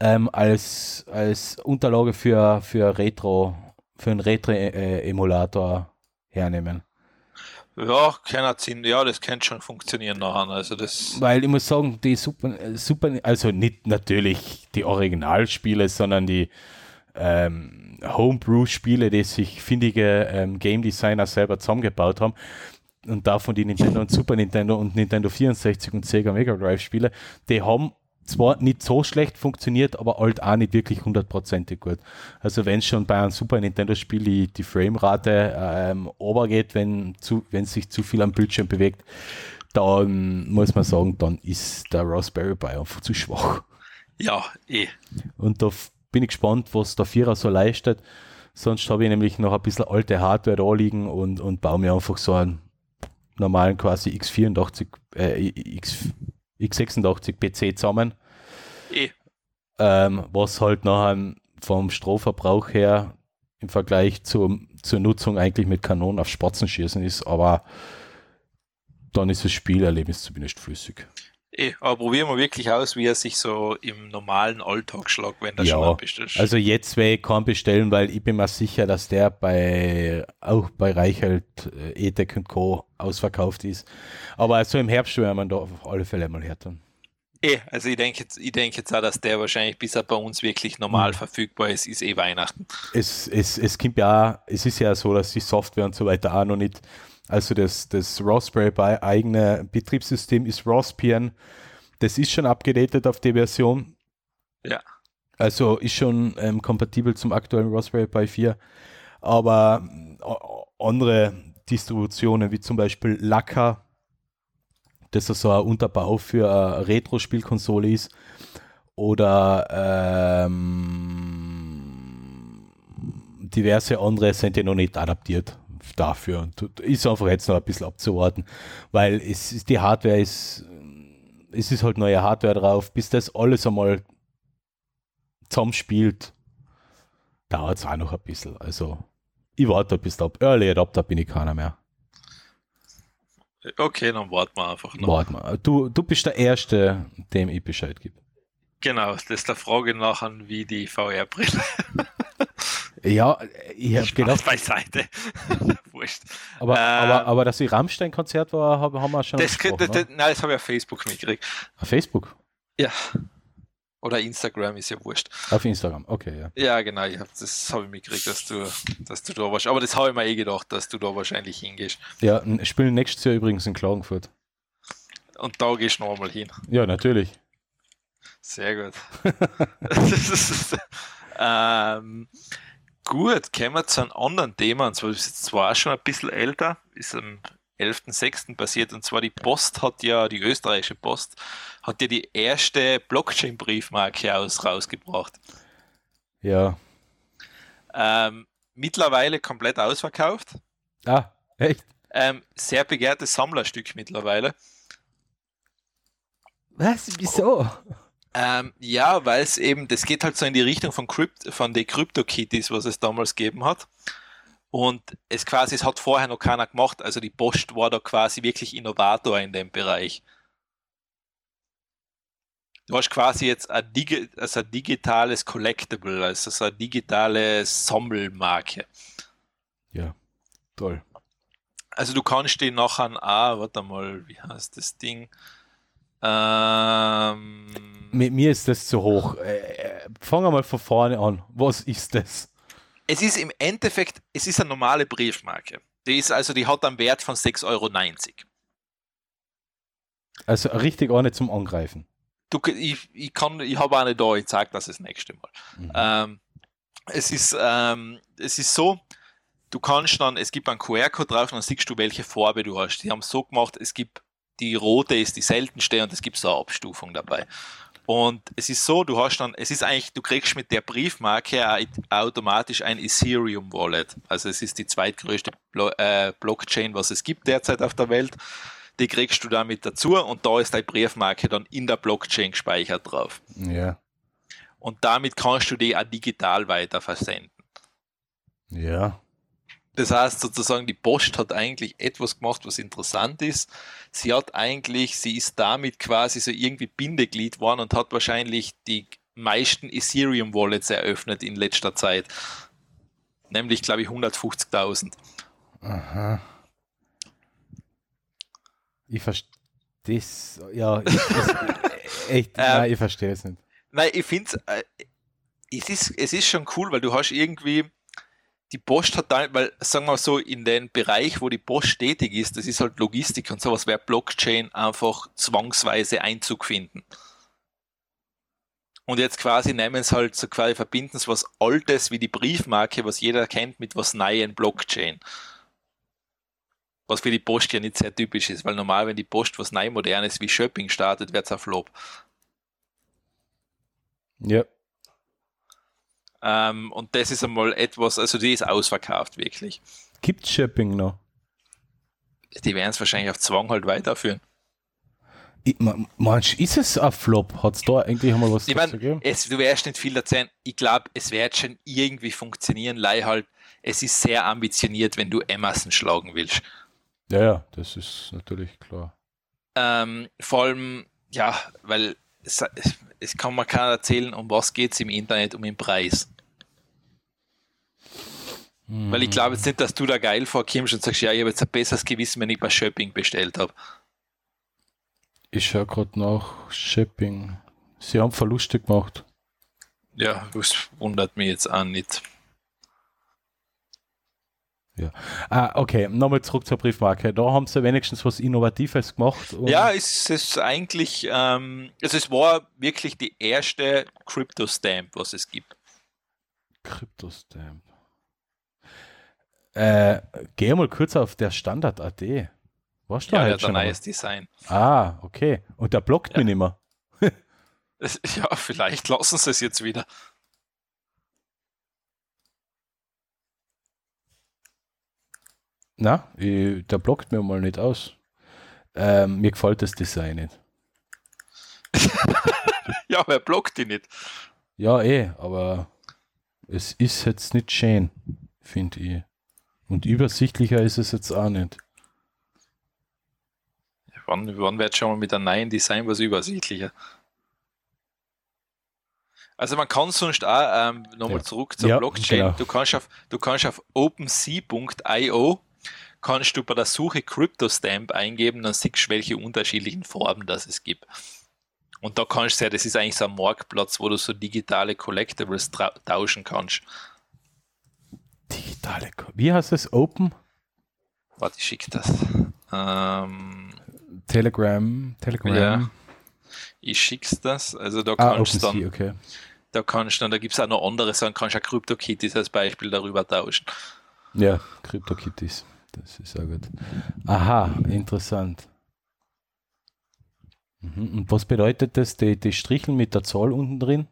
ähm, als, als Unterlage für, für Retro, für einen Retro-Emulator hernehmen. Ja, kann Sinn, ja, das könnte schon funktionieren nachher. Also das, Weil ich muss sagen, die Super, Super also nicht natürlich die Originalspiele, sondern die ähm, Homebrew-Spiele, die sich findige ähm, Game Designer selber zusammengebaut haben. Und davon die Nintendo und Super Nintendo und Nintendo 64 und Sega Mega Drive Spiele, die haben zwar nicht so schlecht funktioniert, aber halt auch nicht wirklich hundertprozentig gut. Also wenn schon bei einem Super Nintendo Spiel die, die Framerate ähm, obergeht, wenn, zu, wenn sich zu viel am Bildschirm bewegt, dann muss man sagen, dann ist der Raspberry Pi einfach zu schwach. ja, eh. Und da bin ich gespannt, was der Vierer so leistet. Sonst habe ich nämlich noch ein bisschen alte Hardware da liegen und, und baue mir einfach so einen normalen quasi x84, äh, X, x86 PC zusammen, Eh. ähm, was halt nachher vom Stromverbrauch her im Vergleich zur, zur Nutzung eigentlich mit Kanonen auf Spatzen schießen ist, aber dann ist das Spielerlebnis zumindest flüssig. Eh, aber probieren wir wirklich aus, wie er sich so im normalen Alltag schlägt, wenn der Ja, schon abbestellt. Also jetzt werde ich keinen bestellen, weil ich bin mir sicher, dass der bei auch bei Reichelt, äh, Etec und Co. ausverkauft ist. Aber also im Herbst werden wir da auf alle Fälle mal her tun. eh, also ich denke jetzt, ich denke jetzt auch, dass der wahrscheinlich bis er bei uns wirklich normal Mhm. verfügbar ist, ist eh Weihnachten. Es, es, es gibt ja, auch- es ist ja so, dass die Software und so weiter auch noch nicht, also das, das Raspberry Pi eigene Betriebssystem ist Raspbian. Das ist schon abgedatet auf die Version. Ja. Also ist schon ähm, kompatibel zum aktuellen Raspberry Pi 4. Aber äh, andere Distributionen, wie zum Beispiel Laka, das ist so ein Unterbau für eine Retro-Spielkonsole ist, oder ähm, diverse andere sind ja noch nicht adaptiert dafür. Und ist einfach jetzt noch ein bisschen abzuwarten, weil es ist, die Hardware ist, es ist halt neue Hardware drauf, bis das alles einmal zusammenspielt, dauert es auch noch ein bisschen. Also ich warte ein bisschen ab. Early Adapter bin ich keiner mehr. Okay, dann warten wir einfach noch. Warte mal. Du, du bist der Erste, dem ich Bescheid gebe. Genau, das ist der Frage nachher, wie die VR-Brille. Ja, ich habe gedacht, beiseite. Wurscht. aber, Ähm, aber, aber dass ich Rammstein-Konzert war, hab, haben wir schon Das, das, das, ne? nein, das habe ich auf Facebook mitgekriegt. Auf Facebook, Ja. Oder Instagram ist ja wurscht. auf Instagram, okay, ja. Ja, genau, ich hab, das habe ich mitgekriegt, dass du, dass du da warst. Aber das habe ich mir eh gedacht, dass du da wahrscheinlich hingehst. Ja, spielen nächstes Jahr übrigens in Klagenfurt. Und da gehst du noch einmal hin. Ja, natürlich. Sehr gut. Ähm, gut, kommen wir zu einem anderen Thema. Und zwar ist jetzt zwar auch schon ein bisschen älter, ist am 11.06. passiert. Und zwar die Post hat ja, die österreichische Post, hat ja die erste Blockchain-Briefmarke aus, rausgebracht. Ja. Ähm, mittlerweile komplett ausverkauft. Ah, echt? Ähm, sehr begehrtes Sammlerstück mittlerweile. Was? Wieso? Ähm, ja, weil es eben, das geht halt so in die Richtung von, Crypt, von den Crypto-Kitties, was es damals gegeben hat. Und es quasi, es hat vorher noch keiner gemacht, also die Post war da quasi wirklich Innovator in dem Bereich. Du hast quasi jetzt ein, Digi also ein digitales Collectible, also so eine digitale Sammelmarke. Ja, toll. Also du kannst den nachher, ah, warte mal, wie heißt das Ding? Ähm, Mir, mir ist das zu hoch. Äh, äh, fangen wir mal von vorne an. Was ist das? Es ist im Endeffekt, es ist eine normale Briefmarke. Die ist also, die hat einen Wert von 6,90 Euro. Also richtig auch nicht zum Angreifen. Du, ich, ich kann, ich habe eine da, ich zeige das das nächste Mal. Mhm. Ähm, es ist, ähm, es ist so, du kannst dann, es gibt einen QR-Code drauf und dann siehst du, welche Farbe du hast. Die haben es so gemacht, es gibt die rote ist die seltenste und es gibt so eine Abstufung dabei. Und es ist so, du hast dann, es ist eigentlich, du kriegst mit der Briefmarke automatisch ein Ethereum Wallet. Also es ist die zweitgrößte äh, Blockchain, was es gibt derzeit auf der Welt. Die kriegst du damit dazu und da ist deine Briefmarke dann in der Blockchain gespeichert drauf. Ja. Und damit kannst du die auch digital weiter versenden. Ja. Das heißt sozusagen, die Post hat eigentlich etwas gemacht, was interessant ist. Sie hat eigentlich, sie ist damit quasi so irgendwie Bindeglied worden und hat wahrscheinlich die meisten Ethereum Wallets eröffnet in letzter Zeit. Nämlich, glaube ich, 150.000. Aha. Ich verstehe es. Ja, ich, es, echt, ähm, nein, ich verstehe es nicht. Nein, ich finde äh, es, ist, es ist schon cool, weil du hast irgendwie die Post hat da, weil sagen wir so, in den Bereich, wo die Post tätig ist, das ist halt Logistik und sowas, wäre Blockchain einfach zwangsweise Einzug finden. Und jetzt quasi nehmen es halt so quasi verbinden es was Altes wie die Briefmarke, was jeder kennt, mit was Neuen Blockchain. Was für die Post ja nicht sehr typisch ist, weil normal, wenn die Post was neu modernes wie Shopping startet, wird es ein Flop. Ja. Ähm, und das ist einmal etwas, also die ist ausverkauft, wirklich. Gibt Shopping noch? Die werden es wahrscheinlich auf Zwang halt weiterführen. Manch, ist es ein Flop? Hat es da eigentlich einmal was ich mein, gegeben? Es, du wirst nicht viel erzählen. Ich glaube, es wird schon irgendwie funktionieren. Lei halt, es ist sehr ambitioniert, wenn du Amazon schlagen willst. Ja, ja, das ist natürlich klar. Ähm, vor allem, ja, weil es, kann man keiner erzählen, um was geht es im Internet, um den Preis. Weil ich glaube jetzt nicht, dass du da geil vorkommst und sagst, ja, ich habe jetzt ein besseres Gewissen, wenn ich bei Shopping bestellt habe. Ich schaue gerade nach Shopping. Sie haben Verluste gemacht. Ja, das wundert mich jetzt auch nicht. Ja. Ah, okay, nochmal zurück zur Briefmarke. Da haben sie wenigstens was Innovatives gemacht. Ja, es ist eigentlich, ähm, also es war wirklich die erste Crypto-Stamp, was es gibt. Crypto-Stamp. Äh, geh mal kurz auf der Standard.at. Was da ja, halt der schon? neues Design. Ah, okay. Und der blockt ja. mich nicht mehr. ja, vielleicht lassen sie es jetzt wieder. Na, der blockt mir mal nicht aus. Ähm, mir gefällt das Design nicht. ja, wer blockt die nicht? Ja, eh, aber es ist jetzt nicht schön, finde ich. Und übersichtlicher ist es jetzt auch nicht. Wann, wann wird schon mal mit einem neuen Design was übersichtlicher? Also man kann sonst auch ähm, nochmal ja. zurück zur ja, Blockchain. Genau. Du kannst auf, du kannst auf OpenSea.io kannst du bei der Suche CryptoStamp eingeben, dann siehst du, welche unterschiedlichen Farben das es gibt. Und da kannst du ja, das ist eigentlich so ein Marktplatz, wo du so digitale Collectibles tauschen kannst. Digitale. Wie heißt das? Open? Warte, ich schicke das. Ähm, Telegram. Telegram. Ja. Ich schick's das. Also da ah, kannst du dann. Okay. Da kannst dann, da gibt es auch noch andere Sachen, kannst du auch CryptoKitties als Beispiel darüber tauschen. Ja, CryptoKitties. Das ist auch gut. Aha, interessant. Mhm. Und was bedeutet das, die, die Stricheln mit der Zahl unten drin?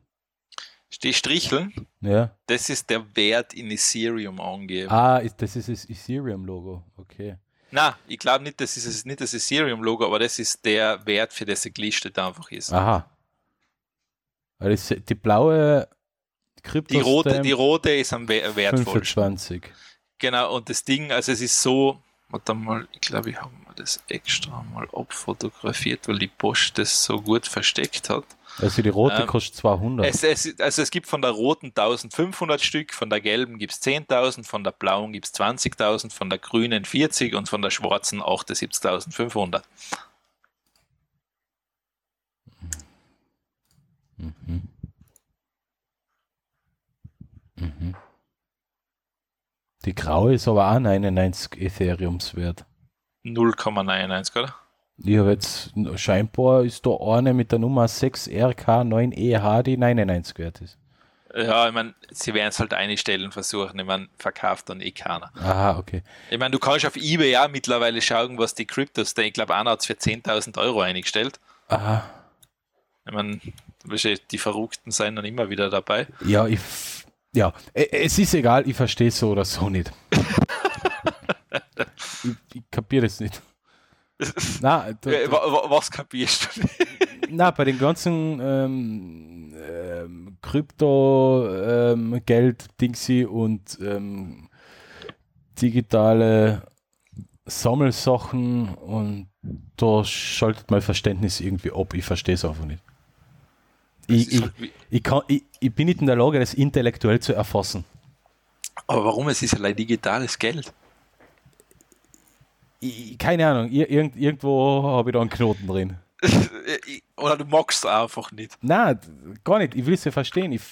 Die Stricheln? Ja. Das ist der Wert in Ethereum angegeben. Ah, das ist das Ethereum-Logo, okay. Na, ich glaube nicht, das ist nicht das Ethereum-Logo, aber das ist der Wert, für das er gelistet einfach ist. Aha. Das, die blaue Krypto die rote, die rote ist am wertvollsten. 25. Genau, und das Ding, also es ist so, warte mal, ich glaube, ich habe mir das extra mal abfotografiert, weil die Post das so gut versteckt hat. Also die rote ähm, kostet 200. Es, es, also es gibt von der roten 1500 Stück, von der gelben gibt es 10.000, von der blauen gibt es 20.000, von der grünen 40 und von der schwarzen 78.500. Mhm. Mhm. Die graue ist aber auch 99 Ethereums wert. 0,99, oder? Ich habe jetzt, scheinbar ist da eine mit der Nummer 6RK9EH, e die 99 wert ist. Ja, ich meine, sie werden es halt einstellen versuchen. Ich meine, verkauft dann eh keiner. Aha, okay. Ich meine, du kannst auf Ebay ja mittlerweile schauen, was die Kryptos, ich glaube, einer hat es für 10.000 Euro eingestellt. Aha. Ich meine, die Verrückten sind dann immer wieder dabei. Ja, ich, ja, e, es ist egal, ich verstehe es so oder so nicht. ich, ich kapiere es nicht. Na, was kapierst du? Na, bei den ganzen ähm, ähm, Krypto-Geld-Dingsy ähm, und ähm, digitale Sammelsachen und da schaltet mein Verständnis irgendwie ab. Ich verstehe es einfach nicht. Ich, ich, ich, kann, ich, bin nicht in der Lage, das intellektuell zu erfassen. Aber warum? Es ist ja digitales Geld. Keine Ahnung, irgend, irgendwo habe ich da einen Knoten drin. Oder du magst es einfach nicht. Nein, gar nicht. Ich will es ja verstehen. Ich,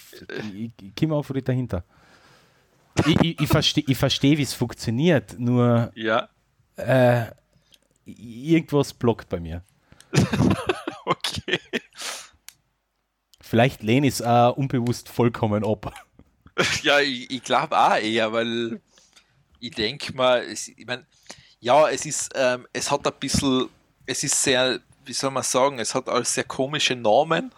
ich, ich komme einfach nicht dahinter. ich ich, ich verstehe, versteh, wie es funktioniert, nur ja. äh, irgendwas blockt bei mir. okay. Vielleicht lehne ich es auch unbewusst vollkommen ab. Ja, ich, ich glaube auch eher, weil ich denke mal, es, ich mein, ja, es ist, ähm, es hat ein bisschen, es ist sehr, wie soll man sagen, es hat alles sehr komische Namen.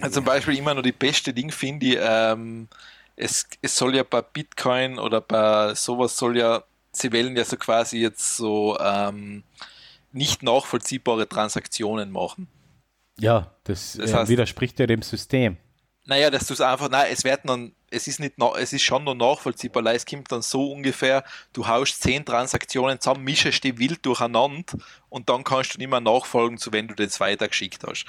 Also zum Beispiel immer nur die beste Ding finde ich, ähm, es, es soll ja bei Bitcoin oder bei sowas soll ja, sie wählen ja so quasi jetzt so ähm, nicht nachvollziehbare Transaktionen machen. Ja, das, das heißt, widerspricht ja dem System. Naja, dass du es einfach, nein, es wird dann, es ist nicht, es ist schon noch nachvollziehbar, es kommt dann so ungefähr, du haust zehn Transaktionen zusammen, mischst die wild durcheinander und dann kannst du nicht mehr nachfolgen, zu wenn du das weitergeschickt hast.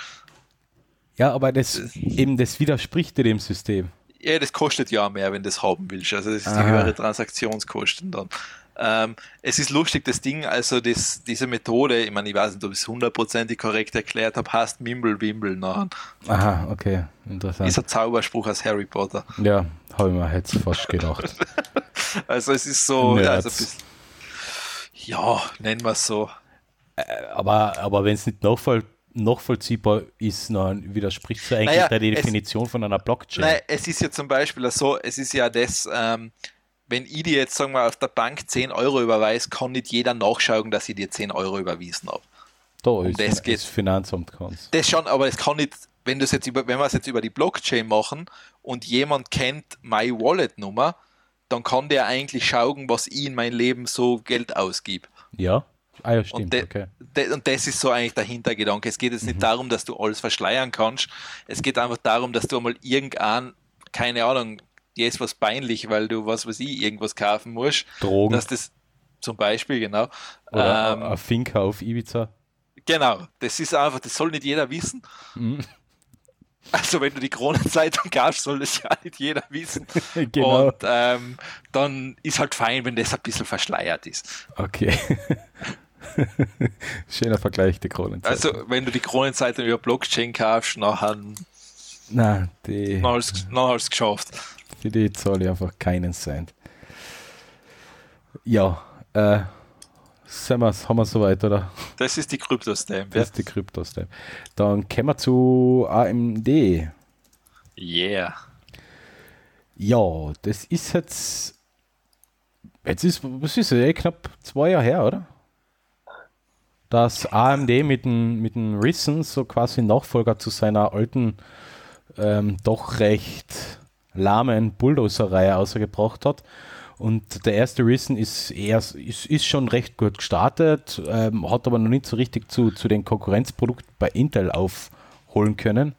Ja, aber das, das eben, das widerspricht dem System. Ja, das kostet ja mehr, wenn du das haben willst. Also das ist die höhere Transaktionskosten dann. Ähm, es ist lustig, das Ding, also das, diese Methode, ich meine, ich weiß nicht, ob ich es hundertprozentig korrekt erklärt habe, heißt Mimble-Wimble. Aha, okay, interessant. Ist ein Zauberspruch aus Harry Potter. Ja, habe ich mir jetzt fast gedacht. also es ist so, ja, also bisschen, ja, nennen wir es so. Äh, aber, aber wenn es nicht nachvoll, nachvollziehbar ist, dann widerspricht es eigentlich naja, der Definition es, von einer Blockchain. Nein, es ist ja zum Beispiel so, es ist ja das, ähm, wenn ich dir jetzt, sagen wir, auf der Bank 10 Euro überweise, kann nicht jeder nachschauen, dass ich dir 10 Euro überwiesen habe. Da um ist das, geht. das Finanzamt kannst. Das schon, aber es kann nicht, wenn du jetzt über, wenn wir es jetzt über die Blockchain machen und jemand kennt My Wallet Nummer, dann kann der eigentlich schauen, was ich in mein Leben so Geld ausgib. Ja. Ah ja, stimmt. Und, de, okay. de, und das ist so eigentlich der Hintergedanke. Es geht jetzt nicht mhm. darum, dass du alles verschleiern kannst. Es geht einfach darum, dass du einmal irgendein, keine Ahnung, dir ist was peinlich, weil du, was weiß ich, irgendwas kaufen musst. Drogen. Dass das zum Beispiel, genau. Oder ähm, ein Finca auf Ibiza. Genau, das ist einfach, das soll nicht jeder wissen. Mhm. Also wenn du die Kronenzeitung kaufst, soll das ja nicht jeder wissen. genau. Und ähm, dann ist halt fein, wenn das ein bisschen verschleiert ist. Okay. Schöner Vergleich, die Kronenzeitung. Also wenn du die Kronenzeitung über Blockchain kaufst, nachher, Na, die, nachher hast du es geschafft. Für die zahle ich einfach keinen Cent. Ja, äh, sind wir's, haben wir soweit, oder? Das ist die Kryptostamp. Das ist die Kryptostamp. Dann kommen wir zu AMD. Yeah. Ja, das ist jetzt. Jetzt ist, was ist es, eh knapp zwei Jahre her, oder? Dass AMD mit dem, mit dem Risen so quasi Nachfolger zu seiner alten, ähm, doch recht lahmen Bulldozer-Reihe ausgebracht hat. Und der erste Risen ist, eher, ist, ist schon recht gut gestartet, ähm, hat aber noch nicht so richtig zu, zu den Konkurrenzprodukten bei Intel aufholen können.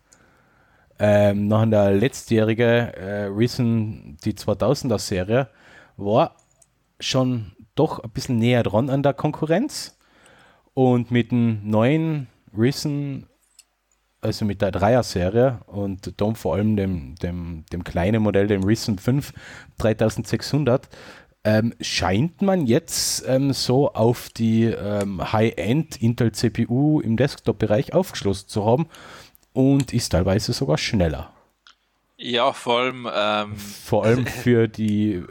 Ähm, noch der letztjährige äh, Risen, die 2000er Serie, war schon doch ein bisschen näher dran an der Konkurrenz. Und mit dem neuen Risen also mit der Dreier-Serie und dann vor allem dem, dem, dem kleinen Modell, dem Risen 5 3600, ähm, scheint man jetzt ähm, so auf die ähm, High-End Intel CPU im Desktop-Bereich aufgeschlossen zu haben und ist teilweise sogar schneller. Ja, vor allem. Ähm, vor allem für die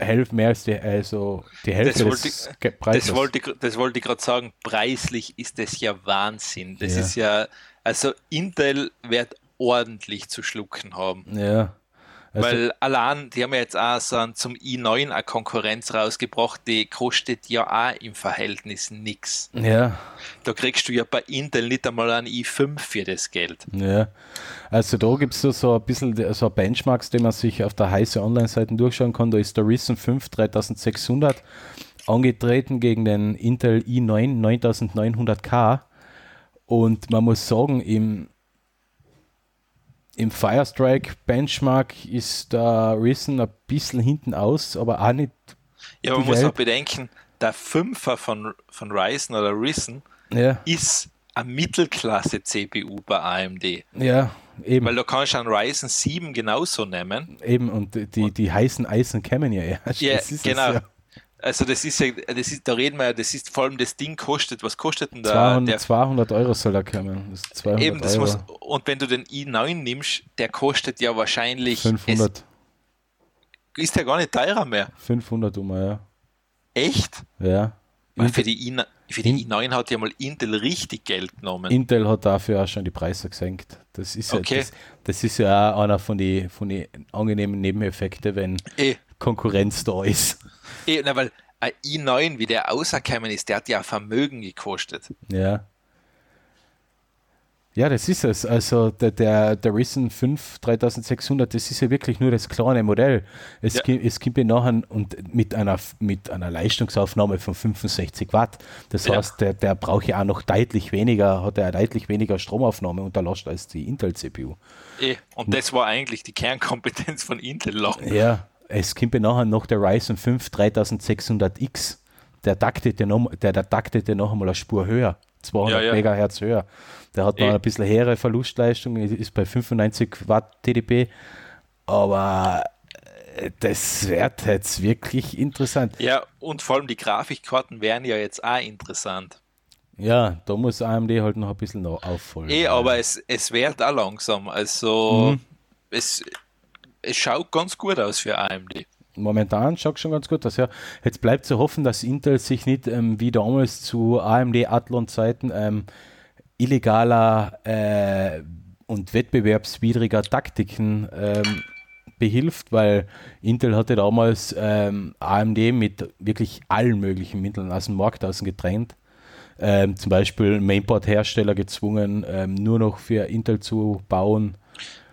Hälfte, mehr als die, also die Hälfte das des wollte, Preises. Das wollte, das wollte ich gerade sagen, preislich ist das ja Wahnsinn. Das ja. ist ja, also Intel wird ordentlich zu schlucken haben. Ja. Also, Weil allein, die haben ja jetzt auch so zum i9 eine Konkurrenz rausgebracht, die kostet ja auch im Verhältnis nichts. Ja. Da kriegst du ja bei Intel nicht einmal ein i5 für das Geld. Ja. Also da gibt es so, so ein bisschen so Benchmarks, die man sich auf der heiße Online-Seite durchschauen kann. Da ist der Ryzen 5 3600 angetreten gegen den Intel i9 9900K. Und man muss sagen, im im Firestrike Benchmark ist der Risen ein bisschen hinten aus, aber auch nicht. Ja, man muss auch bedenken, der Fünfer von, von Ryzen oder Risen ja. ist eine Mittelklasse-CPU bei AMD. Ja, eben. Weil du kannst einen Ryzen 7 genauso nehmen. Eben, und die, die heißen Eisen kämen ja erst. Ja, genau. Ja. Also das ist ja, das ist, da reden wir ja, das ist vor allem das Ding kostet, was kostet denn da? 200, der, 200 Euro soll er kommen. Das 200 eben, das Euro. muss, und wenn du den i9 nimmst, der kostet ja wahrscheinlich 500. Es, ist der gar nicht teurer mehr. 500 um, ja. Echt? Ja. Weil für die, i, für die i9 hat ja mal Intel richtig Geld genommen. Intel hat dafür auch schon die Preise gesenkt. Das ist ja, das, das, ist ja auch einer von den von die angenehmen Nebeneffekten, wenn e. Konkurrenz da ist. Eh, na, weil ein i9, wie der auserkommen ist, der hat ja Vermögen gekostet. Ja. Ja, das ist es. Also der, der, der Risen 5 3600, das ist ja wirklich nur das kleine Modell. Es, ja. gibt, es gibt ja nachher und mit einer, mit einer Leistungsaufnahme von 65 Watt. Das ja. heißt, der, der braucht ja auch noch deutlich weniger, hat er deutlich weniger Stromaufnahme unterlastet als die Intel-CPU. Eh, und das war eigentlich die Kernkompetenz von Intel. Lang. Ja, es kommt ja nachher noch der Ryzen 5 3600X. Der taktet ja noch, der, der taktet ja noch einmal eine Spur höher. 200 ja, ja. Megahertz höher. Der hat noch e. ein bisschen höhere Verlustleistung, ist bei 95 Watt TDP. Aber äh, das wird jetzt wirklich interessant. Ja, und vor allem die Grafikkarten wären ja jetzt auch interessant. Ja, da muss AMD halt noch ein bisschen noch auffolgen. Eh, aber es, es wird auch langsam. Also mhm. es, es schaut ganz gut aus für AMD. Momentan schaut schon ganz gut aus. Ja. Jetzt bleibt zu hoffen, dass Intel sich nicht ähm, wie damals zu AMD Athlon-Zeiten ähm, illegaler äh, und wettbewerbswidriger Taktiken ähm, behilft, weil Intel hatte damals ähm, AMD mit wirklich allen möglichen Mitteln aus dem Markt außen getrennt. Ähm, zum Beispiel Mainboard-Hersteller gezwungen, ähm, nur noch für Intel zu bauen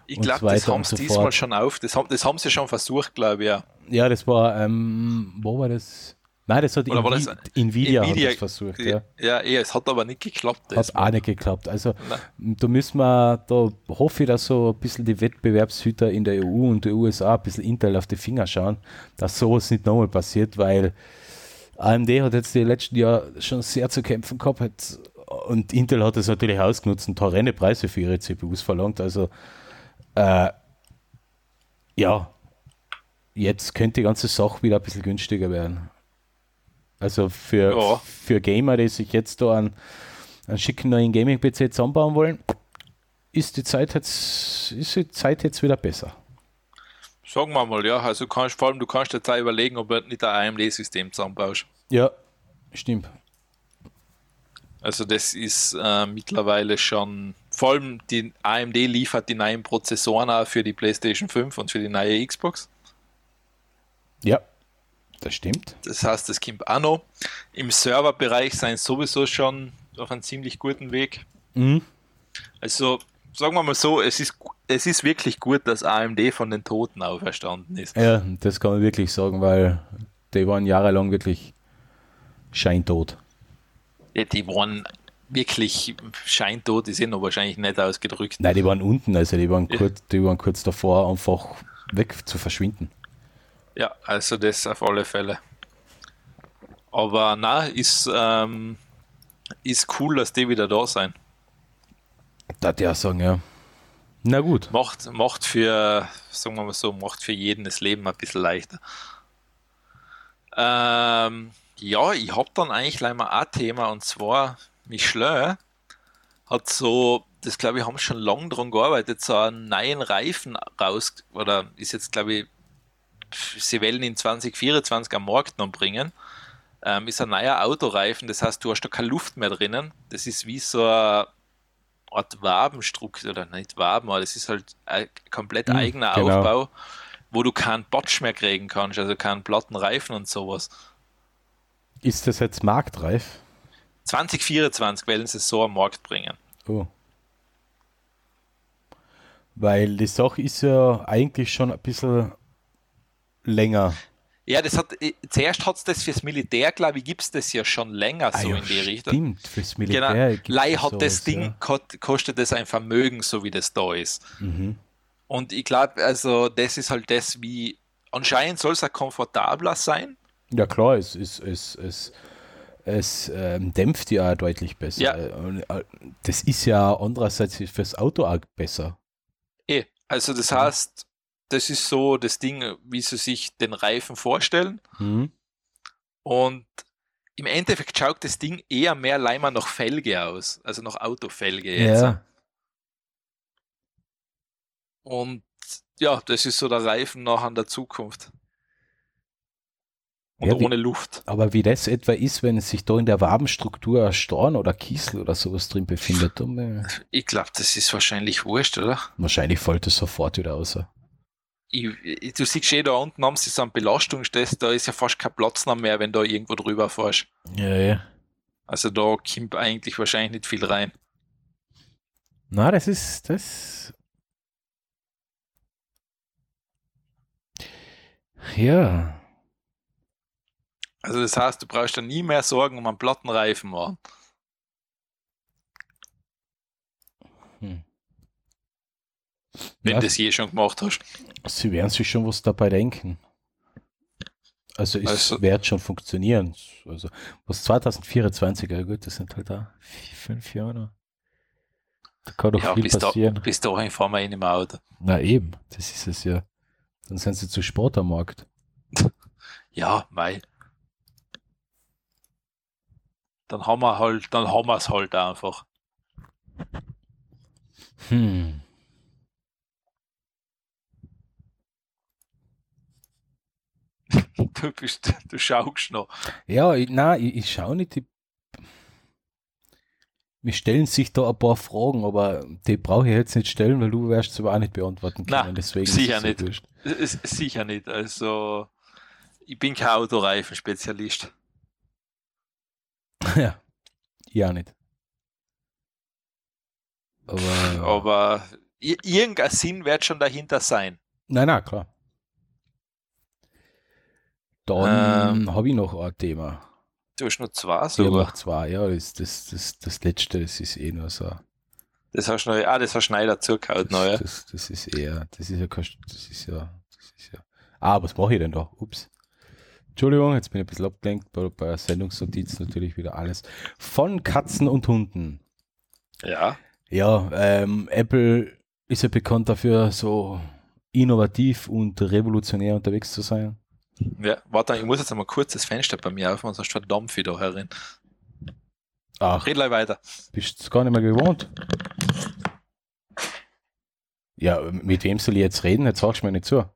ich glaube, das haben sie so diesmal schon auf. Das haben, das haben sie schon versucht, glaube ich. Ja, ja das war, ähm, wo war das? Nein, das hat Invi das, Nvidia, Nvidia hat das versucht. Ja. ja, ja, es hat aber nicht geklappt. Hat auch nicht geklappt. Also Nein. da müssen wir, da hoffe ich, dass so ein bisschen die Wettbewerbshüter in der EU und den USA ein bisschen Intel auf die Finger schauen, dass sowas nicht nochmal passiert, weil AMD hat jetzt die letzten Jahre schon sehr zu kämpfen gehabt und Intel hat das natürlich ausgenutzt und horrende Preise für ihre CPUs verlangt. Also äh, ja, jetzt könnte die ganze Sache wieder ein bisschen günstiger werden. Also für, ja. für Gamer, die sich jetzt da einen, einen schicken neuen Gaming-PC zusammenbauen wollen, ist die Zeit jetzt, ist die Zeit jetzt wieder besser. Sagen wir mal, ja. Also kannst, vor allem du kannst dir Zeit überlegen, ob du nicht ein AMD-System zusammenbaust. Ja, stimmt. Also das ist äh, mittlerweile schon, vor allem die AMD liefert die neuen Prozessoren auch für die PlayStation 5 und für die neue Xbox. Ja, das stimmt. Das heißt, das kommt auch noch. Im Serverbereich sind sowieso schon auf einem ziemlich guten Weg. Mhm. Also sagen wir mal so, es ist, es ist wirklich gut, dass AMD von den Toten auferstanden ist. Ja, das kann man wirklich sagen, weil die waren jahrelang wirklich scheintot die waren wirklich scheintot, die sind aber wahrscheinlich nicht ausgedrückt. Nein, die waren unten, also die waren, ja. kurz, die waren kurz davor, einfach weg zu verschwinden. Ja, also das auf alle Fälle. Aber na, ist, ähm, ist cool, dass die wieder da sein. Da ja sagen, ja. Na gut. Macht, macht für, sagen wir mal so, macht für jeden das Leben ein bisschen leichter. Ähm, ja, ich habe dann eigentlich gleich mal ein Thema und zwar Michelin hat so, das glaube ich, haben schon lange daran gearbeitet, so einen neuen Reifen raus, oder ist jetzt glaube ich, sie wollen in 2024 am Markt noch bringen. Ähm, ist ein neuer Autoreifen, das heißt, du hast da keine Luft mehr drinnen. Das ist wie so ein, Art Wabenstruktur, oder nicht Waben, aber das ist halt ein komplett Hm, eigener genau. Aufbau, wo du keinen Botsch mehr kriegen kannst, also keinen platten Reifen und sowas. Ist das jetzt marktreif? 2024 werden sie es so am Markt bringen. Oh. Weil die Sache ist ja eigentlich schon ein bisschen länger. Ja, das hat, äh, zuerst hat es das fürs Militär, glaube ich, gibt es das ja schon länger so Ah ja, in die Richtung. Stimmt, fürs Genau, Militär. gibt's Lei ja hat das sowas, Ding, ja. kostet das ein Vermögen, so wie das da ist. Mhm. Und ich glaube, also das ist halt das, wie anscheinend soll es auch komfortabler sein. Ja klar, es, es, es, es, es ähm, dämpft ja deutlich besser. Ja. Äh, Das ist ja andererseits fürs Auto auch besser. Eh, also das heißt, das ist so das Ding, wie sie sich den Reifen vorstellen. Mhm. Und im Endeffekt schaut das Ding eher mehr Leimer nach Felge aus, also nach Autofelge jetzt. Ja. Und ja, das ist so der Reifen noch an der Zukunft. Und Ja, wie- ohne Luft. Aber wie das etwa ist, wenn es sich da in der Wabenstruktur ein Storn oder Kiesel oder sowas drin befindet, dann, äh, Ich glaube, das ist wahrscheinlich wurscht, oder? wahrscheinlich fällt es sofort wieder aus. Ich, ich, du siehst eh da unten haben sie so einen Belastungstest, da ist ja fast kein Platz mehr, wenn da irgendwo drüber fährst. Ja, ja. Also da kommt eigentlich wahrscheinlich nicht viel rein. Na, das ist das. Ja. Also das heißt, du brauchst dann nie mehr Sorgen um einen platten Reifen machen. Hm. wenn Ja, du das je schon gemacht hast. sie werden sich schon was dabei denken. Also es Also- wird schon funktionieren. Also was 2024, ja gut, das sind halt da fünf Jahre. Da kann doch Ja, viel bis, da, passieren. bis dahin fahren wir eh nicht mehr Auto. Na eben, das ist es ja. Dann sind sie zu Sport am Markt. Ja, mei. Dann haben wir halt, dann haben wir es halt einfach. Hm. Du bist, du schaust noch. Ja, ich, na, ich, ich schaue nicht. Ich, mir stellen sich da ein paar Fragen, aber die brauche ich jetzt nicht stellen, weil du wirst sie aber auch nicht beantworten können. Na, Deswegen sicher es nicht. Es- Sicher nicht. Also, ich bin kein Autoreifenspezialist. ja, ja nicht. Aber, Aber i- irgendein Sinn wird schon dahinter sein. nein, nein, klar. Dann Ähm. habe ich noch ein Thema. Du hast nur zwei Ich sogar. noch zwei, ja, das, das, das, das letzte, das ist eh nur so. Das hast du noch, ah, das hast du Schneider zugehauen, noch, ja. Das, das ist eher, das ist ja, kein- das ist ja, das ist ja. Ah, was mache ich denn da? Ups. Entschuldigung, jetzt bin ich ein bisschen abgelenkt, bei, bei der Sendungsnotiz natürlich wieder alles. Von Katzen und Hunden. Ja. Ja, ähm, Apple ist ja bekannt dafür, so innovativ und revolutionär unterwegs zu sein. ja. Warte, ich muss jetzt einmal kurz das Fenster bei mir aufmachen, sonst verdammt viel da herin. Ach, Red gleich weiter. bist du gar nicht mehr gewohnt? Ja, mit wem soll ich jetzt reden? Jetzt sagst du mir nicht zu.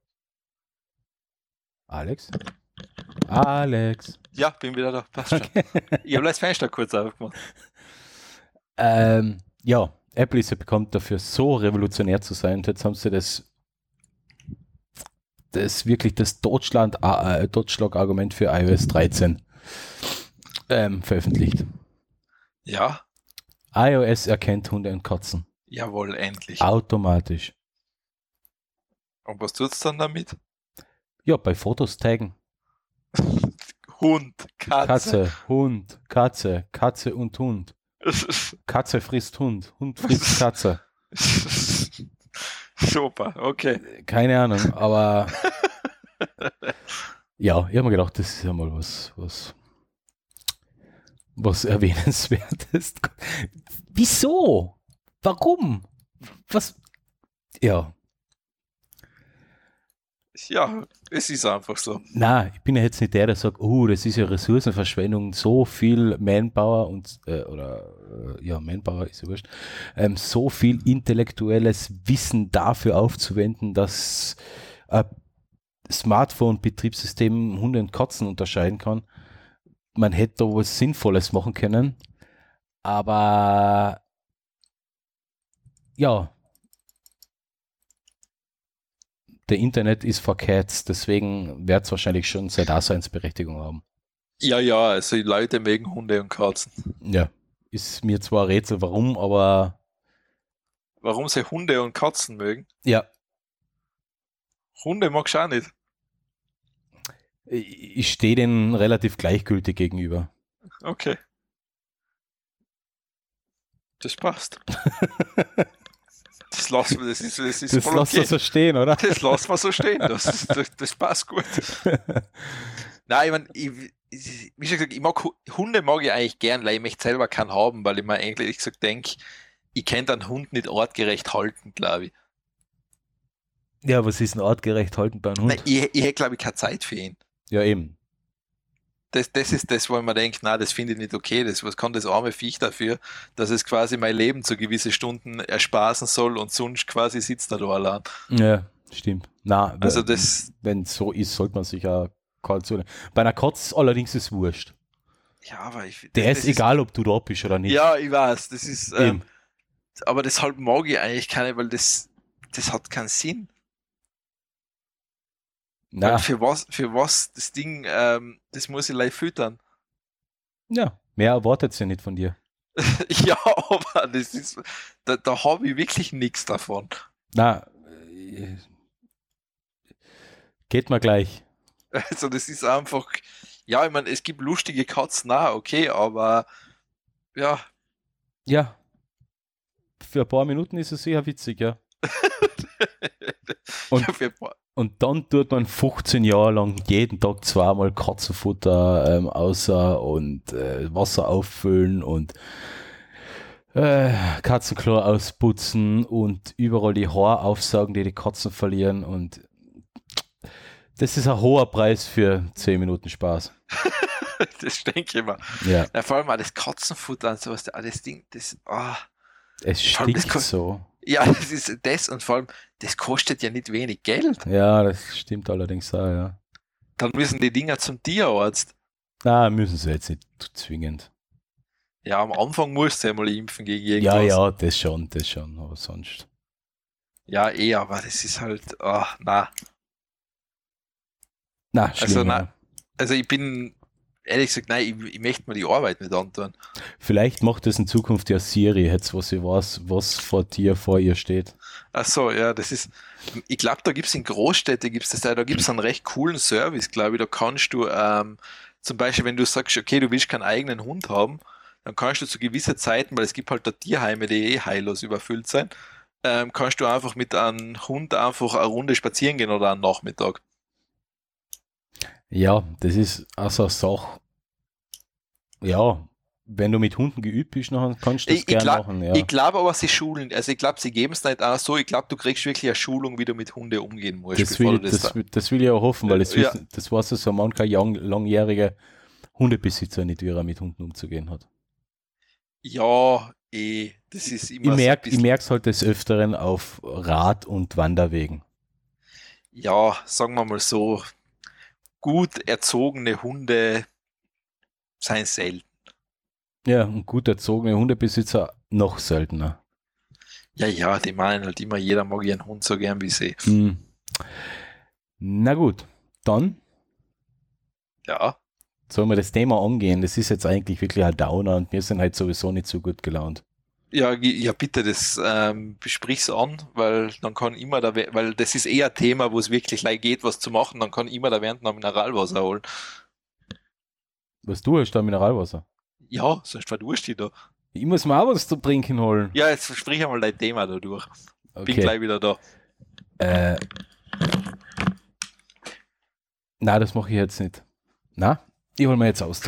Alex? Alex. Ja, bin wieder da. Passt schon. Ich habe das Fenster kurz aufgemacht. Ähm, ja, Apple ist ja bekannt dafür, so revolutionär zu sein. Und jetzt haben sie das, das wirklich das Totschlag, äh, Totschlagargument für iOS 13 ähm, veröffentlicht. Ja, iOS erkennt Hunde und Katzen. jawohl, endlich. Automatisch. Und was tut's dann damit? Ja, bei Fotos taggen. Hund, Katze. Katze, Hund, Katze, Katze und Hund. Katze frisst Hund, Hund frisst Katze. Super, okay. Keine Ahnung, aber ja, ich habe mir gedacht, das ist ja mal was, was, was erwähnenswertes. Wieso? Warum? Was? Ja, Ja, es ist einfach so. na, ich bin ja jetzt nicht der, der sagt, oh, das ist ja Ressourcenverschwendung, so viel Manpower und, äh, oder, äh, ja, Manpower ist ja wurscht, ähm, so viel intellektuelles Wissen dafür aufzuwenden, dass ein Smartphone-Betriebssystem Hunde und Katzen unterscheiden kann. Man hätte da was Sinnvolles machen können, aber ja, der Internet ist verkehrt, deswegen wird es wahrscheinlich schon seine Daseinsberechtigung haben. Ja, ja, also die Leute mögen Hunde und Katzen. Ja, ist mir zwar ein Rätsel, warum, aber Warum sie Hunde und Katzen mögen? ja, Hunde magst du auch nicht. ich ich stehe denen relativ gleichgültig gegenüber. Okay. Das passt. Das lassen wir, das ist, das ist Das voll okay. so stehen, oder? Das lassen wir so stehen. Das, das, das passt gut. Nein, ich, mein, ich, ich, wie schon gesagt, ich mag Hu- Hunde mag ich eigentlich gern, weil ich möchte selber keinen haben, weil ich mir eigentlich ehrlich gesagt denke, ich könnte einen Hund nicht artgerecht halten, glaube ich. Ja, was ist ein artgerecht halten bei einem Hund? Nein, ich, ich hätte, glaube ich, keine Zeit für ihn. Ja, eben. Das, das ist das, wo man denkt, na, das finde ich nicht okay. Das, was kann das arme Viech dafür, dass es quasi mein Leben zu gewissen Stunden erspaßen soll und sonst quasi sitzt er da allein. Ja, stimmt. Na, Also das, wenn es so ist, sollte man sich ja kalt zu. Bei einer Katze allerdings ist es wurscht. ja, aber ich. Der das, ist das egal, ob du da bist oder nicht. Ja, ich weiß, das ist, ähm, aber deshalb mag ich eigentlich keine, weil das, das hat keinen Sinn. Na, für was, für was das Ding, ähm, das muss ich live füttern. ja, mehr erwartet sie nicht von dir. ja, aber das ist, da, da habe ich wirklich nichts davon. Na, äh, geht mal gleich. Also das ist einfach, ja, ich meine, es gibt lustige Katzen, na, okay, aber ja, Ja. Für ein paar Minuten ist es sicher witzig, ja. Und- ja, für, Und dann tut man 15 Jahre lang jeden Tag zweimal Katzenfutter ähm, außer und äh, Wasser auffüllen und äh, Katzenklo ausputzen und überall die Haare aufsaugen, die die Katzen verlieren und das ist ein hoher Preis für 10 Minuten Spaß. das denke ich mir. Ja, Ja, vor allem das Katzenfutter und sowas, das Ding, das, ah. es das stinkt kann- so. Ja, das ist das und vor allem, das kostet ja nicht wenig Geld. Ja, das stimmt allerdings auch, ja. Dann müssen die Dinger zum Tierarzt. Na, müssen sie jetzt nicht zwingend. Ja, am Anfang musst du ja mal impfen gegen irgendwas. Ja, ja, das schon, das schon, aber sonst. Ja, eh, aber das ist halt, ah, na. Na, schlimm, Also, na- Also ich bin, ehrlich gesagt, nein, ich, ich möchte mir die Arbeit nicht antun. Vielleicht macht es in Zukunft ja Siri, jetzt wo sie weiß, was vor dir vor ihr steht. Ach so, ja, das ist, ich glaube, da gibt es in Großstädten, gibt's das, da gibt es einen recht coolen Service, glaube ich, da kannst du, ähm, zum Beispiel, wenn du sagst, okay, du willst keinen eigenen Hund haben, dann kannst du zu gewissen Zeiten, weil es gibt halt da Tierheime, die eh heillos überfüllt sind, ähm, kannst du einfach mit einem Hund einfach eine Runde spazieren gehen oder einen Nachmittag. Ja, das ist also eine Sache. Ja, wenn du mit Hunden geübt bist, dann kannst du das Ich- gerne glaub- machen. Ja. Ich glaube aber, sie schulen, also ich glaube, sie geben es nicht auch so, ich glaube, du kriegst wirklich eine Schulung, wie du mit Hunden umgehen musst, Das bevor will, du das, das, will- das will ich auch hoffen, weil das, Ja. wissen, das weiß so mancher lang, langjährige Hundebesitzer nicht, wie er mit Hunden umzugehen hat. Ja, eh, das ist immer Ich merke es halt des Öfteren auf Rad- und Wanderwegen. ja, sagen wir mal so, gut erzogene Hunde seien selten. Ja, und gut erzogene Hundebesitzer noch seltener. Ja, ja, die meinen halt immer, jeder mag ihren Hund so gern wie sie. Hm. Na gut, dann Ja, sollen wir das Thema angehen. Das ist jetzt eigentlich wirklich ein Downer und wir sind halt sowieso nicht so gut gelaunt. ja, ja bitte, das ähm, besprich's an, weil dann kann immer We- weil das ist eher ein Thema, wo es wirklich leicht geht, was zu machen, dann kann immer der Während noch Mineralwasser holen. Was du hast da Mineralwasser? Ja, sonst verdurst du da. Ich muss mir auch was zu trinken holen. Ja, jetzt sprich einmal dein Thema da durch. Bin Okay. gleich wieder da. Äh, na, das mache ich jetzt nicht. Na, ich hol mir jetzt aus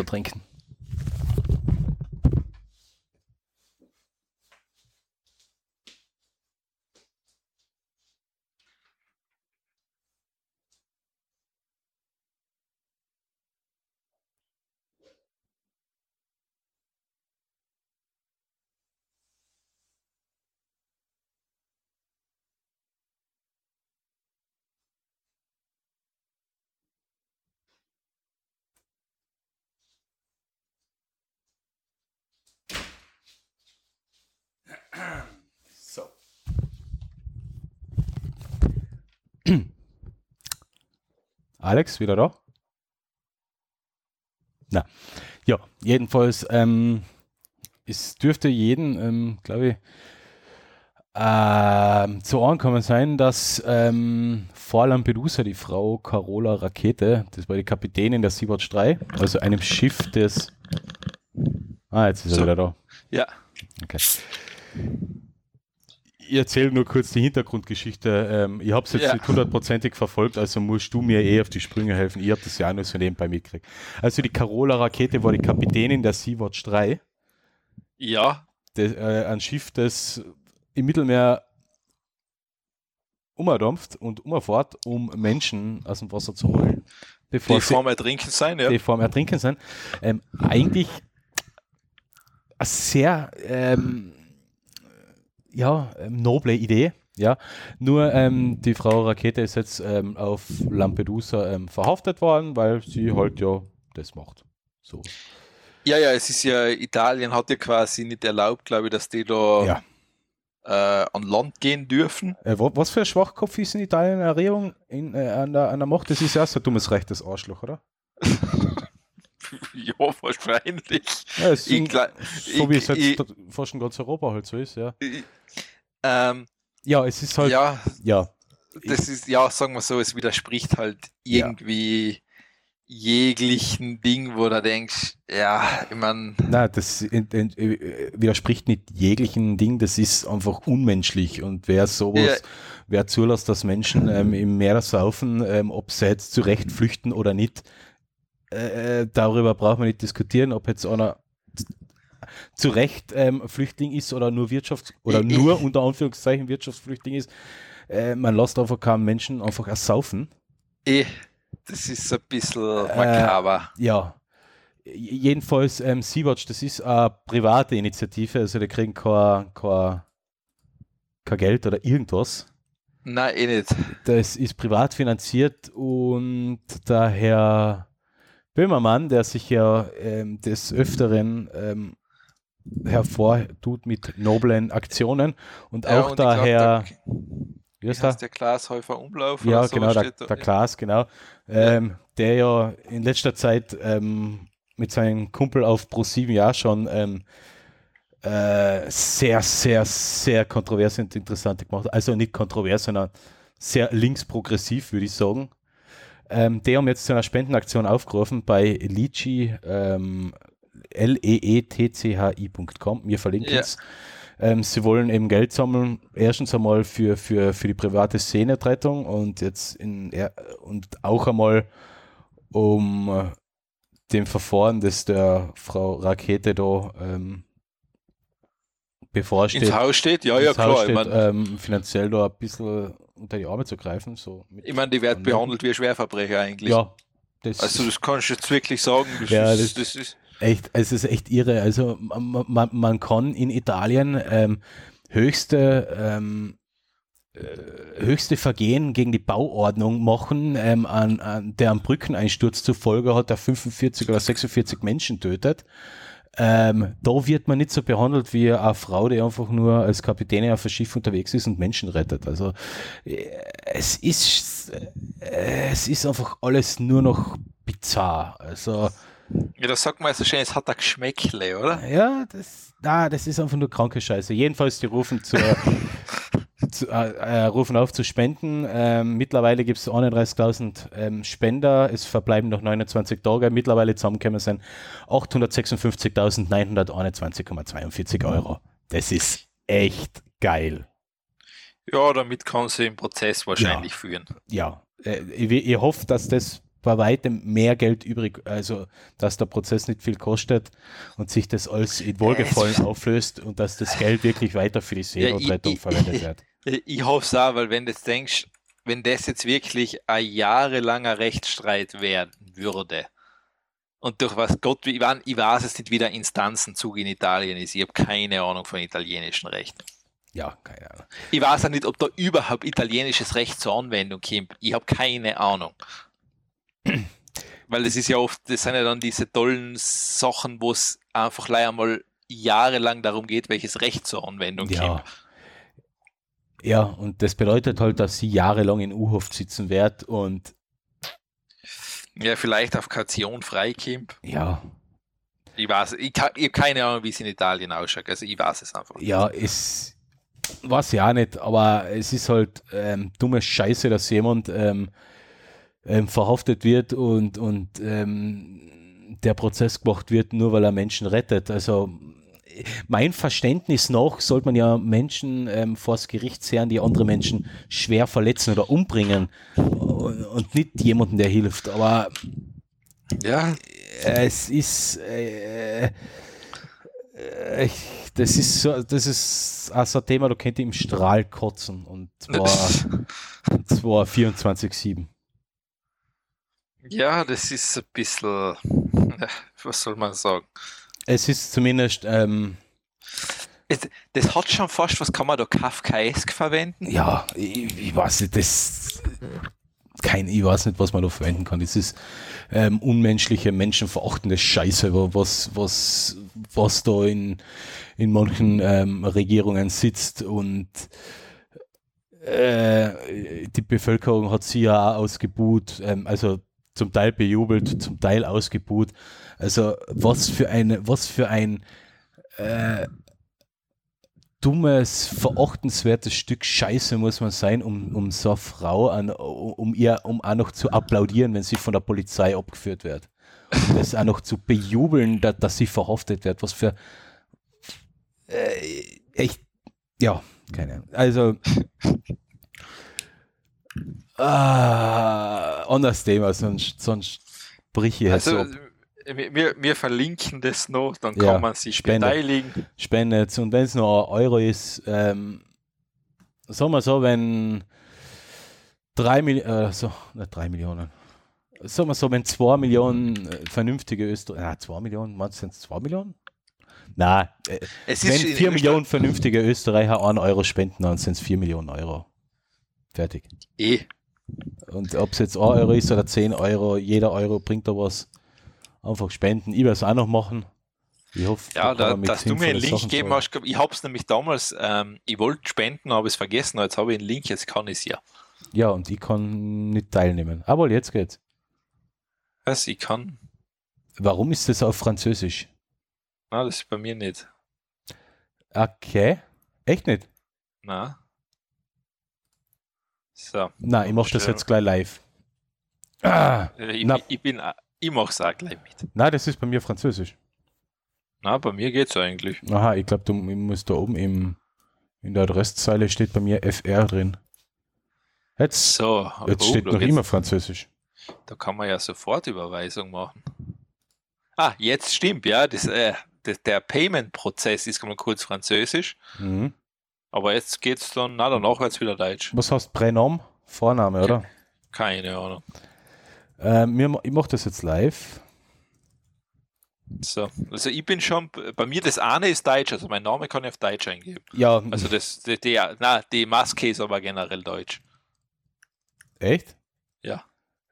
So. Alex, wieder da? Na, ja, jedenfalls, ähm, es dürfte jeden, ähm, glaube ich, ähm, zu Ohren kommen sein, dass ähm, vor Lampedusa die Frau Carola Rakete, das war die Kapitänin der Sea-Watch 3, also einem Schiff des. Ah, jetzt ist so. er wieder da. Ja. Okay. Ich erzähle nur kurz die Hintergrundgeschichte. Ähm, ich habe es jetzt ja. nicht hundertprozentig verfolgt, also musst du mir eh auf die Sprünge helfen. Ich habe das ja auch nur so nebenbei mitgekriegt. Also die Carola Rakete war die Kapitänin der Sea-Watch 3. Ja. Das, äh, ein Schiff, das im Mittelmeer umdampft und umfährt, um Menschen aus dem Wasser zu holen. Bevor die vorm Ertrinken sein, ja. Die vorm Ertrinken sein. Ähm, eigentlich sehr ähm, ja, ähm, noble Idee. Ja, nur ähm, die Frau Rakete ist jetzt ähm, auf Lampedusa ähm, verhaftet worden, weil sie halt ja das macht. So. Ja, ja, es ist ja, Italien hat ja quasi nicht erlaubt, glaube ich, dass die da ja äh, an Land gehen dürfen. Äh, was für ein Schwachkopf ist in Italien eine Regierung in, äh, an, der, an der Macht? Das ist ja so ein dummes Recht, das Arschloch, oder? ja, wahrscheinlich. Ja, ich, so wie es jetzt fast in ganz Europa halt so ist, ja. Ähm, ja, es ist halt. Ja, ja. Das ist, ja, sagen wir so, es widerspricht halt irgendwie jeglichen Ding, wo du denkst, ja, ich meine. Nein, das äh, widerspricht nicht jeglichen Ding, das ist einfach unmenschlich und wer sowas, ja. wer zulässt, dass Menschen ähm, im Meer saufen, ähm, ob sie jetzt zurecht flüchten oder nicht, äh, äh, darüber braucht man nicht diskutieren, ob jetzt einer zu Recht ähm, Flüchtling ist oder nur Wirtschafts- oder ich, nur unter Anführungszeichen Wirtschaftsflüchtling ist. Äh, man lässt einfach keinen Menschen einfach ersaufen. Ich das ist ein bisschen makaber. Äh, ja. Jedenfalls ähm, Sea-Watch, das ist eine private Initiative, also die kriegen kein, kein, kein Geld oder irgendwas. Nein, eh nicht. Das ist privat finanziert und der Herr Böhmermann, der sich ja ähm, des Öfteren ähm, hervortut mit noblen Aktionen und ja, auch und daher. Wie ist der? der Glashäufer Umlauf. Ja, so genau, der, der Glas, genau. Ähm, ja. Der ja in letzter Zeit ähm, mit seinem Kumpel auf Pro7 ja schon ähm, äh, sehr, sehr, sehr kontrovers und interessant gemacht. Also nicht kontrovers, sondern sehr linksprogressiv, würde ich sagen. Ähm, die haben jetzt zu einer Spendenaktion aufgerufen bei Litchi, ähm, L-E-E-T-C-H-I.com. Wir verlinken es. Ja. Ähm, sie wollen eben Geld sammeln, erstens einmal für, für, für die private Szenetrettung und jetzt in, und auch einmal um äh, dem Verfahren, das der Frau Rakete da ähm, bevorsteht. Ins Haus steht, ja, ja, klar. Steht, ich mein, ähm, finanziell da ein bisschen unter die Arme zu greifen. So ich meine, die werden behandelt wie Schwerverbrecher eigentlich. Ja. Das also das kannst du jetzt wirklich sagen. Das ja, ist, das, das ist Echt, es ist echt irre. Also man, man kann in Italien ähm, höchste ähm, äh, höchste Vergehen gegen die Bauordnung machen, ähm, an, an, der am Brückeneinsturz zufolge hat, der 45 oder 46 Menschen tötet. Ähm, da wird man nicht so behandelt wie eine Frau, die einfach nur als Kapitän auf einem Schiff unterwegs ist und Menschen rettet. Also äh, es ist äh, es ist einfach alles nur noch bizarr. Also ja, das sagt man so schön, es hat ein Geschmäckle, oder? Ja, das, na, das ist einfach nur kranke Scheiße. Jedenfalls, die rufen zur, zu, äh, äh, rufen auf zu spenden. Ähm, mittlerweile gibt es 31.000 ähm, Spender. Es verbleiben noch 29 Tage. Mittlerweile zusammenkommen sind 856.921,42 Euro. Das ist echt geil. Ja, damit kann sie den Prozess wahrscheinlich ja. führen. Ja, äh, ich, ich hoffe, dass das bei weitem mehr Geld übrig, also dass der Prozess nicht viel kostet und sich das alles in Wohlgefallen auflöst und dass das Geld wirklich weiter für die Seenotrettung ja, verwendet wird. Ich, ich hoffe es auch, weil wenn du denkst, wenn das jetzt wirklich ein jahrelanger Rechtsstreit werden würde und durch was Gott, ich, weiß, ich weiß es nicht, wie der Instanzenzug in Italien ist, ich habe keine Ahnung von italienischen Recht. Ja, keine Ahnung. Ich weiß auch nicht, ob da überhaupt italienisches Recht zur Anwendung kommt. Ich habe keine Ahnung. Weil es ist ja oft, das sind ja dann diese tollen Sachen, wo es einfach leider mal jahrelang darum geht, welches Recht zur Anwendung ja. kommt. Ja, und das bedeutet halt, dass sie jahrelang in U-Haft sitzen wird und Ja, vielleicht auf Kaution freikommt. Ja. Ich weiß, ich, kann, ich habe keine Ahnung, wie es in Italien ausschaut. Also ich weiß es einfach. Ja, es weiß ich auch nicht, aber es ist halt ähm, dumme Scheiße, dass jemand ähm, ähm, verhaftet wird und, und ähm, der Prozess gemacht wird, nur weil er Menschen rettet. Also mein Verständnis nach sollte man ja Menschen ähm, vors Gericht zehren, die andere Menschen schwer verletzen oder umbringen und, und nicht jemanden, der hilft. Aber Ja, es ist äh, äh, das ist so, das ist also ein Thema, da könnt ihr im Strahl kotzen und zwar, und zwar 24-7. Ja, das ist ein bisschen, was soll man sagen? Es ist zumindest, ähm, das hat schon fast, was kann man da Kafkaesk verwenden? ja, ich, ich weiß nicht, das kein, ich weiß nicht, was man da verwenden kann. Das ist ähm, unmenschliche, menschenverachtende Scheiße, was, was, was da in, in manchen ähm, Regierungen sitzt und äh, die Bevölkerung hat sie ja auch ausgebuht, ähm, also zum Teil bejubelt, zum Teil ausgebuht. Also was für eine, was für ein äh, dummes, verachtenswertes Stück Scheiße muss man sein, um, um so eine Frau an, um ihr, um auch noch zu applaudieren, wenn sie von der Polizei abgeführt wird. Und das auch noch zu bejubeln, dass, dass sie verhaftet wird. Was für äh, echt, ja, keine Ahnung. Also ah, anderes Thema, sonst, sonst brich ich Also, ab. wir, wir- verlinken das noch, dann Ja, kann man sich Spende. beteiligen. spendet. Und wenn es nur ein Euro ist, ähm, sagen wir so, wenn drei Millionen, äh, so, nicht drei Millionen, sagen wir so, wenn zwei Millionen äh, vernünftige Österreicher, na, zwei Millionen, meinst du, sind es zwei Millionen? Na, äh, Es wenn in vier Österreich Millionen vernünftige Österreicher einen Euro spenden, dann sind es vier Millionen Euro. Fertig. Eh. Und ob es jetzt ein Euro ist oder zehn Euro, jeder Euro bringt da was. Einfach spenden. Ich werde es auch noch machen. Ich hoffe, Ja, da, dass du mir einen Link Sachen sagen. hast, ich habe es nämlich damals, ähm, ich wollte spenden, habe es vergessen, jetzt habe ich einen Link, jetzt kann ich es ja. Ja, und ich kann nicht teilnehmen. Aber jetzt geht's. Also ich kann, Warum ist das auf Französisch? na, das ist bei mir nicht. Okay. Echt nicht? Na. So. Nein, ich mache das jetzt gleich live. Ah, Ich, Na. ich bin, ich mache es auch gleich mit. nein, das ist bei mir Französisch. Na, bei mir geht's eigentlich. Aha, ich glaube, du ich muss da oben im, in der Adresszeile steht bei mir FR drin. Jetzt, So, jetzt steht noch immer Französisch. Da kann man ja sofort Überweisung machen. Ah, jetzt stimmt, ja. Das, äh, das, der Payment-Prozess ist mal kurz Französisch, Mhm. Aber jetzt geht's dann, na, danach wird's wieder Deutsch. Was heißt Pränom? Vorname, oder? Keine Ahnung. Mir, ich mache das jetzt live. So, also ich bin schon, bei mir das eine ist Deutsch, also mein Name kann ich auf Deutsch eingeben. Ja, Also das, die, die, na, die Maske ist aber generell Deutsch. echt? Ja.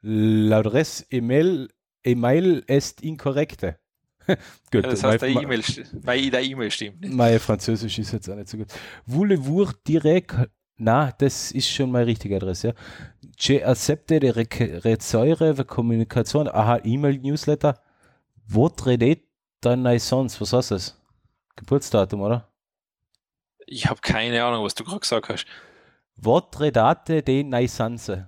L'adresse email, email est incorrecte. Gut, Das mein- heißt, der mein- E-Mail, st- weil der E-Mail stimmt nicht. Mein Französisch ist jetzt auch nicht so gut. Voulez-vous direct. Na, das ist schon meine richtige Adresse. Ja. Je accepte de recevoir de communication. Aha, E-Mail-Newsletter. Votre date de naissance. Was heißt das? Geburtsdatum, oder? Ich habe keine Ahnung, was du gerade gesagt hast. Votre date de naissance.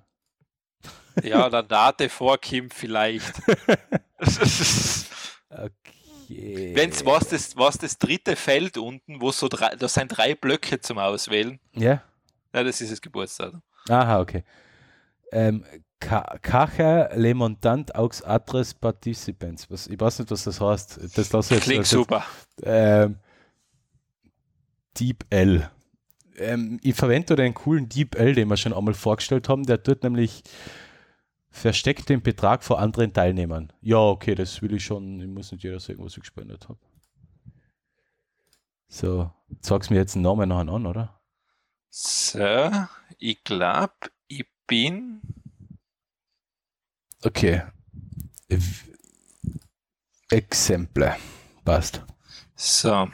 Ja, der Date vorkommt vielleicht. Okay. Wenn's was das, was das dritte Feld unten, wo so drei, da sind drei Blöcke zum Auswählen. Ja? Ja, das ist das Geburtsdatum. Aha, okay. Ähm, Caja le montant aux adres participants. Was, ich weiß nicht, was das heißt. Das lasse jetzt. Klingt das jetzt- super. Ähm, Deep L. Ähm, ich verwende da den coolen Deep L, den wir schon einmal vorgestellt haben. Der tut nämlich versteckt den Betrag vor anderen Teilnehmern. Ja, okay, das will ich schon. Ich muss nicht jeder sagen, was ich gespendet habe. So, sag's mir jetzt einen Namen nachher an, oder? So, ich glaube, ich bin. Okay. Exempel. Passt. So.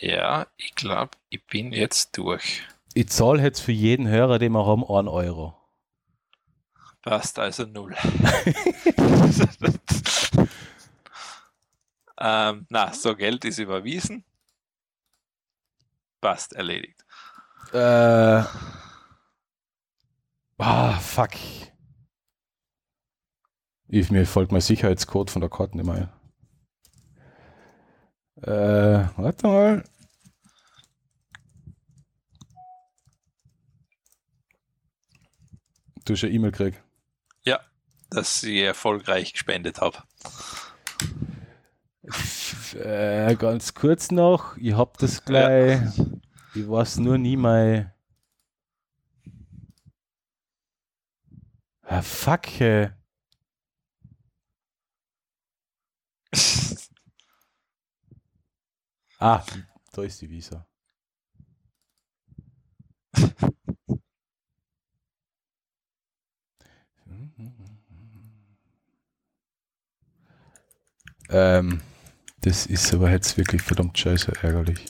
Ja, ich glaube, ich bin jetzt durch. Ich zahle jetzt für jeden Hörer, den wir haben, 1 Euro. Passt also null. ähm, na, so Geld ist überwiesen. Passt, erledigt. Äh. Ah, fuck. Ich, mir folgt mein Sicherheitscode von der Karte nicht mehr. Äh, warte mal. Du hast eine E-Mail gekriegt. Ja, dass ich erfolgreich gespendet habe. Äh, ganz kurz noch, ich hab das gleich. Ja. Ich weiß nur nie mal. Ah, fuck. Ah, da ist die Visa. Ähm, das ist aber jetzt wirklich verdammt scheiße ärgerlich.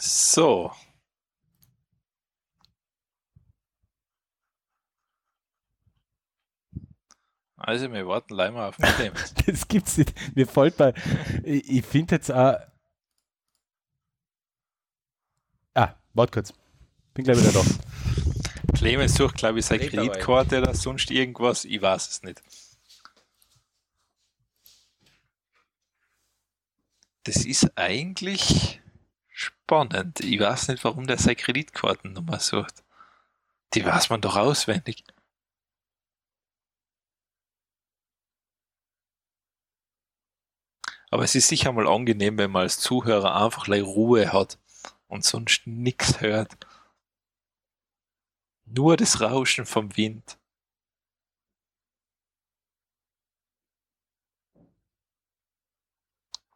So. Also wir warten leider auf den Das gibt's nicht. Mir fällt bei. Ich, ich finde jetzt auch. Ah, warte kurz. Bin gleich wieder da. Clemens sucht, glaube ich, seine Kreditkarte oder sonst irgendwas. Ich weiß es nicht. Das ist eigentlich spannend. Ich weiß nicht, warum der seine Kreditkartennummer sucht. Die weiß man doch auswendig. Aber es ist sicher mal angenehm, wenn man als Zuhörer einfach Ruhe hat und sonst nichts hört. Nur das Rauschen vom Wind.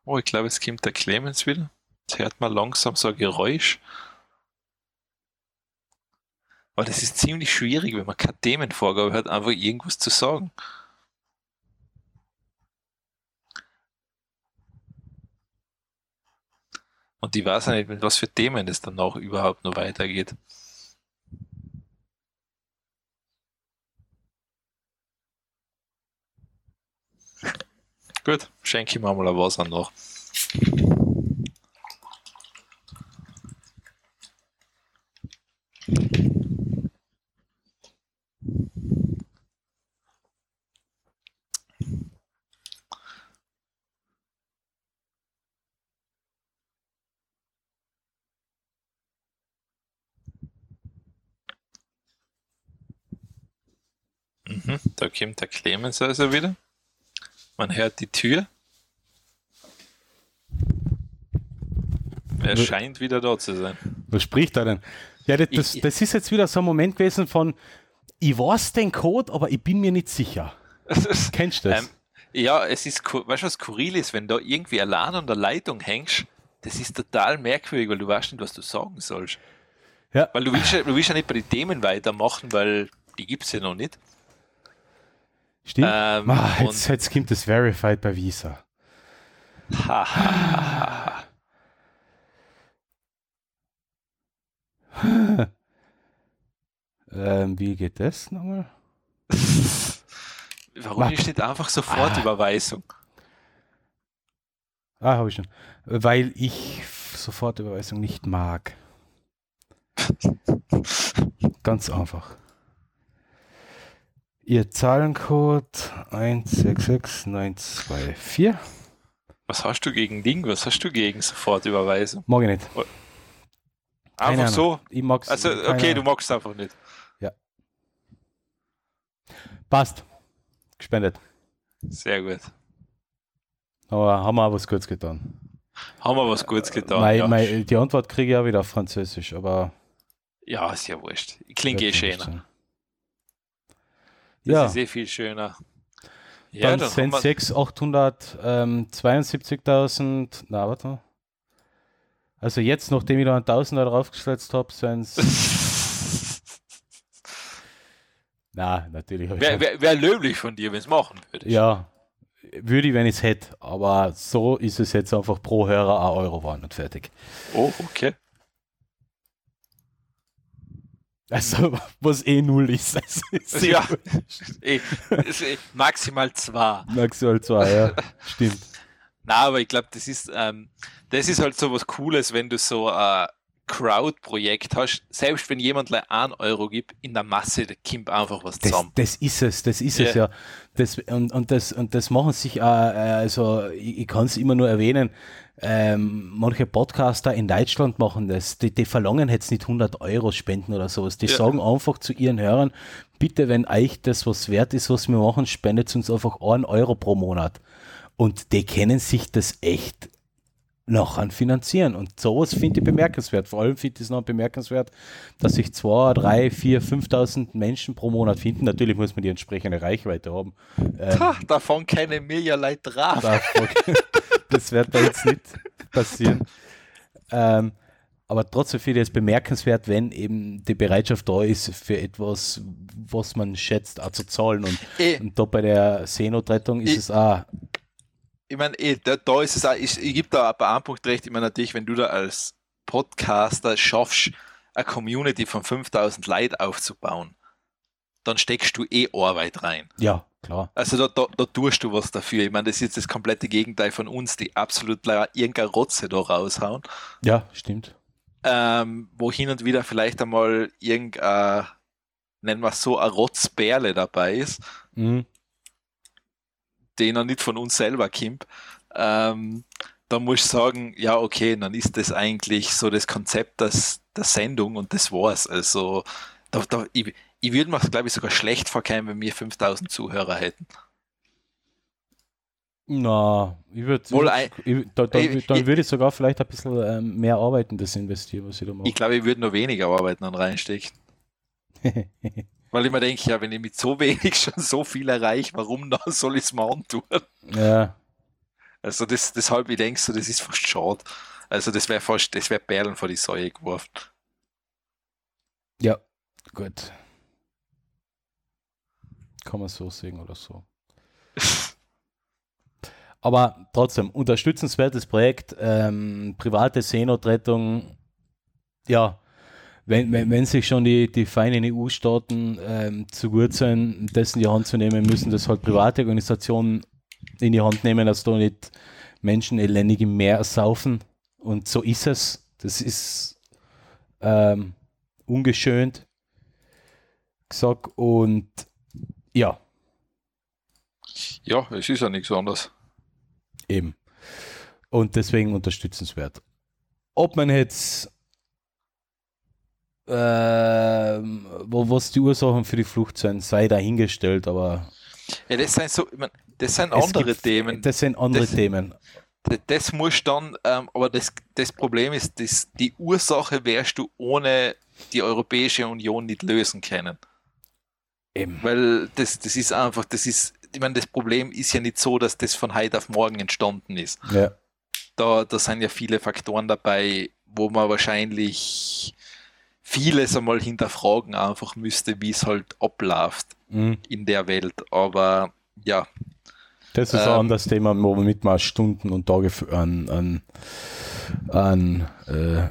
Oh, ich glaube, jetzt kommt der Clemens wieder. Hört man langsam so ein Geräusch. Aber das ist ziemlich schwierig, wenn man keine Themenvorgabe hat, einfach irgendwas zu sagen. Und ich weiß nicht, mit was für Themen es dann auch überhaupt noch weitergeht. Gut, schenke ich mir mal ein Wasser noch. Mhm, da kommt der Clemens also wieder. Man hört die Tür. Er scheint wieder da zu sein. Was spricht er denn? Ja, das, das, das ist jetzt wieder so ein Moment gewesen von, ich weiß den Code, aber ich bin mir nicht sicher. Kennst du das? Ähm, ja, es ist, weißt du, was skurril ist, wenn da irgendwie allein an der Leitung hängst, das ist total merkwürdig, weil du weißt nicht, was du sagen sollst. Ja. Weil du willst, ja, du willst ja nicht bei den Themen weitermachen, weil die gibt es ja noch nicht. Stimmt. Ähm, ah, jetzt, jetzt kommt das Verified bei Visa. ähm, wie geht das nochmal? Warum hier steht einfach Sofortüberweisung? Ah, habe ich schon. Weil ich Sofortüberweisung nicht mag. Ganz einfach. Ihr Zahlencode 166924. Was hast du gegen Ding? Was hast du gegen Sofortüberweisung? Ich nicht. Einfach so? Ich mag's. Also, okay, du magst einfach nicht. Ja. Passt. Gespendet. Sehr gut. Aber haben wir auch was kurz getan. Haben wir was kurz getan. Mein, ja. mein, die Antwort kriege ich auch wieder auf Französisch, aber. Ja, ist ja wurscht. Klingt eh schöner. Das ja. ist eh viel schöner. Ja, dann dann sind haben wir- 6, 872.000, na warte. Also jetzt, nachdem ich da einen Tausender draufgesetzt habe, sind es, na, natürlich Wäre wär, wär löblich von dir, wenn es machen würdest. Ja, würde ich, wenn ich es hätte, aber so ist es jetzt einfach pro Hörer ein Euro waren und fertig. Oh, okay. Also, was eh null ist. Also, ist Ja. gut. Eh, ist eh maximal zwei. Maximal zwei, ja. Stimmt. Na, aber ich glaube, das ist, ähm, das ist halt so was Cooles, wenn du so ein Crowd-Projekt hast. Selbst wenn jemand einen Euro gibt, in der Masse, da kommt einfach was Das, zusammen. das ist es, das ist Ja. es ja. Das, und, und, das, und das machen sich, äh, also ich, ich kann es immer nur erwähnen, ähm, manche Podcaster in Deutschland machen das, die, die verlangen jetzt nicht 100 Euro Spenden oder sowas, die Ja. sagen einfach zu ihren Hörern, bitte, wenn euch das was wert ist, was wir machen, spendet uns einfach einen Euro pro Monat. Und die können sich das echt nachher finanzieren. Und sowas finde ich bemerkenswert. Vor allem finde ich es noch bemerkenswert, dass sich zwei, drei, vier, 5.000 Menschen pro Monat finden. Natürlich muss man die entsprechende Reichweite haben. Ähm, Ha, davon keine Milliarden drauf. da- das wird da jetzt nicht passieren. Ähm, aber trotzdem finde ich es bemerkenswert, wenn eben die Bereitschaft da ist, für etwas, was man schätzt, auch zu zahlen. Und, Eh, und da bei der Seenotrettung ist Ich- es auch, ich meine, eh, da, da ist es auch, ich, ich gebe da bei einem Punkt recht, ich meine natürlich, wenn du da als Podcaster schaffst, eine Community von 5000 Leuten aufzubauen, dann steckst du eh Arbeit rein. ja, klar. Also da, da, da tust du was dafür. Ich meine, das ist jetzt das komplette Gegenteil von uns, die absolut irgendeine Rotze da raushauen, Ja, stimmt. ähm, wo hin und wieder vielleicht einmal irgendein, nennen wir es so, eine Rotzbärle dabei ist, Mhm. Die noch nicht von uns selber kommt, ähm, dann muss ich sagen, ja, okay, dann ist das eigentlich so das Konzept des, der Sendung und das war's. Also, da, da, ich, ich würde mir, glaube ich, sogar schlecht vorkommen, wenn wir 5000 Zuhörer hätten. Na, ich würde da, dann ich- würde ich sogar vielleicht ein bisschen ähm, mehr arbeiten, das investieren, was ich da mache. Ich glaube, ich würde nur weniger Arbeiten dann reinstecken. Weil ich mir denke, ja, wenn ich mit so wenig schon so viel erreiche, warum dann soll ich es mir antun? ja, Also das, deshalb, ich denke so, das ist fast schade. Also das wäre fast, das wäre Perlen vor die Säue geworfen. ja, gut. Kann man so sehen oder so. Aber trotzdem, unterstützenswertes Projekt, ähm, private Seenotrettung, ja, wenn, wenn, wenn sich schon die, die feinen EU-Staaten ähm, zu gut sind, das in die Hand zu nehmen, müssen das halt private Organisationen in die Hand nehmen, dass da nicht Menschen elendig im Meer saufen. Und so ist es. Das ist ähm, ungeschönt gesagt. Und ja, Ja, es ist ja nichts anderes. Eben. Und deswegen unterstützenswert. Ob man jetzt, ähm, wo, was die Ursachen für die Flucht sind, sei dahingestellt, aber Ja, das sind so, ich mein, das sind andere gibt- Themen. Das sind andere Das- Themen. Das, das muss dann, ähm, aber das, das Problem ist, das, die Ursache wärst du ohne die Europäische Union nicht lösen können. Eben. Weil das, das ist einfach, das ist, ich meine, das Problem ist ja nicht so, dass das von heute auf morgen entstanden ist. Ja. Da, da sind ja viele Faktoren dabei, wo man wahrscheinlich vieles einmal hinterfragen einfach müsste, wie es halt abläuft Mhm. in der Welt. Aber ja, Das ist Ähm, ein anderes Thema, womit man Stunden und Tage an, an, an äh,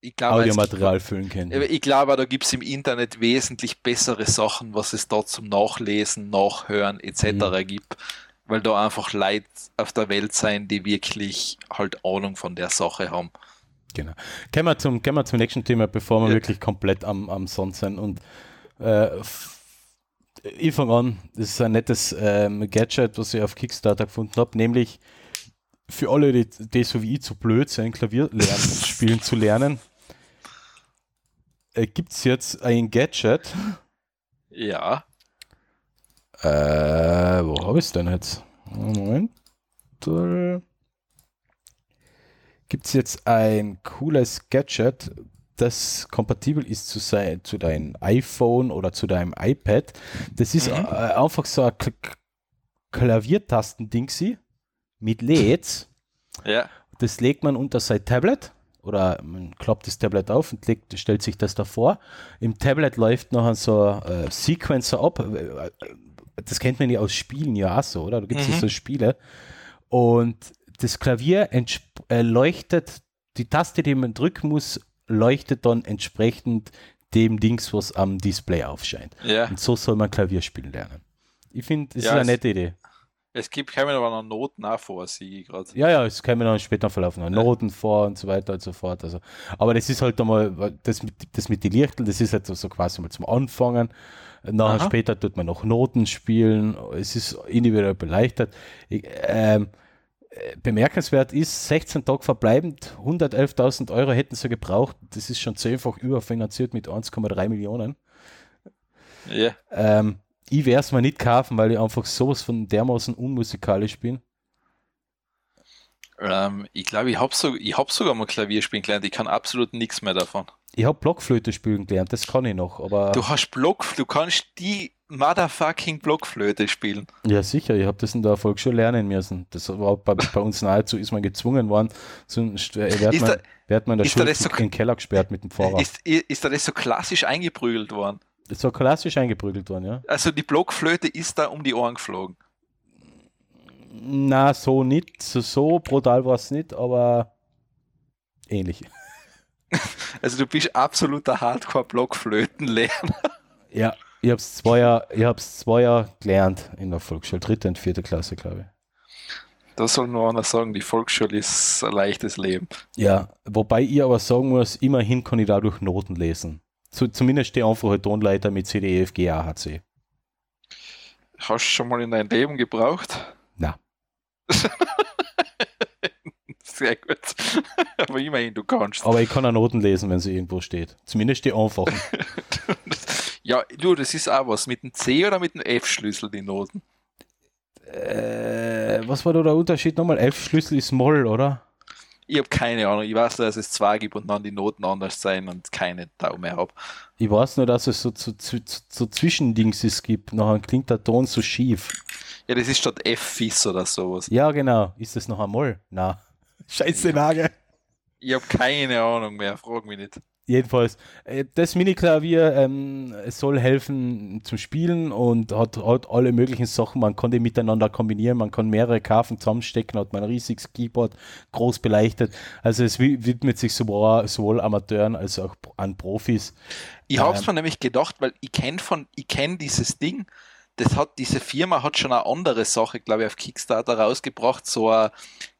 ich glaube, Audiomaterial füllen kann. Ich glaube, da gibt es im Internet wesentlich bessere Sachen, was es da zum Nachlesen, Nachhören etc. Mhm. gibt, weil da einfach Leute auf der Welt sein, die wirklich halt Ahnung von der Sache haben. Genau. Kommen wir zum, kommen wir zum nächsten Thema, bevor wir Ja. wirklich komplett am, am Sound sind. Und äh, ich fange an, das ist ein nettes ähm, Gadget, was ich auf Kickstarter gefunden habe, nämlich für alle, die, die so wie ich zu blöd sind, Klavier lernen, spielen zu lernen, äh, gibt es jetzt ein Gadget. Ja, Äh, wo habe ich es denn jetzt? Moment. Gibt es jetzt ein cooles Gadget, das kompatibel ist zu, sein, zu deinem iPhone oder zu deinem iPad. Das ist mhm. äh, einfach so ein Klaviertastending mit LEDs. Ja. Das legt man unter sein Tablet oder man klappt das Tablet auf und legt, stellt sich das davor. Im Tablet läuft noch so ein äh, Sequencer ab. Das kennt man ja aus Spielen ja auch so, oder? Da gibt es mhm. so Spiele. Und das Klavier äh, leuchtet, die Taste, die man drücken muss, leuchtet dann entsprechend dem Dings, was am Display aufscheint. Ja. Und so soll man Klavier spielen lernen. Ich finde, das ja, ist eine nette Idee. Es gibt keine aber noch Noten auch vor, sie gerade. Ja, ja, es kämen dann später verlaufen. Ja. Noten vor und so weiter und so fort. Also, aber das ist halt einmal, das mit, das mit den Lichteln, das ist halt so quasi mal zum Anfangen. Nachher Aha. später tut man noch Noten spielen. Es ist individuell beleuchtet. Ich, ähm, bemerkenswert ist, 16 Tage verbleibend, 111.000 Euro hätten sie gebraucht. Das ist schon zehnfach überfinanziert mit 1,3 Millionen. Ja. Ähm, ich werde es mir nicht kaufen, weil ich einfach sowas von dermaßen unmusikalisch bin. Ähm, ich glaube, ich habe so, hab sogar mal Klavier spielen gelernt. Ich kann absolut nichts mehr davon. Ich habe Blockflöte spielen gelernt, das kann ich noch, aber. Du hast Block, du kannst die motherfucking Blockflöte spielen. Ja, sicher, ich habe das in der Volksschule lernen müssen. Das war bei, bei uns nahezu, ist man gezwungen worden, sonst äh, wird, man, da, man in der Schule so, in den Keller gesperrt mit dem Fahrrad. Ist, ist da das so klassisch eingeprügelt worden? Das ist so klassisch eingeprügelt worden, ja. Also die Blockflöte ist da um die Ohren geflogen. Na, so nicht, so, so brutal war es nicht, aber ähnlich. Also du bist absoluter Hardcore-Blockflötenlehrer. Ja, ich habe es zwei Jahre, zwei Jahre gelernt in der Volksschule, dritte und vierte Klasse, glaube ich. Da soll nur einer sagen, die Volksschule ist ein leichtes Leben. Ja, wobei ich aber sagen muss, immerhin kann ich dadurch Noten lesen. Zu, zumindest die einfache Tonleiter mit C, D, E, F, G, A, H, C. Hast du schon mal in deinem Leben gebraucht? Na. Sehr gut. Aber immerhin, du kannst. Aber ich kann auch Noten lesen, wenn sie irgendwo steht. Zumindest die einfachen. Ja, du, das ist auch was. Mit dem C oder mit dem F-Schlüssel die Noten? Äh, was war da der Unterschied nochmal? F-Schlüssel ist Moll, oder? Ich habe keine Ahnung. Ich weiß nur, dass es zwei gibt und dann die Noten anders sein und keine Tau mehr habe. Ich weiß nur, dass es so, so, so, so Zwischendings gibt. Nachher klingt der Ton so schief. Ja, das ist statt F-Fis oder sowas. Ja, genau. Ist das noch einmal? Na. Scheiße Nage. Ich habe keine Ahnung mehr. Frag mich nicht. Jedenfalls, äh, das Mini-Klavier ähm, soll helfen zum Spielen und hat, hat alle möglichen Sachen. Man kann die miteinander kombinieren, man kann mehrere Karten zusammenstecken, hat man ein riesiges Keyboard, groß beleuchtet. Also es widmet sich sowohl, sowohl Amateuren als auch an Profis. Ich habe es ähm, mir nämlich gedacht, weil ich kenne von, ich kenne dieses Ding, das hat, diese Firma hat schon eine andere Sache, glaube ich, auf Kickstarter rausgebracht, so ein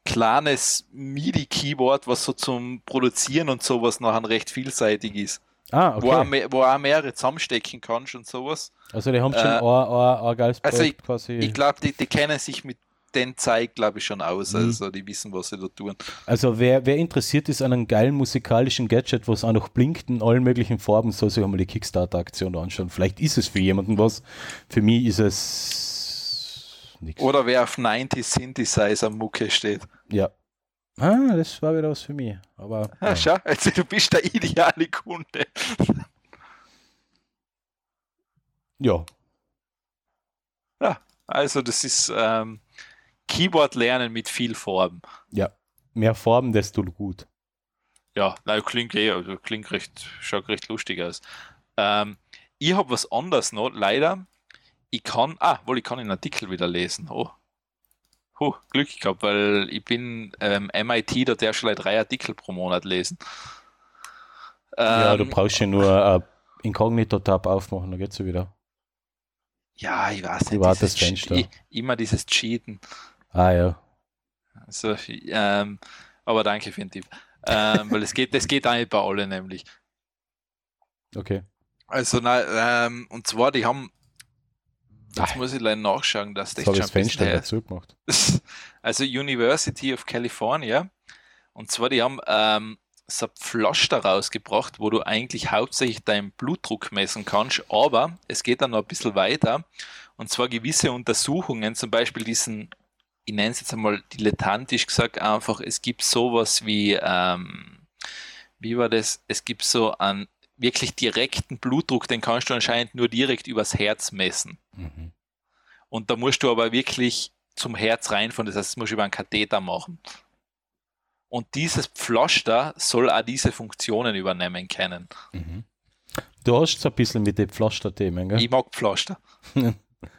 kleines MIDI-Keyboard, was so zum Produzieren und sowas nachher recht vielseitig ist. Ah, okay. Wo auch, mehr, wo auch mehrere zusammenstecken kannst und sowas. Also die haben schon äh, ein, ein, ein geiles Projekt also ich, quasi. Ich glaube, die, die kennen sich mit den zeigt, glaube ich, schon aus. Mhm. Also die wissen, was sie da tun. Also wer, wer interessiert ist an einem geilen musikalischen Gadget, was auch noch blinkt in allen möglichen Farben, soll sich einmal die Kickstarter-Aktion anschauen. Vielleicht ist es für jemanden was. Für mich ist es nichts. Oder wer auf 90 Synthesizer-Mucke steht. Ja. Ah, das war wieder was für mich. Aber, ah, ja. Schau, also du bist der ideale Kunde. ja. Ja, also das ist ähm, Keyboard lernen mit viel Farben. Ja, mehr Farben, desto gut. Ja, na, klingt eh, also klingt recht, schaut recht lustig aus. Ähm, ich habe was anderes noch, leider. Ich kann, ah, wohl, ich kann den Artikel wieder lesen. Oh, oh Glück gehabt, weil ich bin ähm, MIT, da der schon drei Artikel pro Monat lesen. Ähm, ja, du ähm, brauchst ja nur ein Inkognito-Tab aufmachen, dann geht's ja wieder. Ja, ich weiß nicht. Privates Fenster. immer dieses Cheaten. Ah ja. Also, ähm, aber danke für den Tipp. ähm, weil es geht, das geht eigentlich bei allen nämlich. Okay. Also, na, ähm, und zwar, die haben, Ach. muss ich leider nachschauen, dass das, das das Fenster dazu gemacht. Also, University of California, und zwar, die haben ähm, so ein Pflaster rausgebracht, wo du eigentlich hauptsächlich deinen Blutdruck messen kannst, aber es geht dann noch ein bisschen weiter, und zwar gewisse Untersuchungen, zum Beispiel diesen ich nenne es jetzt einmal dilettantisch gesagt, einfach, es gibt sowas wie, ähm, wie war das? Es gibt so einen wirklich direkten Blutdruck, den kannst du anscheinend nur direkt übers Herz messen. Mhm. Und da musst du aber wirklich zum Herz reinfahren, das heißt, das musst du über einen Katheter machen. Und dieses Pflaster soll auch diese Funktionen übernehmen können. Mhm. Du hast so ein bisschen mit den Pflaster-Themen, gell? Ich mag Pflaster. also,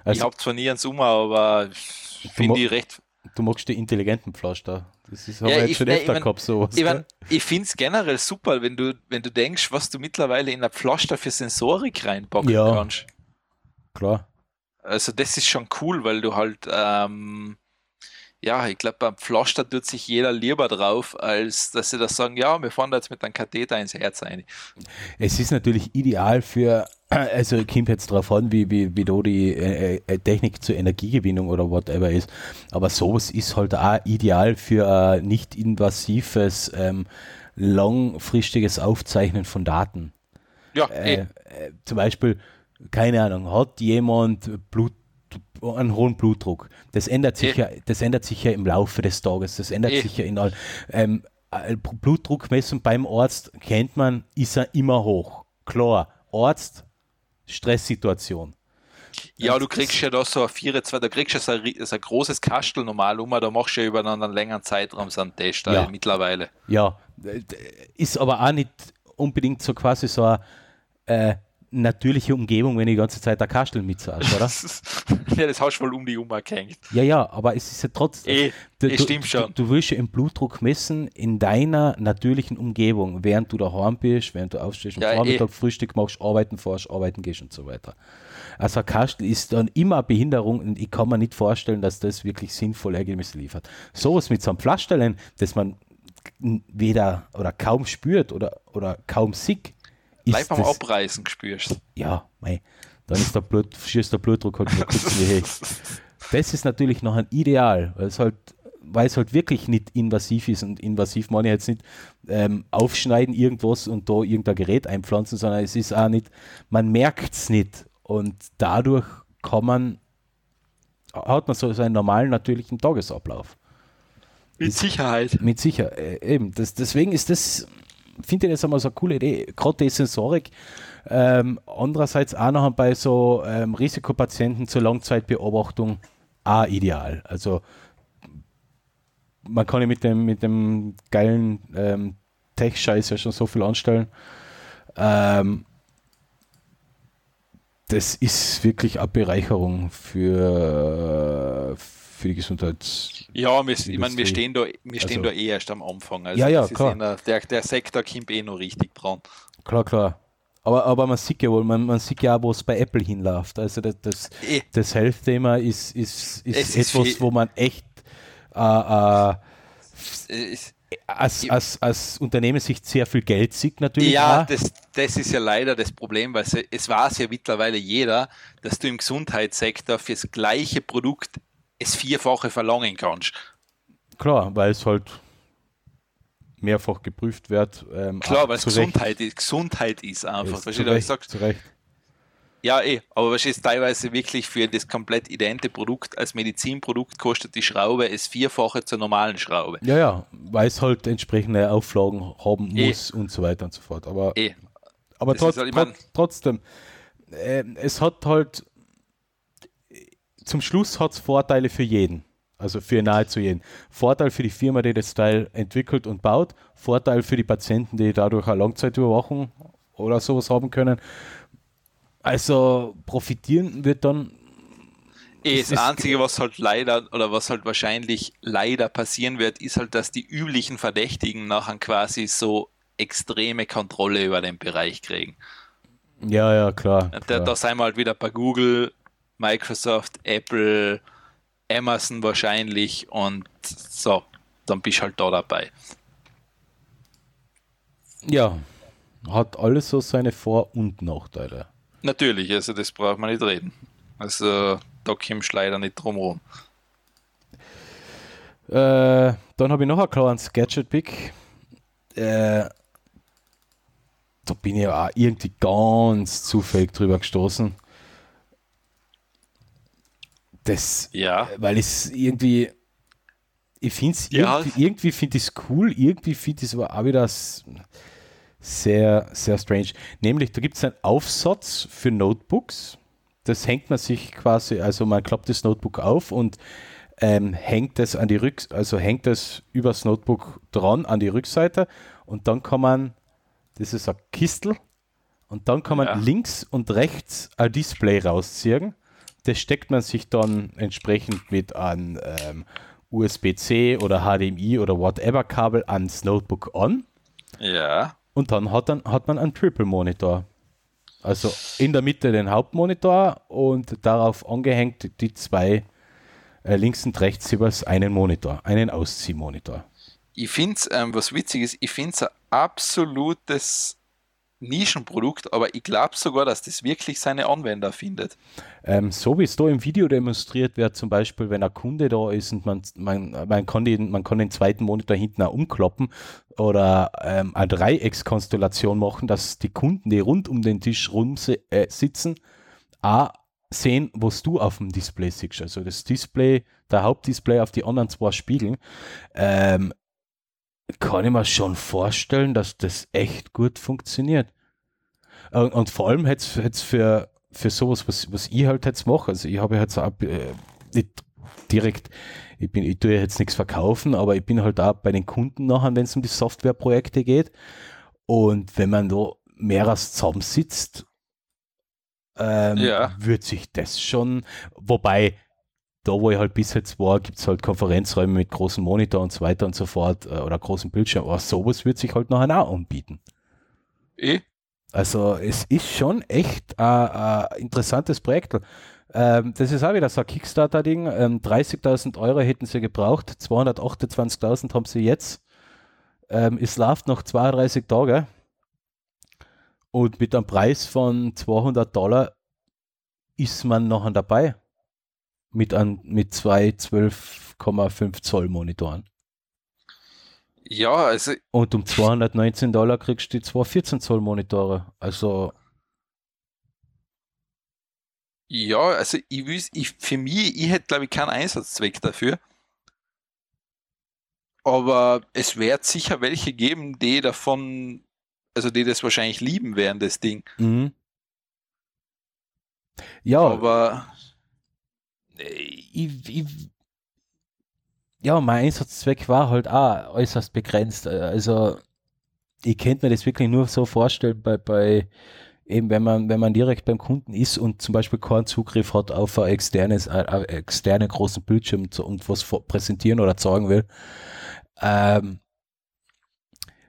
ich habe zwar nie einen Summer, aber finde ich recht. Du magst die intelligenten Pflaster. Das ist, haben ja, jetzt schon ne, öfter ich gehabt, sowas. Ich, mein, ich finde es generell super, wenn du, wenn du denkst, was du mittlerweile in ein Pflaster für Sensorik reinpacken ja, kannst. Klar. Also das ist schon cool, weil du halt ähm, ja, ich glaube, beim Pflaster tut sich jeder lieber drauf, als dass sie das sagen, ja, wir fahren da jetzt mit einem Katheter ins Herz rein. Es ist natürlich ideal für, also kommt jetzt darauf an, wie, wie, wie da die äh, äh, Technik zur Energiegewinnung oder whatever ist, aber sowas ist halt auch ideal für ein nicht invasives, ähm, langfristiges Aufzeichnen von Daten. Ja, äh, eh. äh, zum Beispiel, keine Ahnung, hat jemand Blut einen hohen Blutdruck. Das ändert sich ja, das ändert sich ja im Laufe des Tages. Das ändert sich ja in all. Ähm, äh, Blutdruckmessung beim Arzt kennt man, ist er immer hoch. Klar, Arzt, Stresssituation. Ja, du kriegst ja da so ein 24, da kriegst du so ein, so ein großes Kastel normal um, da machst du ja über einen längeren Zeitraum so einen Test ja. mittlerweile. Ja, ist aber auch nicht unbedingt so quasi so ein äh, natürliche Umgebung, wenn ich die ganze Zeit der Kastel mitsaß, oder? ja, das hast du wohl um die Uhr gehängt. Ja, ja, aber es ist ja trotzdem. Eh, du, eh, stimmt schon. Du, du willst ja den Blutdruck messen in deiner natürlichen Umgebung, während du daheim bist, während du aufstehst, am ja, Vormittag eh. Frühstück machst, arbeiten fährst, arbeiten gehst und so weiter. Also ein Kastel ist dann immer Behinderung und ich kann mir nicht vorstellen, dass das wirklich sinnvoll Ergebnisse liefert. Sowas mit so einem Pflasterlein, das man weder oder kaum spürt oder, oder kaum sieht, Live beim Abreißen gespürst. Ja, mei. Dann ist der, Blut, schießt der Blutdruck halt mal kurz wie Das ist natürlich noch ein Ideal, weil es halt weil es halt wirklich nicht invasiv ist und invasiv meine ich jetzt nicht ähm, aufschneiden irgendwas und da irgendein Gerät einpflanzen, sondern es ist auch nicht, man merkt es nicht und dadurch kann man, hat man so seinen normalen, natürlichen Tagesablauf. Mit Sicherheit. Mit Sicherheit, äh, eben. Das, deswegen ist das finde ich das einmal so eine coole Idee, gerade die Sensorik. Ähm, andererseits auch noch bei so ähm, Risikopatienten zur Langzeitbeobachtung auch ideal. Also man kann ja mit dem, mit dem geilen ähm, Tech-Scheiß ja schon so viel anstellen. Ähm, das ist wirklich eine Bereicherung für, für die Gesundheit. Ja, wir, ich meine, wir stehen da, wir stehen also, da eh erst am Anfang. Also ja, ja, klar. Der, der, der, Sektor kommt eh noch richtig dran. Klar, klar. Aber, aber man sieht ja wohl, man, man sieht ja, wo es bei Apple hinläuft. Also das, das, eh. das Health-Thema ist, ist, ist etwas, ist wo man echt äh, äh, als, als, als Unternehmen sich sehr viel Geld sieht natürlich. Ja, das, das ist ja leider das Problem, weil es, es weiß ja mittlerweile jeder, dass du im Gesundheitssektor fürs gleiche Produkt es vierfache verlangen kannst. Klar, weil es halt mehrfach geprüft wird. Ähm, Klar, weil es Gesundheit ist, Gesundheit ist einfach. Ist, zu Recht, sagst, zu Recht. Ja, eh, aber was ist teilweise wirklich für das komplett idente Produkt als Medizinprodukt kostet die Schraube es vierfache zur normalen Schraube. Ja, ja, weil es halt entsprechende Auflagen haben eh. muss und so weiter und so fort. Aber, eh. aber trotz, halt, trotz, trotzdem, äh, es hat halt zum Schluss hat es Vorteile für jeden. Also für nahezu jeden. Vorteil für die Firma, die das Teil entwickelt und baut. Vorteil für die Patienten, die dadurch eine Langzeitüberwachung oder sowas haben können. Also profitieren wird dann. Eh, das Einzige, was halt leider oder was halt wahrscheinlich leider passieren wird, ist halt, dass die üblichen Verdächtigen nachher quasi so extreme Kontrolle über den Bereich kriegen. Ja, ja, klar. Da, klar. da sind wir halt wieder bei Google, Microsoft, Apple, Amazon wahrscheinlich und so, dann bist du halt da dabei. Ja, hat alles so seine Vor- und Nachteile. Natürlich, also das braucht man nicht reden. Also da kommst du leider nicht drum rum. Äh, dann habe ich noch ein kleines Gadget-Pick. Äh, da bin ich auch irgendwie ganz zufällig drüber gestoßen das, ja. weil es irgendwie, ich finde es, ja. irgendwie, irgendwie finde ich es cool, irgendwie finde ich es aber auch wieder, sehr, sehr strange. Nämlich, da gibt es einen Aufsatz für Notebooks. Das hängt man sich quasi, also man klappt das Notebook auf und ähm, hängt das an die Rück, also hängt das übers Notebook dran an die Rückseite und dann kann man, das ist ein Kistel, und dann kann man ja. links und rechts ein Display rausziehen. Das steckt man sich dann entsprechend mit einem ähm, USB-C oder HDMI oder whatever Kabel ans Notebook an. Ja. Und dann hat, dann hat man einen Triple-Monitor. Also in der Mitte den Hauptmonitor und darauf angehängt die zwei äh, links und rechts jeweils einen Monitor, einen Ausziehmonitor. Ich finde es, ähm, was witzig ist, ich finde es ein absolutes Nischenprodukt, aber ich glaube sogar, dass das wirklich seine Anwender findet. Ähm, so wie es da im Video demonstriert wird, zum Beispiel, wenn ein Kunde da ist und man, man, man, kann, den, man kann den zweiten Monitor hinten auch umklappen oder ähm, eine Dreieckskonstellation machen, dass die Kunden, die rund um den Tisch rum äh, sitzen, auch sehen, was du auf dem Display siehst. Also das Display, der Hauptdisplay auf die anderen zwei Spiegeln. Ähm, kann ich mir schon vorstellen, dass das echt gut funktioniert. Und, und vor allem jetzt, jetzt für, für sowas, was, was ich halt jetzt mache, also ich habe jetzt auch, äh, nicht direkt, ich, bin, ich tue jetzt nichts verkaufen, aber ich bin halt auch bei den Kunden nachher, wenn es um die Softwareprojekte geht. Und wenn man da mehr zusammensitzt, ähm, ja. wird sich das schon, wobei da, wo ich halt bis jetzt war, gibt es halt Konferenzräume mit großen Monitor und so weiter und so fort äh, oder großen Bildschirm. Aber sowas wird sich halt nachher auch anbieten. Eh? Also es ist schon echt ein interessantes Projekt. Ähm, das ist auch wieder so ein Kickstarter-Ding. Ähm, 30.000 Euro hätten sie gebraucht, 228.000 haben sie jetzt. Ähm, es läuft noch 32 Tage. Und mit einem Preis von 200 Dollar ist man noch dabei mit, an, mit zwei 12,5 Zoll Monitoren. Ja, also. Und um 219 Dollar kriegst du die zwei 14 Zoll Monitore. Also. Ja, also ich, will, ich für mich, ich hätte glaube ich keinen Einsatzzweck dafür. Aber es wird sicher welche geben, die davon, also die das wahrscheinlich lieben werden, das Ding. Mhm. Ja. Aber ich, ich, ja, mein Einsatzzweck war halt auch äußerst begrenzt. Also ich könnte mir das wirklich nur so vorstellen bei, bei eben wenn man, wenn man direkt beim Kunden ist und zum Beispiel keinen Zugriff hat auf ein externes, ein externe großen Bildschirm und was präsentieren oder zeigen will. Ähm,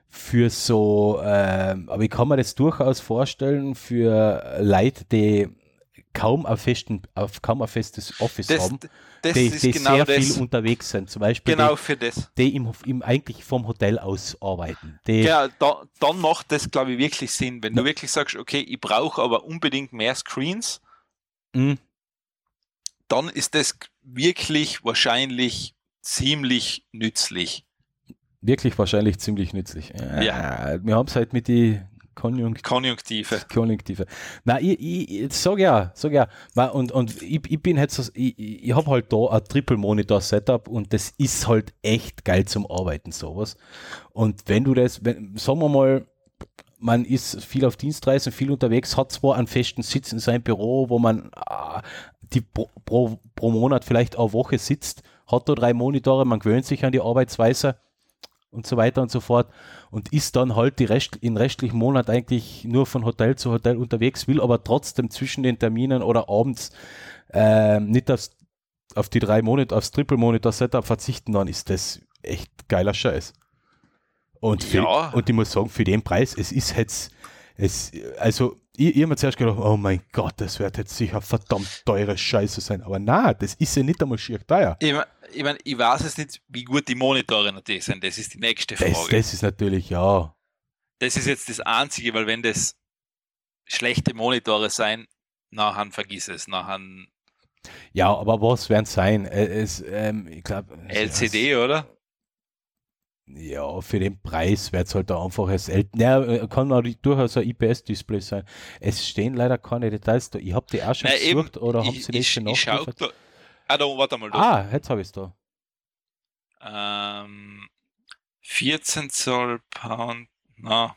für so, ähm, aber ich kann mir das durchaus vorstellen für Leute, die kaum ein, festen, auf kaum ein festes Office das, haben, das die, die genau sehr das. viel unterwegs sind. Zum Beispiel genau die, für das. die im, im eigentlich vom Hotel aus arbeiten. Die, ja, da, dann macht das, glaube ich, wirklich Sinn. Wenn ja. du wirklich sagst, okay, ich brauche aber unbedingt mehr Screens, mhm. dann ist das wirklich wahrscheinlich ziemlich nützlich. Wirklich wahrscheinlich ziemlich nützlich. Ja. ja. Wir haben es halt mit den Konjunkt Konjunktive. Konjunktive. Na, ich, ich, sag ja, sag ja. Und, und ich, ich bin halt so, ich, ich habe halt da ein Triple-Monitor-Setup und das ist halt echt geil zum Arbeiten, sowas. Und wenn du das, wenn, sagen wir mal, man ist viel auf Dienstreisen, viel unterwegs, hat zwar einen festen Sitz in seinem Büro, wo man äh, die pro, pro, pro Monat vielleicht eine Woche sitzt, hat da drei Monitore, man gewöhnt sich an die Arbeitsweise und so weiter und so fort und ist dann halt die Rest, in restlichen Monat eigentlich nur von Hotel zu Hotel unterwegs, will aber trotzdem zwischen den Terminen oder abends äh, nicht aufs, auf die drei Monate, aufs Triple-Monitor-Setup verzichten, dann ist das echt geiler Scheiß. Und, für, ja. und ich muss sagen, für den Preis, es ist jetzt, es, also ich, ich habe mir zuerst gedacht, oh mein Gott, das wird jetzt sicher verdammt teure Scheiße sein. Aber na, das ist ja nicht einmal schier teuer. Ich, ich, mein, ich weiß jetzt nicht, wie gut die Monitore natürlich sind. Das ist die nächste Frage. Das, das ist natürlich, ja. Das ist jetzt das Einzige, weil wenn das schlechte Monitore sein, nachher vergiss es. Nachher ja, aber was werden es sein? Es, ähm, ich glaube. LCD, oder? Ja, für den Preis wird es halt einfach als ja, äh, kann auch durchaus ein IPS-Display sein. Es stehen leider keine Details da. Ich habe die auch schon Nein, gesucht eben, oder haben sie ich, schon ich da, Ah, da, warte mal. Da. Ah, jetzt habe ich es da. Ähm, 14 Zoll Pound, na,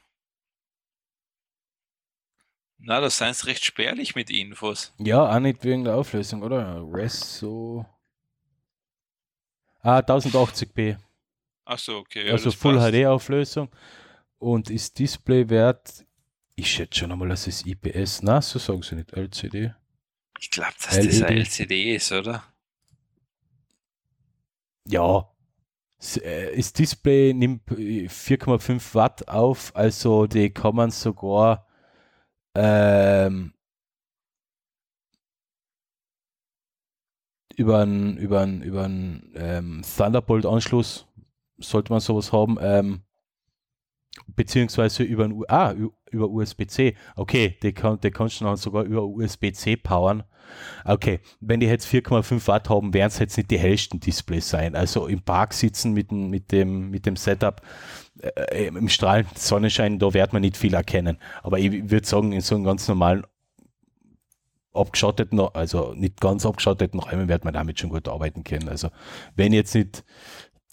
Na, das seid recht spärlich mit Infos. Ja, auch nicht wegen der Auflösung, oder? Resso. Ah, 1080p. Achso, okay. Ja, also Full HD Auflösung. Und ist Displaywert, ich schätze schon einmal, dass es IPS, na, so sagen sie nicht, LCD. Ich glaube, dass LED. das ein LCD ist, oder? Ja. Äh, das Display nimmt 4,5 äh, Watt auf, also die kann man sogar ähm, über einen über über ähm, Thunderbolt-Anschluss sollte man sowas haben, ähm, beziehungsweise über ah, über USB-C. Okay, die, kann, die kannst du dann sogar über USB-C powern. Okay, wenn die jetzt 4,5 Watt haben, werden es jetzt nicht die hellsten Displays sein. Also im Park sitzen mit, mit, dem, mit dem Setup äh, im strahlenden Sonnenschein, da wird man nicht viel erkennen. Aber ich würde sagen, in so einem ganz normalen abgeschotteten, also nicht ganz abgeschotteten Räumen wird man damit schon gut arbeiten können. Also wenn jetzt nicht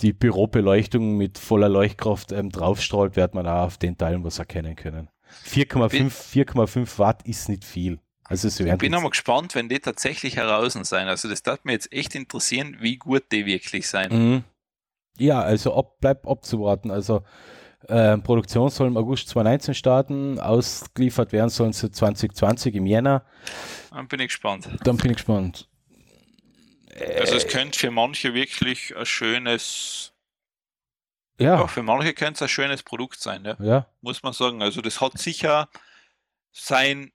die Bürobeleuchtung mit voller Leuchtkraft ähm, draufstrahlt, wird man auch auf den Teilen was erkennen können. 4,5 Watt ist nicht viel. Also ich bin aber gespannt, wenn die tatsächlich heraus sein. Also das darf mir jetzt echt interessieren, wie gut die wirklich sein. Mhm. Ja, also ab, bleibt abzuwarten. Also äh, Produktion soll im August 2019 starten, ausgeliefert werden sollen sie 2020 im Jänner. Dann bin ich gespannt. Dann bin ich gespannt. Also es könnte für manche wirklich ein schönes ja. ja für manche könnte es ein schönes Produkt sein, ja? ja. Muss man sagen. Also das hat sicher sein,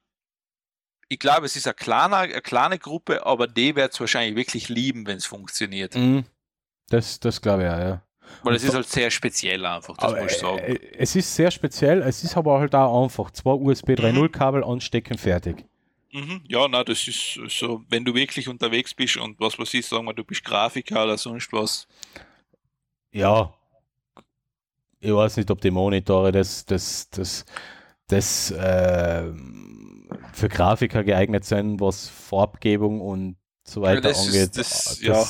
ich glaube, es ist eine kleine, eine kleine Gruppe, aber die wird es wahrscheinlich wirklich lieben, wenn es funktioniert. Mhm. Das, das glaube ich auch, ja. Weil es ist halt sehr speziell einfach, das muss ich sagen. Äh, es ist sehr speziell, es ist aber halt auch einfach. Zwei USB 3.0 Kabel anstecken, fertig. Mhm, ja, na, das ist so, wenn du wirklich unterwegs bist und was was ist, sagen wir, du bist Grafiker oder sonst was. Ja, ich weiß nicht, ob die Monitore das, das, das, das äh, für Grafiker geeignet sind, was Farbgebung und so weiter ja, angeht. Ist, das, das, ja,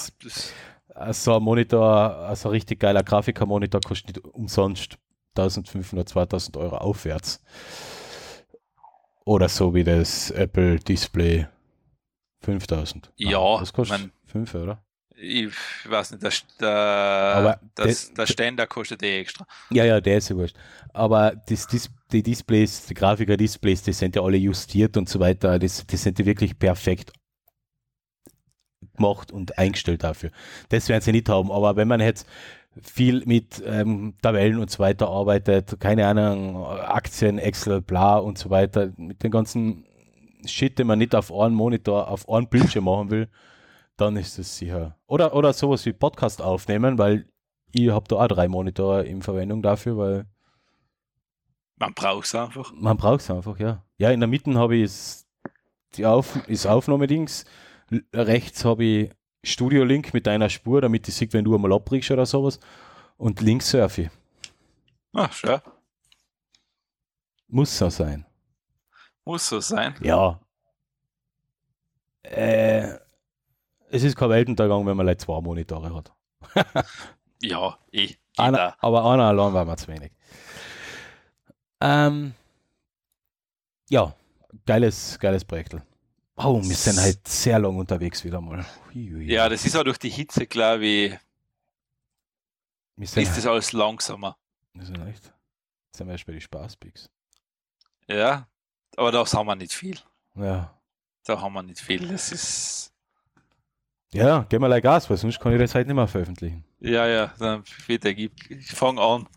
das so ein Monitor, also ein richtig geiler Grafiker-Monitor kostet umsonst 1500, 2000 Euro aufwärts. Oder so wie das Apple Display 5000. Ja, das kostet 5, oder? Ich weiß nicht, das, der, Aber das, der Ständer kostet eh extra. Ja, ja, der ist ja wurscht. Aber das, das, die Displays, die Grafiker-Displays, die sind ja alle justiert und so weiter. Das, die sind ja wirklich perfekt gemacht und eingestellt dafür. Das werden sie nicht haben. Aber wenn man jetzt viel mit ähm, Tabellen und so weiter arbeitet, keine Ahnung, Aktien, Excel, bla und so weiter, mit den ganzen Shit, den man nicht auf einen Monitor, auf einen Bildschirm machen will, dann ist es sicher. Oder, oder sowas wie Podcast aufnehmen, weil ich habe da auch drei Monitore in Verwendung dafür, weil man braucht es einfach. Man braucht es einfach, ja. Ja, in der Mitte habe ich die Auf, das Aufnahmedings, rechts habe ich Studio-Link mit deiner Spur, damit ich sehe, wenn du einmal abbrichst oder sowas. Und links surfe ich. Ach, schön. Muss so sein. Muss so sein? Ja. Äh, es ist kein Weltuntergang, wenn man like zwei Monitore hat. ja, eh. Einer, aber einer allein war mir zu wenig. Ähm, ja, geiles, geiles Projekt. Oh, wir sind halt sehr lang unterwegs wieder mal. Ja, das ist auch durch die Hitze, glaube ich. Ist das alles langsamer. Das ist echt. Zum Beispiel die Spaßpicks. Ja, aber da haben wir nicht viel. Ja. Da haben wir nicht viel. Das ist. Ja, geh mal like Gas, weil sonst kann ich das halt nicht mehr veröffentlichen. Ja, ja, dann bitte, gib, ich fang an.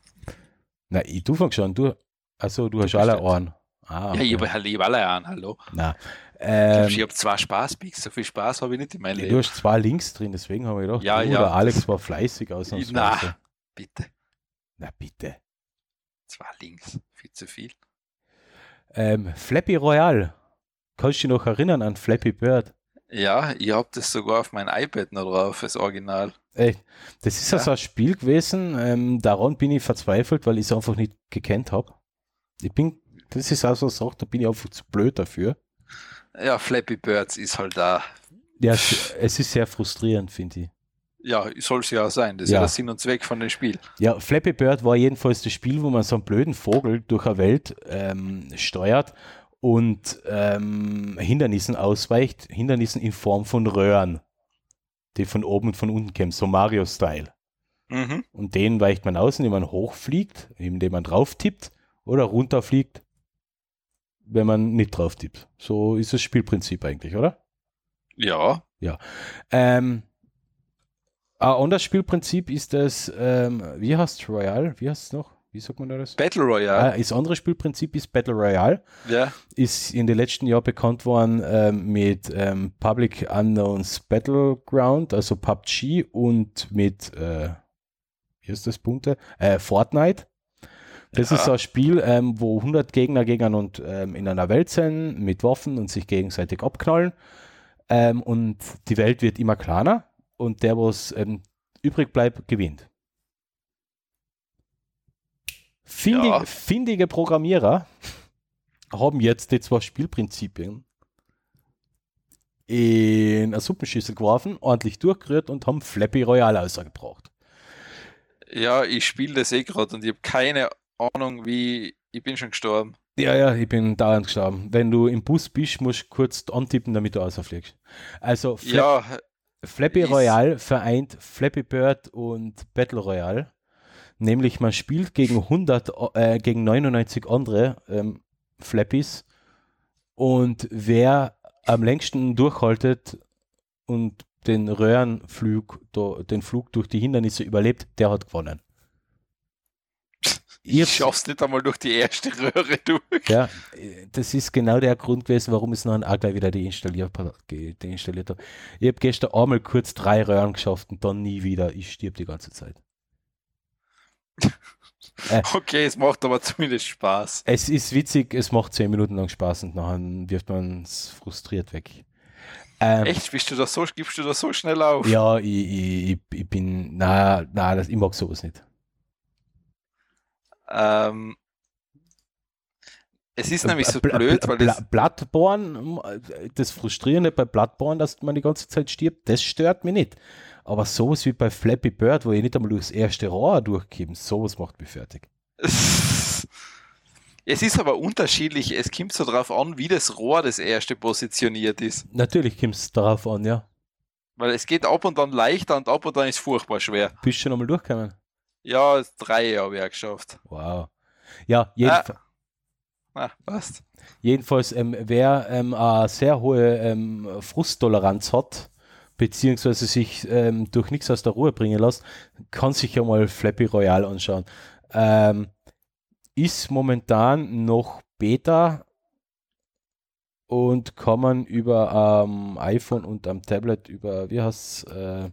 Na, ich, du fangst schon, du. Achso, du, du hast alle Ohren. Ah, okay. Ja, ich habe alle an, hallo. Na, ähm, ich habe zwei Spaßpicks, so viel Spaß habe ich nicht in meinem Leben. Du hast zwei Links drin, deswegen habe ich gedacht, ja, ja. der Alex war fleißig ausnahmsweise. Na, bitte. Na, bitte. Zwei Links, viel zu viel. Ähm, Flappy Royal. Kannst du dich noch erinnern an Flappy Bird? Ja, ich habe das sogar auf mein iPad noch drauf, das Original. Ey, das ist ja. also ein Spiel gewesen, ähm, daran bin ich verzweifelt, weil ich es einfach nicht gekannt habe. Ich bin, das ist also so eine Sache, da bin ich einfach zu blöd dafür. Ja, Flappy Birds ist halt da. Ja, es ist sehr frustrierend, finde ich. Ja, soll es ja auch sein. Das ist ja. ja der Sinn und Zweck von dem Spiel. Ja, Flappy Bird war jedenfalls das Spiel, wo man so einen blöden Vogel durch eine Welt ähm, steuert und ähm, Hindernissen ausweicht, Hindernissen in Form von Röhren, die von oben und von unten kämen, so Mario-Style. Mhm. Und den weicht man aus, indem man hochfliegt, indem man drauf tippt oder runterfliegt, wenn man nicht drauf tippt. So ist das Spielprinzip eigentlich, oder? Ja. Ähm, ein anderes Spielprinzip ist das, ähm, wie heißt Royale? Wie heißt es noch? Wie sagt man da das? Battle Royale. Ah, das andere Spielprinzip ist Battle Royale. Ja. Ist in den letzten Jahren bekannt worden ähm, mit ähm, Public Unknowns Battleground, also PUBG und mit, äh, wie ist das Punkte? Äh, Fortnite. Das Ja. ist so ein Spiel, ähm, wo 100 Gegner gegen und ähm, in einer Welt sind mit Waffen und sich gegenseitig abknallen. Ähm, und die Welt wird immer kleiner und der, was ähm, übrig bleibt, gewinnt. Findige, Ja. findige Programmierer haben jetzt die zwei Spielprinzipien in eine Suppenschüssel geworfen, ordentlich durchgerührt und haben Flappy Royale ausgebracht. Ja, ich spiele das eh gerade und ich habe keine Ahnung, wie. Ich bin schon gestorben. Ja, ja, ich bin dauernd gestorben. Wenn du im Bus bist, musst du kurz antippen, damit du rausfliegst. Also Fla Ja, Flappy Royale vereint Flappy Bird und Battle Royale. Nämlich man spielt gegen 100, äh, gegen 99 andere ähm, Flappies und wer am längsten durchhaltet und den Röhrenflug, den Flug durch die Hindernisse überlebt, der hat gewonnen. Ich hab's- schaff's nicht einmal durch die erste Röhre durch. Ja, äh, das ist genau der Grund gewesen, warum ich es dann auch gleich wieder deinstalliert, deinstalliert habe. Ich habe gestern einmal kurz drei Röhren geschafft und dann nie wieder. Ich stirb die ganze Zeit. Okay, es macht aber zumindest Spaß. Es ist witzig, es macht zehn Minuten lang Spaß und nachher wirft man es frustriert weg. Ähm, Echt? Bist du da so, gibst du da so schnell auf? Ja, ich, ich, ich- ich bin, na, na, das, ich mag sowas nicht. Ähm, es ist nämlich so Bl- blöd, Bl- weil Bl- das, Bloodborne, das Frustrierende bei Bloodborne, dass man die ganze Zeit stirbt, das stört mich nicht. Aber sowas wie bei Flappy Bird, wo ich nicht einmal durchs erste Rohr durchkomme, sowas macht mich fertig. es ist aber unterschiedlich. Es kommt so drauf an, wie das Rohr das erste positioniert ist. Natürlich kommt es darauf an, ja. Weil es geht ab und an leichter und ab und an ist furchtbar schwer. Bist du schon einmal durchgekommen? Ja, drei habe ich auch geschafft. Wow. Ja, jedenf Ah, passt. jedenfalls, ähm, wer ähm, eine sehr hohe ähm, Frusttoleranz hat, beziehungsweise sich ähm, durch nichts aus der Ruhe bringen lässt, kann sich ja mal Flappy Royale anschauen. Ähm, ist momentan noch Beta und kann man über am iPhone und am Tablet über, wie heißt äh,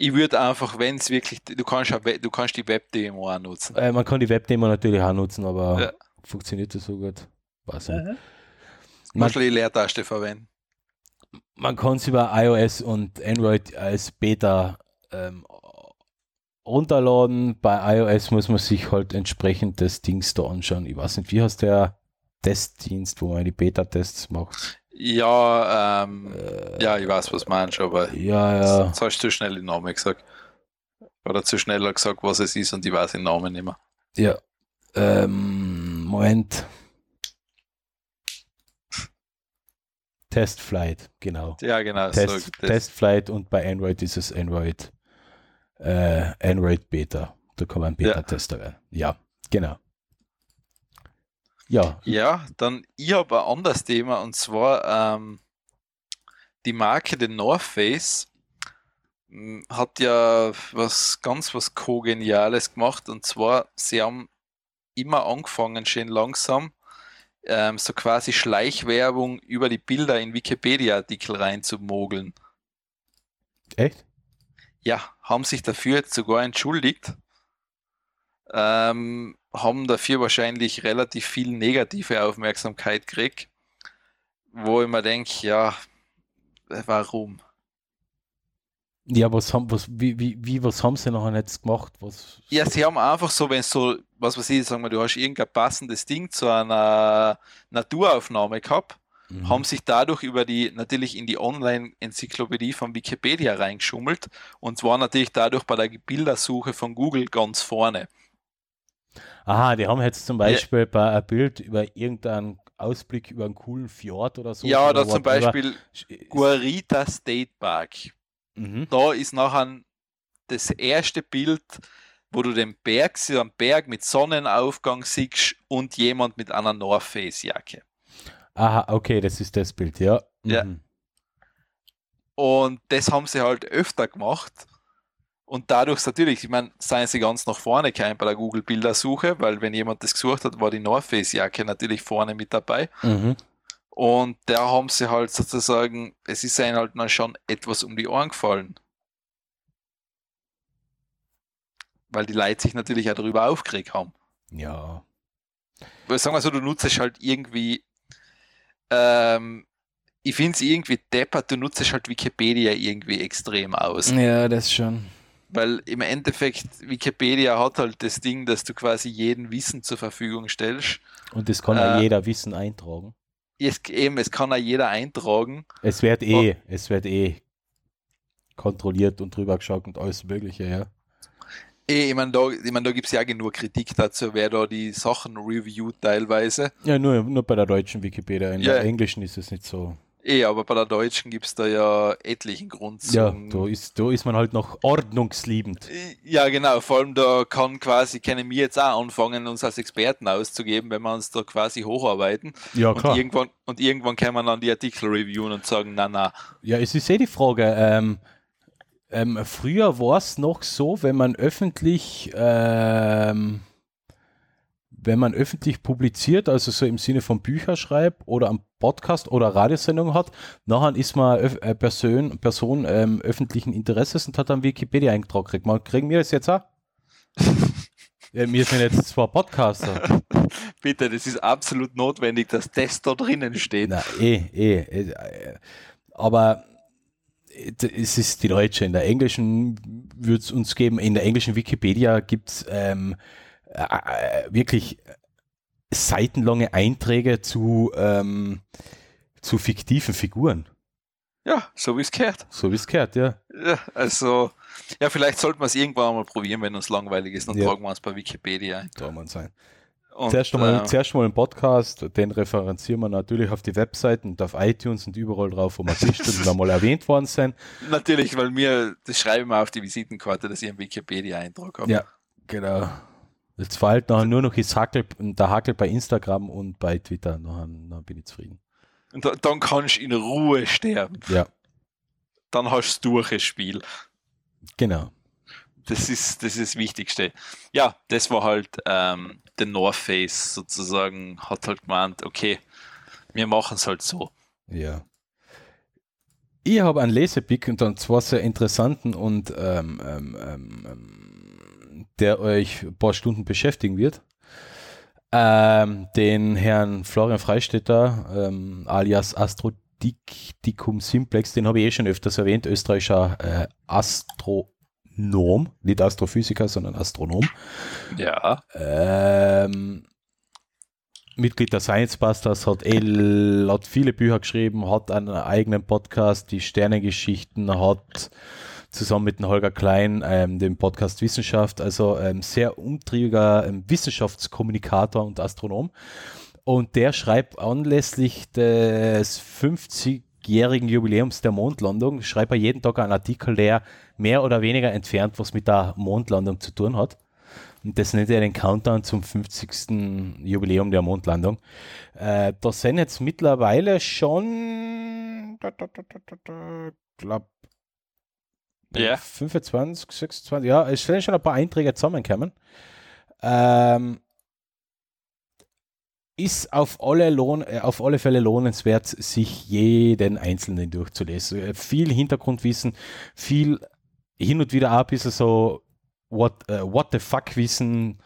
Ich würde einfach, wenn es wirklich, du kannst, ja We- du kannst die Webdemo auch nutzen. äh, man kann die Webdemo natürlich auch nutzen, aber Ja. funktioniert das so gut? Weiß ich nicht. Du Man, musst die Leertaste verwenden. man kann es über iOS und Android als Beta ähm, runterladen. Bei iOS muss man sich halt entsprechend das Dings da anschauen. Ich weiß nicht, wie heißt der Testdienst, wo man die Beta-Tests macht? Ja, ähm, Äh, ja, ich weiß, was du meinst, aber Ja, ja. jetzt hast du zu schnell den Namen gesagt. Oder zu schnell gesagt, was es ist und ich weiß den Namen nicht mehr. Ja. Ähm, Moment. Testflight, genau. Ja, genau. Test, so, das, Testflight und bei Android ist es Android, äh, Android Beta. Da kann man Ja. Beta-Tester werden. Ja, genau. Ja, Ja, dann ich habe ein anderes Thema und zwar ähm, die Marke The North Face m, hat ja was ganz was kogeniales gemacht und zwar sie haben immer angefangen, schön langsam ähm, so quasi Schleichwerbung über die Bilder in Wikipedia-Artikel reinzumogeln. echt? Ja, haben sich dafür jetzt sogar entschuldigt. Ähm, haben dafür wahrscheinlich relativ viel negative Aufmerksamkeit gekriegt, wo ich mir denke, ja, warum? Ja, was haben, was, wie, wie, wie, was haben sie noch jetzt gemacht? Was, Ja, sie haben einfach so, wenn so, was weiß ich, sagen wir, du hast irgendein passendes Ding zu einer Naturaufnahme gehabt, Mhm. haben sich dadurch über die, natürlich in die Online-Enzyklopädie von Wikipedia reingeschummelt und zwar natürlich dadurch bei der Bildersuche von Google ganz vorne. Aha, die haben jetzt zum Beispiel bei ein Bild über irgendeinen Ausblick über einen coolen Fjord oder so. Ja, oder da zum. Beispiel Guarita State Park. Mhm. Da ist nachher das erste Bild, wo du den Berg, so einen Berg mit Sonnenaufgang siehst und jemand mit einer North Face Jacke. Aha, okay, das ist das Bild, ja. Ja. Mhm. Und das haben sie halt öfter gemacht. Und dadurch natürlich, ich meine, seien sie ganz nach vorne gekommen bei der Google-Bildersuche, weil wenn jemand das gesucht hat, war die North Face Jacke natürlich vorne mit dabei. Mhm. Und da haben sie halt sozusagen, es ist ihnen halt dann schon etwas um die Ohren gefallen. Weil die Leute sich natürlich auch darüber aufgeregt haben. Ja. Weil sagen wir so, du nutzt halt irgendwie, ähm, ich finde es irgendwie deppert, du nutzt halt Wikipedia irgendwie extrem aus. Ja, das schon. Weil im Endeffekt, Wikipedia hat halt das Ding, dass du quasi jeden Wissen zur Verfügung stellst. Und das kann ja Äh, jeder Wissen eintragen. Es, eben, es kann auch jeder eintragen. Es wird eh, es wird eh kontrolliert und drüber geschaut und alles Mögliche, ja. Eh, Ich meine, da, ich mein, da gibt es ja genug Kritik dazu, wer da die Sachen reviewt teilweise. Ja, nur, nur bei der deutschen Wikipedia. In Ja. der englischen ist es nicht so. Eh, aber bei der deutschen gibt es da ja etlichen Grund Ja, zum- da ist, da ist man halt noch ordnungsliebend. Ja, genau. Vor allem da kann quasi, können wir jetzt auch anfangen, uns als Experten auszugeben, wenn wir uns da quasi hocharbeiten. Ja, Und klar. irgendwann, und irgendwann kann man dann die Artikel reviewen und sagen, na, na. Ja, es ist eh die Frage. Ähm, ähm, früher war es noch so, wenn man öffentlich, ähm, wenn man öffentlich publiziert, also so im Sinne von Bücher schreibt oder am Podcast oder Radiosendung hat, nachher ist man öf äh, Person, Person ähm, öffentlichen Interesses und hat dann Wikipedia eingetragen. Kriegt man, kriegen wir das jetzt auch? ja, wir sind jetzt zwar Podcaster. Bitte, das ist absolut notwendig, dass das da drinnen steht. Na, eh, eh. eh, äh, Aber äh, es ist die deutsche. In der englischen würde es uns geben, in der englischen Wikipedia gibt es ähm, äh, äh, wirklich seitenlange Einträge zu, ähm, zu fiktiven Figuren. Ja, so wie es gehört. So wie es gehört, ja. Ja, also, ja, vielleicht sollten wir es irgendwann mal probieren, wenn uns langweilig ist, dann Ja. tragen wir uns bei Wikipedia ein. Da muss sein. Und, Zuerst einmal, äh, zuerst einmal einen Podcast, den referenzieren wir natürlich auf die Webseiten und auf iTunes und überall drauf, wo wir gelistet und einmal erwähnt worden sind. natürlich, weil mir, das schreiben wir auf die Visitenkarte, dass ich einen Wikipedia-Eintrag habe. Ja, genau. Jetzt fehlt nachher nur noch das Hackel, der Hackel bei Instagram und bei Twitter. Nachher, dann bin ich zufrieden. Und da, dann kannst du in Ruhe sterben. Ja, Dann hast du durch das Spiel. genau. Das ist, das ist das Wichtigste. Ja, das war halt ähm, der North Face sozusagen, hat halt gemeint, okay, wir machen es halt so. Ja. Ich habe einen Lesepick und dann zwar sehr interessanten und ähm, ähm, ähm, ähm, der euch ein paar Stunden beschäftigen wird. Ähm, den Herrn Florian Freistetter, ähm, alias Astrodicticum Simplex, den habe ich eh schon öfters erwähnt, österreichischer äh, Astronom, nicht Astrophysiker, sondern Astronom. Ja. Ähm, Mitglied der Science Busters, hat, El, hat viele Bücher geschrieben, hat einen eigenen Podcast, die Sternengeschichten, hat zusammen mit dem Holger Klein ähm, den Podcast Wissenschaft, also ähm, sehr umtriebiger ähm, Wissenschaftskommunikator und Astronom. Und der schreibt anlässlich des 50-jährigen Jubiläums der Mondlandung, schreibt er jeden Tag einen Artikel, der mehr oder weniger entfernt was mit der Mondlandung zu tun hat. Und das nennt er den Countdown zum 50. Jubiläum der Mondlandung. Äh, da sind jetzt mittlerweile schon, da, da, da, da, da, da, glaub, Ja. 25, 26, ja, es sind schon ein paar Einträge zusammengekommen. Ähm, ist auf alle, Lohn, äh, auf alle Fälle lohnenswert, sich jeden einzelnen durchzulesen. Äh, Viel Hintergrundwissen, viel hin und wieder auch ein bisschen so what, äh, what the fuck Wissen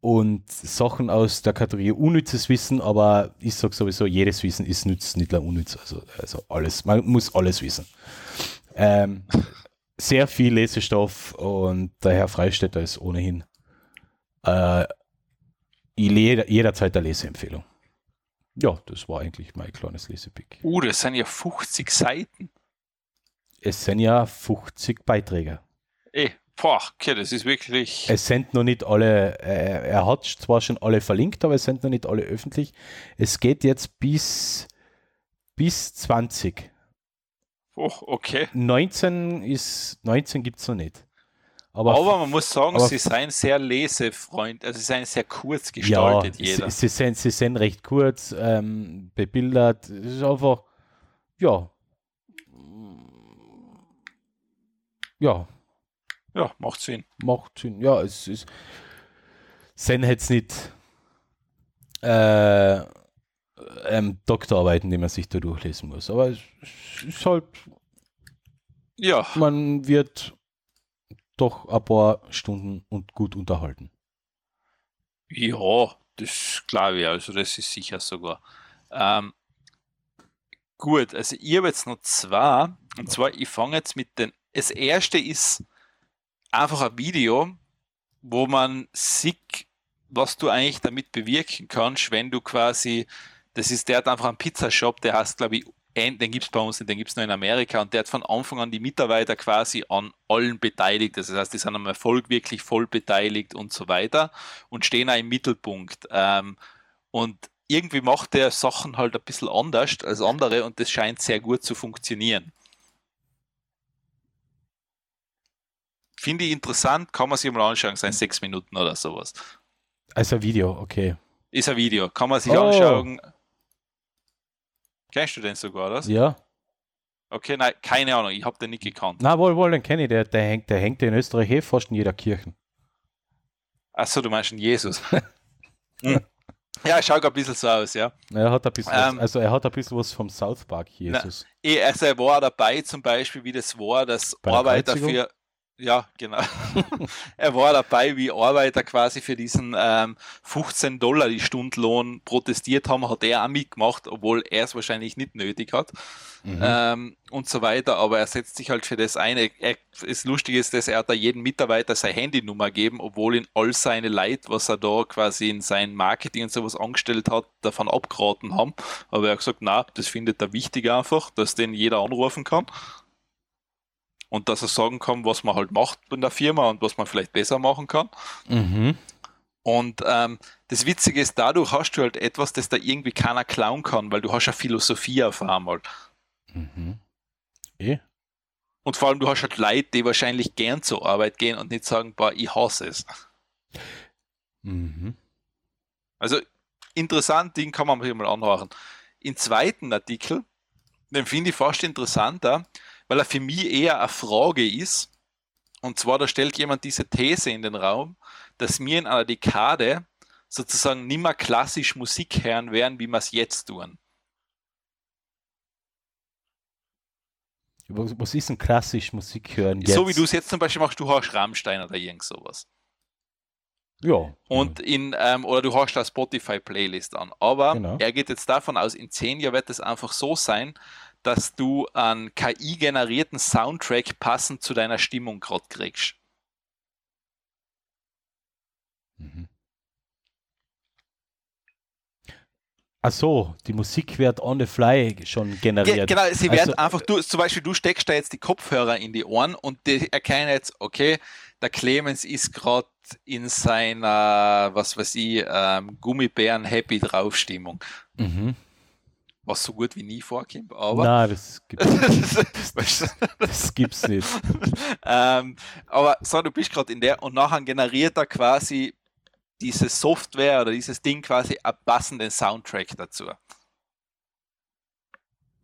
und Sachen aus der Kategorie unnützes Wissen, aber ich sage sowieso, jedes Wissen ist nütz, nicht nur unnütz. Also, also alles, man muss alles wissen. Ähm, sehr viel Lesestoff und der Herr Freistetter ist ohnehin äh, jeder, jederzeit eine Leseempfehlung. Ja, das war eigentlich mein kleines Lesepick. Uh, das sind ja 50 Seiten. Es sind ja 50 Beiträge. Eh, Boah, okay, das ist wirklich. Es sind noch nicht alle, äh, er hat zwar schon alle verlinkt, aber es sind noch nicht alle öffentlich. Es geht jetzt bis, bis 20. Oh, okay. 19 ist, 19 gibt es noch nicht. Aber, Aber man muss sagen, aber- sie seien sehr lesefreund, also sie seien sehr kurz gestaltet, ja, jeder. Sie, sie, sind, sie sind recht kurz, ähm, bebildert. Es ist einfach, ja. Ja, Ja, macht Sinn. macht Sinn. Ja, es ist. Sen jetzt nicht äh, ähm, Doktorarbeiten, die man sich da durchlesen muss. Aber es ist halt, Ja, man wird doch ein paar Stunden und gut unterhalten. ja, das glaube ich, also das ist sicher sogar. Ähm, gut, also ich habe jetzt noch zwei, und zwar ich fange jetzt mit den, das erste ist einfach ein Video, wo man sieht, was du eigentlich damit bewirken kannst, wenn du quasi, das ist, der hat einfach einen Pizzashop, der heißt, glaube ich, den gibt es bei uns nicht, den gibt es nur in Amerika und der hat von Anfang an die Mitarbeiter quasi an allen beteiligt. Das heißt, die sind am Erfolg wirklich voll beteiligt und so weiter und stehen auch im Mittelpunkt. Ähm, und irgendwie macht der Sachen halt ein bisschen anders als andere und das scheint sehr gut zu funktionieren. Finde ich interessant, kann man sich mal anschauen, sein sechs Minuten oder sowas. Also ein Video, okay. Ist ein Video, kann man sich Oh. anschauen. Kennst du den sogar, oder? Ja. Okay, nein, keine Ahnung, ich habe den nicht gekannt. Na wohl, wohl, den kenne ich. Der, der, hängt, der hängt in Österreich eh fast in jeder Kirche. Achso, du meinst Jesus. Hm. ja, schaut ein bisschen so aus, ja. Er hat ein bisschen, Ähm. was, also er hat ein bisschen was vom South Park, Jesus. Eh, Also er war dabei zum Beispiel, wie das war, dass Arbeiter Kreuzigung? für ja, genau. er war dabei, wie Arbeiter quasi für diesen ähm, 15 Dollar die Stundenlohn protestiert haben, hat er auch mitgemacht, obwohl er es wahrscheinlich nicht nötig hat Mhm. ähm, und so weiter. Aber er setzt sich halt für das ein. Er, das Lustige ist, dass er da jedem Mitarbeiter seine Handynummer gegeben, obwohl ihn all seine Leute, was er da quasi in sein Marketing und sowas angestellt hat, davon abgeraten haben. Aber er hat gesagt, na, das findet er wichtig einfach, dass den jeder anrufen kann. Und dass er sagen kann, was man halt macht in der Firma und was man vielleicht besser machen kann. Mhm. Und ähm, das Witzige ist, dadurch hast du halt etwas, das da irgendwie keiner klauen kann, weil du hast ja Philosophie auf einmal. Mhm. Eh? Und vor allem, du hast halt Leute, die wahrscheinlich gern zur Arbeit gehen und nicht sagen, boah, ich hasse es. Mhm. Also interessant, den kann man sich mal anhören. Im zweiten Artikel, den finde ich fast interessanter, weil er für mich eher eine Frage ist. Und zwar, da stellt jemand diese These in den Raum, dass wir in einer Dekade sozusagen nicht mehr klassisch Musik hören werden, wie wir es jetzt tun. Was, was ist denn klassisch Musik hören? Jetzt? So wie du es jetzt zum Beispiel machst, du hast Rammstein oder irgend sowas. Ja. Und in, ähm, oder du hast eine Spotify-Playlist an. Aber Genau. er geht jetzt davon aus, in zehn Jahren wird es einfach so sein, dass du einen KI-generierten Soundtrack passend zu deiner Stimmung gerade kriegst. Mhm. Ach so, die Musik wird on the fly schon Ge generiert. genau, sie werden Also- einfach, du, zum Beispiel, du steckst da jetzt die Kopfhörer in die Ohren und die erkennen jetzt, okay, der Clemens ist gerade in seiner, was weiß ich, ähm, Gummibären-Happy Drauf-Stimmung. Mhm. Was so gut wie nie vorkommt, aber. Nein, das gibt's, Weißt du? das gibt's nicht. ähm, aber so, du bist gerade in der und nachher generiert er quasi diese Software oder dieses Ding quasi einen passenden Soundtrack dazu,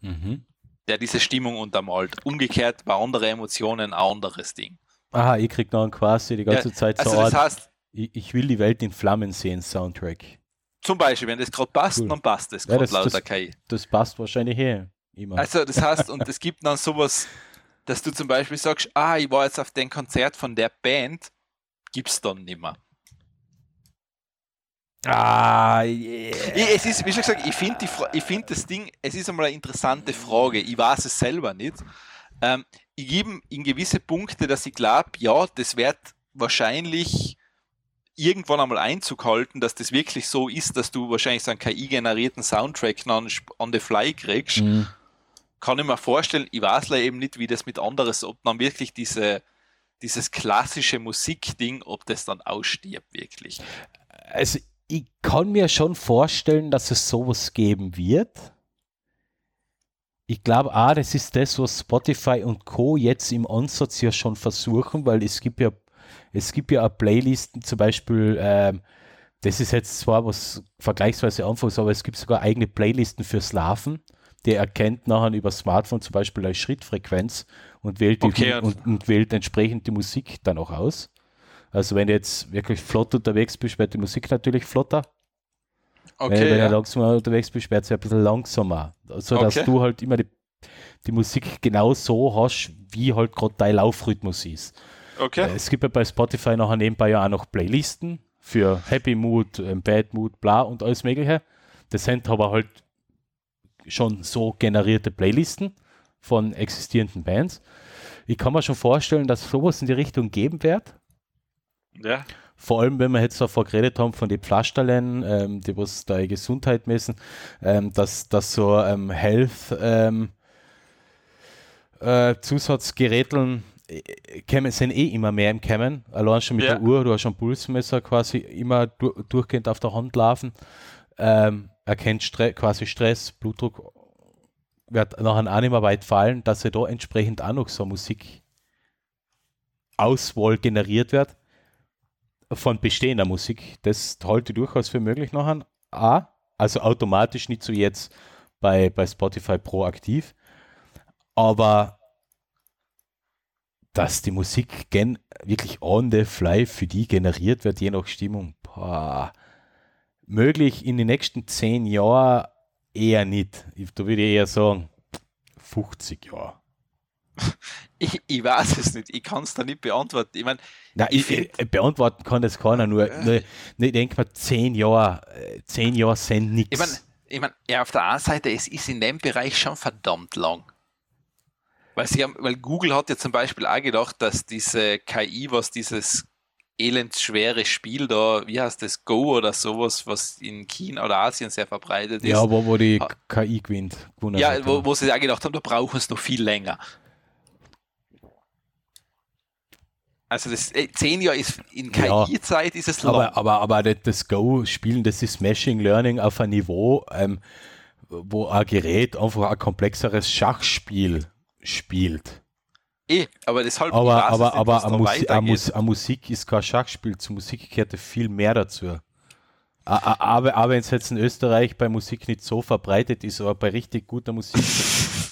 Mhm. der diese Stimmung untermalt. Umgekehrt bei anderen Emotionen ein anderes Ding. Aha, ich krieg noch quasi die ganze Zeit so Also das heißt, ich, ich will die Welt in Flammen sehen, Soundtrack. Zum Beispiel, wenn das gerade passt, Cool. dann passt das Ja, gerade das- laut das- der KI. Das passt wahrscheinlich eh immer. Also das heißt, und es gibt dann sowas, dass du zum Beispiel sagst, ah, ich war jetzt auf dem Konzert von der Band, gibt's dann nicht mehr. ah, yeah. Ich, es ist, wie schon gesagt, ich finde find das Ding, es ist einmal eine interessante Frage. Ich weiß es selber nicht. Ähm, ich gebe in gewisse Punkte, dass ich glaube, ja, das wird wahrscheinlich irgendwann einmal Einzug halten, dass das wirklich so ist, dass du wahrscheinlich so einen KI-generierten Soundtrack dann sp- on the fly kriegst. Mhm. Kann ich mir vorstellen, ich weiß leider eben nicht, wie das mit anderes, ob dann wirklich diese, dieses klassische Musikding, ob das dann ausstirbt wirklich. Also ich kann mir schon vorstellen, dass es sowas geben wird. Ich glaube, ah, das ist das, was Spotify und Co. jetzt im Ansatz ja schon versuchen, weil es gibt ja, es gibt ja auch Playlisten, zum Beispiel, ähm, das ist jetzt zwar was vergleichsweise anfangs, aber es gibt sogar eigene Playlisten fürs Larven. Der erkennt nachher über Smartphone zum Beispiel eine Schrittfrequenz und wählt, die, Okay, und, und wählt entsprechend die Musik dann auch aus. Also wenn du jetzt wirklich flott unterwegs bist, wird die Musik natürlich flotter. wenn, Okay, wenn ja. du langsamer unterwegs bist, wird sie ein bisschen langsamer. So dass Okay. du halt immer die, die Musik genau so hast, wie halt gerade dein Laufrhythmus ist. Okay. Äh, Es gibt ja bei Spotify nachher nebenbei ja auch noch Playlisten für Happy Mood, ähm, Bad Mood, bla und alles Mögliche. Das sind aber halt schon so generierte Playlisten von existierenden Bands. Ich kann mir schon vorstellen, dass sowas in die Richtung geben wird. Ja. Vor allem, wenn wir jetzt davor geredet haben, von den Pflasterlen, ähm, die was da Gesundheit messen, ähm, dass, dass so ähm, Health ähm, äh, Zusatzgeräteln kämen, sind eh immer mehr im Kämmen. Allein schon mit Ja. der Uhr, du hast schon Pulsmesser quasi immer du durchgehend auf der Hand laufen. Ähm, erkennt Stre quasi Stress, Blutdruck wird nachher auch nicht mehr weit fallen, dass ja da entsprechend auch noch so Musik Auswahl generiert wird von bestehender Musik. Das halte ich durchaus für möglich nachher. A, also automatisch nicht so jetzt bei, bei Spotify proaktiv, aber dass die Musik gen wirklich on the fly für die generiert wird, je nach Stimmung, boah, möglich in den nächsten zehn Jahren eher nicht. Ich- Da würde ich eher sagen, 50 Jahre. Ich, ich weiß es nicht. Ich kann es da nicht beantworten. Ich meine, Ich ich, ich, beantworten kann das keiner, nur, nur, nur ich denke mal, zehn Jahre, äh, zehn Jahre sind nichts. ich meine, ich mein, ja, auf der einen Seite, es ist in dem Bereich schon verdammt lang. Weil, sie haben, weil Google hat ja zum Beispiel auch gedacht, dass diese KI, was dieses elendsschwere Spiel da, wie heißt das, Go oder sowas, was in China oder Asien sehr verbreitet ist. ja, wo, wo die. KI gewinnt. Ja, wo, wo sie auch gedacht haben, da brauchen es noch viel länger. Also das äh, zehn Jahre ist in Ja. KI-Zeit ist es lang. aber, aber, aber das- das Go-Spielen, das ist Machine Learning auf ein Niveau, ähm, wo ein Gerät einfach ein komplexeres Schachspiel spielt. eh, aber deshalb Aber, weiß aber, aber eine Musi eine. Mus eine Musik ist kein Schachspiel. Zu Musik gehört viel mehr dazu. Aber, aber wenn es jetzt in Österreich bei Musik nicht so verbreitet ist, aber bei richtig guter Musik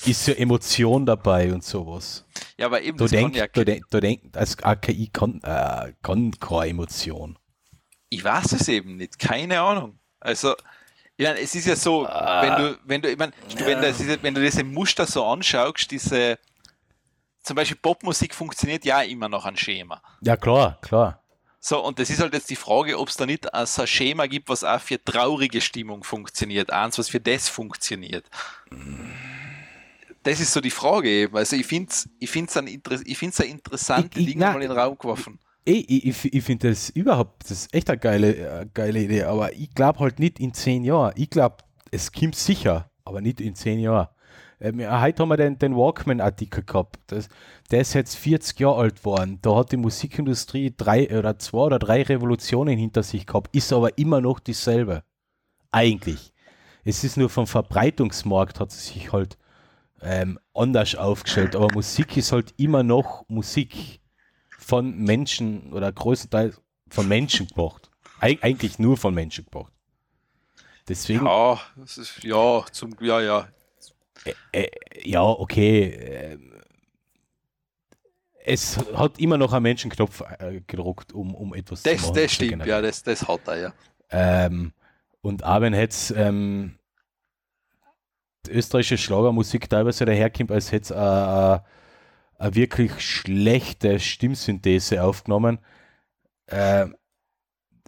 ist ja Emotion dabei und sowas. Ja, aber eben, Du denkst, ja, du denk, du denk, als AKI kann, äh, kann keine Emotion. ich weiß es eben nicht, keine Ahnung. Also, ich meine, es ist ja so, wenn du, wenn du, ich meine, wenn, das, wenn du diese Muster so anschaust, diese, zum Beispiel Popmusik funktioniert ja immer noch ein Schema. Ja, klar, klar. So, und das ist halt jetzt die Frage, ob es da nicht ein Schema gibt, was auch für traurige Stimmung funktioniert, eins, was für das funktioniert. Das ist so die Frage eben. Also ich finde es ich find's ein, ich find's ein Ich- ich- Ding mal in den Raum geworfen. Ey, ich, ich, finde das überhaupt, das ist echt eine geile, äh, geile Idee, aber ich glaube halt nicht in zehn Jahren. Ich glaube, es kommt sicher, aber nicht in zehn Jahren. Ähm, heute haben wir den, den Walkman-Artikel gehabt. Das, der ist jetzt 40 Jahre alt worden. Da hat die Musikindustrie drei oder zwei oder drei Revolutionen hinter sich gehabt, ist aber immer noch dieselbe. Eigentlich. Es ist nur vom Verbreitungsmarkt hat sie sich halt ähm, anders aufgestellt, aber Musik ist halt immer noch Musik von Menschen oder größtenteils von Menschen gemacht. Eig eigentlich nur von Menschen gemacht. Deswegen, ja, Ja, das ist, ja, zum, ja, ja. okay. ähm, es hat immer noch einen Menschenknopf äh, gedruckt, um, um etwas Das, machen. das zu stimmt, ja, das, das hat er, ja. Ähm, und auch wenn jetzt ähm, österreichische Schlagermusik teilweise daherkommt, als hätte es eine, wirklich schlechte Stimmsynthese aufgenommen. Äh,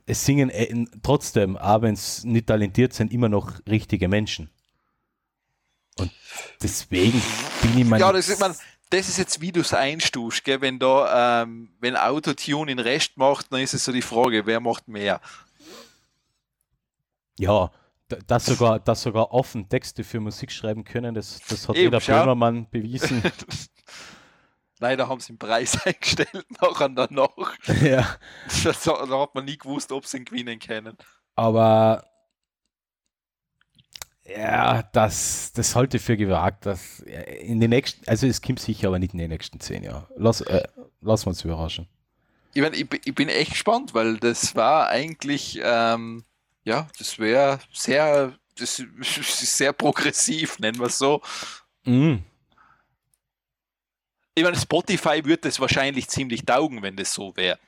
es singen äh, trotzdem, auch wenn es nicht talentiert sind, immer noch richtige Menschen. Und deswegen bin ich mal. Ja, das ist, man, das ist jetzt, wie du es einstufst, gell? wenn da, ähm, wenn Autotune den Rest macht, dann ist es so die Frage, wer macht mehr? Ja, dass sogar, dass sogar offen Texte für Musik schreiben können, das, das hat Eben, jeder schau. Böhmermann bewiesen. Leider haben sie den Preis eingestellt nachher danach. Ja. Das, da hat man nie gewusst, ob sie ihn gewinnen können. Aber ja, das, das halte ich für gewagt. Dass in den nächsten, also es kommt sicher, aber nicht in den nächsten zehn Jahren. Lass, äh, lass uns überraschen. Ich, mein, ich, ich, bin echt gespannt, weil das war eigentlich, ähm, ja, das wäre sehr, das ist sehr progressiv, nennen wir es so. Mm. Ich meine, Spotify würde das wahrscheinlich ziemlich taugen, wenn das so wäre.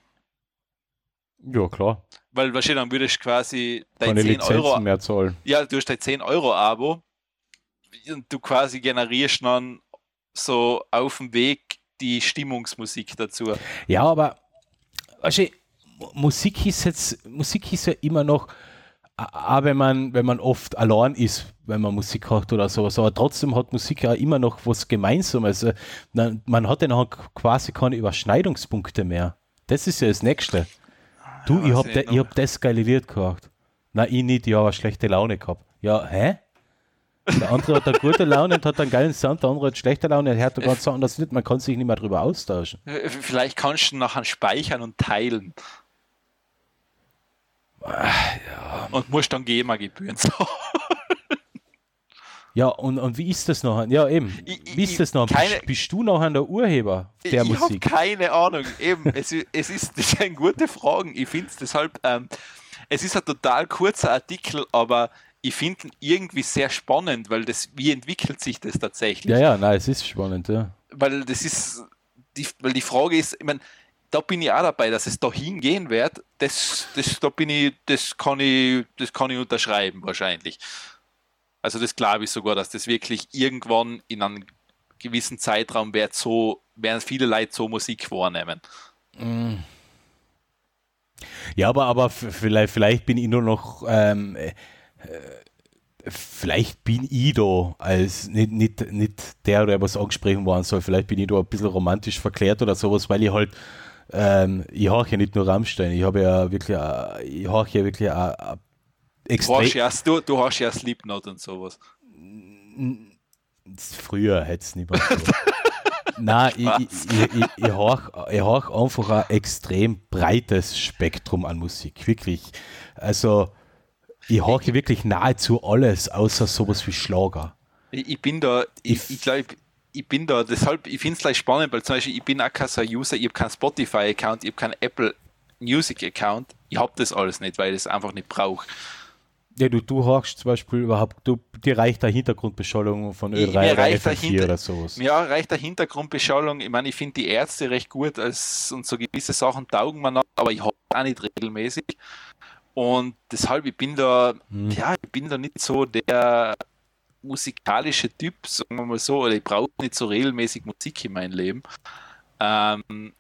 Ja, klar. Weil wahrscheinlich dann würdest du quasi dein Keine 10 Lizenzen Euro, mehr zahlen. ja, du hast dein 10 Euro Abo und du quasi generierst dann so auf dem Weg die Stimmungsmusik dazu. Ja, aber weißt du, Musik ist jetzt, Musik ist ja immer noch, auch wenn man, wenn man oft allein ist, wenn man Musik hört oder sowas, aber trotzdem hat Musik ja immer noch was Gemeinsames. Also, man hat ja noch quasi keine Überschneidungspunkte mehr. Das ist ja das Nächste. Du, Ja, ich weiß hab, ich de, ich hab das geile Lied gehört. Na, ich nicht, ich habe eine schlechte Laune gehabt. Ja, hä? Der andere hat eine gute Laune und hat einen geilen Sound, der andere hat schlechte Laune und hört ganz anders nicht. Man kann sich nicht mehr darüber austauschen. Äh, Vielleicht kannst du nachher speichern und teilen. Und musst dann GEMA-Gebühren zahlen. Ja, und, und wie ist das noch? Ja, eben. Ich- Wie ist ich- das noch? keine- bist, bist du noch der Urheber der ich habe Musik? keine Ahnung. Eben, es, es ist, das sind gute Fragen. Ich finde es deshalb, ähm, es ist ein total kurzer Artikel, aber ich finde ihn irgendwie sehr spannend, weil das, wie entwickelt sich das tatsächlich? Ja, ja, nein, es ist spannend, ja. Weil das ist, die, weil die Frage ist, ich meine, da bin ich auch dabei, dass es dahin gehen wird. Das, das, da bin ich, das kann ich, das kann ich unterschreiben wahrscheinlich. Also das glaube ich sogar, dass das wirklich irgendwann in einem gewissen Zeitraum wird so, werden viele Leute so Musik wahrnehmen. Ja, aber, aber vielleicht, vielleicht bin ich nur noch, ähm, äh, vielleicht bin ich da als nicht, nicht, nicht der, der was angesprochen worden soll. Vielleicht bin ich da ein bisschen romantisch verklärt oder sowas, weil ich halt, ähm, ich höre ja nicht nur Rammstein, ich habe ja wirklich, äh, ich höre ja wirklich äh, äh, Du hast extrem. ja, du, du hast ja Slipknot und sowas. Früher hätte es nicht mehr so. Nein, ich, ich, ich, ich, höre einfach ein extrem breites Spektrum an Musik. Wirklich. Also, ich höre wirklich nahezu alles, außer sowas wie Schlager. Ich, bin da, Ich- ich glaube, ich, bin da, deshalb, ich finde es gleich spannend, weil zum Beispiel, ich bin auch kein User, ich habe keinen Spotify-Account, ich habe keinen Apple Music-Account, ich habe das alles nicht, weil ich es einfach nicht brauche. Ja, du, du hörst zum Beispiel überhaupt, du, dir reicht eine Hintergrundbeschallung von Ich- Ö3 mir oder reicht der FM4 Hinter- oder sowas. Ja, reicht der Hintergrundbeschallung. Ich meine, ich finde die Ärzte recht gut als, und so gewisse Sachen taugen mir noch, aber ich habe auch nicht regelmäßig. Und deshalb, ich bin da, Hm. ja, ich bin da nicht so der musikalische Typ, sagen wir mal so, oder ich brauche nicht so regelmäßig Musik in meinem Leben. Ähm,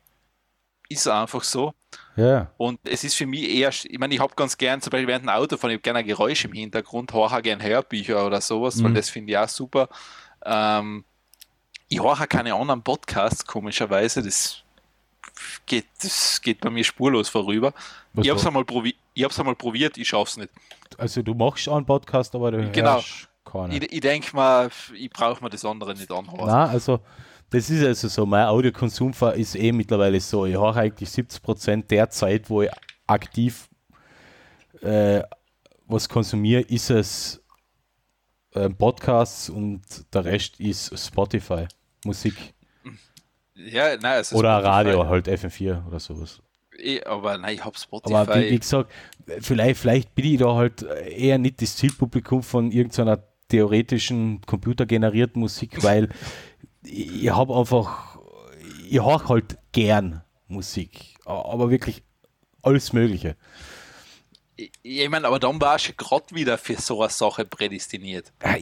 ist einfach so. Ja, Und es ist für mich eher, ich meine, ich habe ganz gern, zum Beispiel während dem Autofahren, ich habe gerne ein Geräusch im Hintergrund, höre gerne Hörbücher oder sowas, weil Mhm. das finde ich auch super. Ähm, ich höre keine anderen Podcasts, komischerweise, das geht, das geht bei mir spurlos vorüber. Was ich habe es einmal, probi einmal probiert, ich schaffe es nicht. also du machst einen Podcast, aber du Genau. hörst keinen. Ich, ich denke mal, ich brauche mir das andere nicht anhören. Nein, also das ist also so, mein Audiokonsum ist eh mittlerweile so, ich höre eigentlich 70% der Zeit, wo ich aktiv äh, was konsumiere, ist es äh, Podcasts und der Rest ist Spotify, Musik Ja, nein, also oder Spotify- Radio, halt FM4 oder sowas. Eh, Aber nein, ich habe Spotify. Aber wie, wie gesagt, vielleicht, vielleicht bin ich da halt eher nicht das Zielpublikum von irgendeiner theoretischen computergenerierten Musik, weil ich, habe einfach, ich höre halt gern Musik, aber wirklich alles Mögliche. ich, meine, aber dann war ich gerade wieder für so eine Sache prädestiniert. Ja,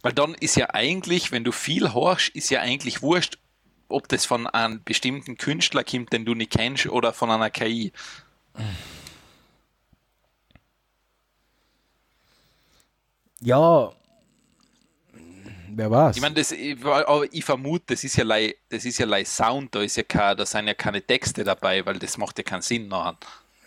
Weil dann ist ja eigentlich, wenn du viel horchst, ist ja eigentlich wurscht, ob das von einem bestimmten Künstler kommt, den du nicht kennst, oder von einer KI. Ja, wer weiß. Ich meine, das, ich- ich vermute, das ist ja lei, das ist ja lei Sound, da ist ja kein, da sind ja keine Texte dabei, weil das macht ja keinen Sinn nachher.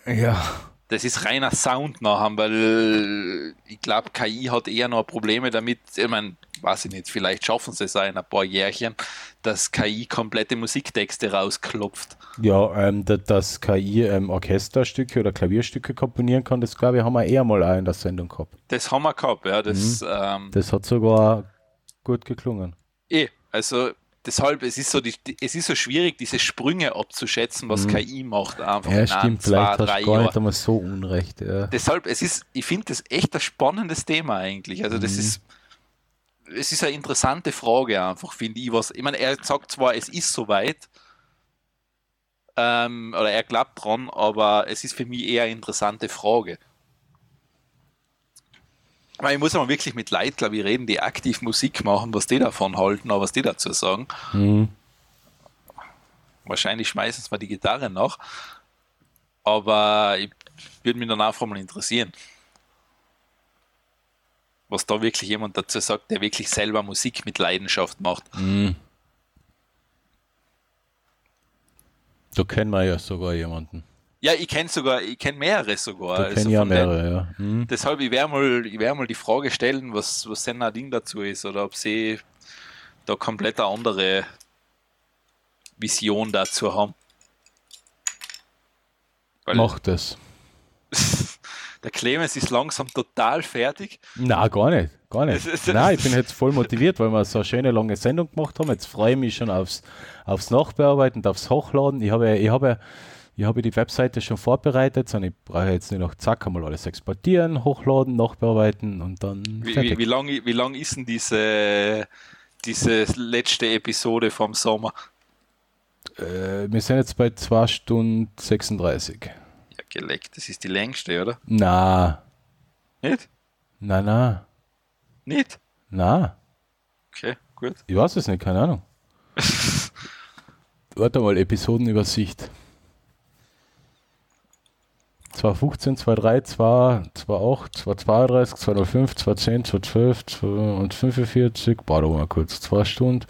ja, Das ist reiner Sound nachher, weil ich glaube, KI hat eher noch Probleme damit. Ich meine, weiß ich nicht, vielleicht schaffen sie es auch in ein paar Jährchen, dass KI komplette Musiktexte rausklopft. Ja, ähm, da- dass KI ähm, Orchesterstücke oder Klavierstücke komponieren kann, das glaube ich, haben wir eher mal auch in der Sendung gehabt. Das haben wir gehabt, ja. Das, ähm, Das hat sogar gut geklungen. eh, also deshalb, es ist so, die, es ist so schwierig, diese Sprünge abzuschätzen, was KI macht, einfach Mhm. Ja, in stimmt, zwei, vielleicht hast drei du gar nicht einmal so unrecht. Ja. Deshalb, es ist, ich finde das echt ein spannendes Thema eigentlich. Also das Mhm. ist, es ist eine interessante Frage einfach, finde ich. Was, ich meine, er sagt zwar, es ist soweit, ähm, oder er glaubt dran, aber es ist für mich eher eine interessante Frage. Weil ich muss aber wirklich mit Leuten, glaube ich, reden, die aktiv Musik machen, was die davon halten, aber was die dazu sagen. Mhm. Wahrscheinlich schmeißen sie mal die Gitarre nach. Aber ich würde mich dann einfach mal interessieren, was da wirklich jemand dazu sagt, der wirklich selber Musik mit Leidenschaft macht. Mhm. Da kennen wir ja sogar jemanden. Ja, ich kenne sogar, ich kenne mehrere sogar. Da also ja mehrere, ja. Mhm. Deshalb, ich werde mal, ich werd mal die Frage stellen, was, was denn ein Ding dazu ist oder ob sie da komplett eine andere Vision dazu haben. Weil Macht das. der Clemens ist langsam total fertig. Na, gar nicht. Gar nicht. Nein, ich bin jetzt voll motiviert, weil wir so eine schöne lange Sendung gemacht haben. Jetzt freue ich mich schon aufs, aufs Nachbearbeiten aufs Hochladen. Ich habe, ich habe, ich habe die Webseite schon vorbereitet, sondern ich brauche jetzt nur noch zack einmal alles exportieren, hochladen, nachbearbeiten und dann Wie, fertig. wie, wie lang, wie lang ist denn diese, diese letzte Episode vom Sommer? Äh, wir sind jetzt bei 2 Stunden 36. Geleckt, das ist die längste, oder? Na, Nicht? na, na, Nicht? na. Okay, gut. Ich weiß es nicht, keine Ahnung. Warte mal, Episodenübersicht. 215, 23, 228, 232, 205, 210, 212, 245, warte mal kurz, 2 Stunden,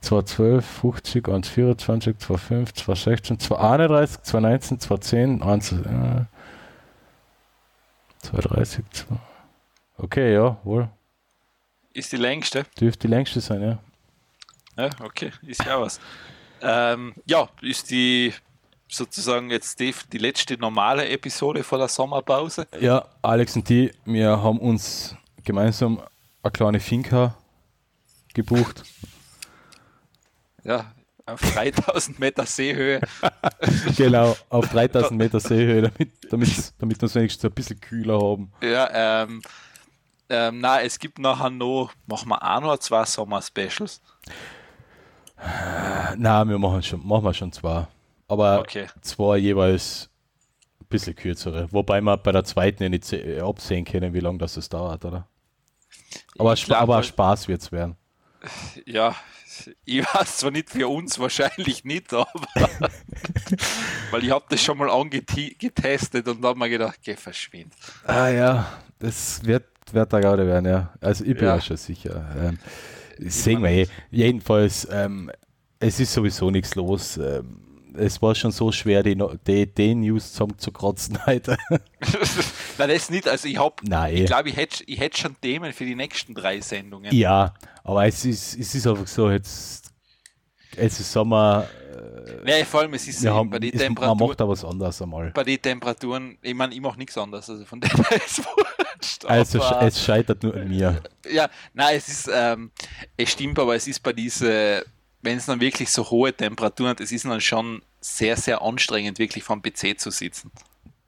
212, 50, 124, 25, 216, 231, 219, 210, 1, äh, 230, 2. Okay, ja, wohl. Ist die längste? Dürfte die längste sein, ja. Ja, okay, ist ja was. Ähm, ja, ist die sozusagen jetzt die, die letzte normale Episode vor der Sommerpause. Ja, Alex und die, wir haben uns gemeinsam eine kleine Finca gebucht. Ja, auf 3000 Meter Seehöhe. genau, auf 3000 Meter Seehöhe, damit, damit, damit wir es wenigstens ein bisschen kühler haben. Ja, ähm, ähm, na, es gibt nachher noch, machen wir auch noch zwei Sommer-Specials. Nein, wir machen schon, machen wir schon zwei. Aber Okay. zwei jeweils ein bisschen kürzere. Wobei wir bei der zweiten nicht se- absehen können, wie lange das es dauert, oder? Aber, glaub, aber weil- Spaß wird es werden. Ja, ich weiß zwar nicht für uns wahrscheinlich nicht, aber weil ich habe das schon mal angetestet und da habe mir gedacht, geh verschwind. Ah ja, das wird, wird da gerade werden, ja. Also ich bin Ja. ja schon sicher. Ähm, sehen wir eh. Jedenfalls, ähm, es ist sowieso nichts los. Ähm, es war schon so schwer, die, die, die News zusammenzukratzen heute. Nein, das nicht. Also ich habe, ich glaube, ich hätte ich hätt schon Themen für die nächsten drei Sendungen. Ja, aber es ist, es ist einfach so, jetzt es ist Sommer, Nee, vor allem, es ist wir haben, bei den es, man Temperaturen. macht da was anderes einmal. Bei den Temperaturen, ich meine, ich mache nichts anderes, also von dem her ist wurscht. Also aber- es scheitert nur an mir. Ja, nein, es ist, ähm, es stimmt, aber es ist bei diese, wenn es dann wirklich so hohe Temperaturen hat, es ist dann schon sehr, sehr anstrengend, wirklich vom PC zu sitzen.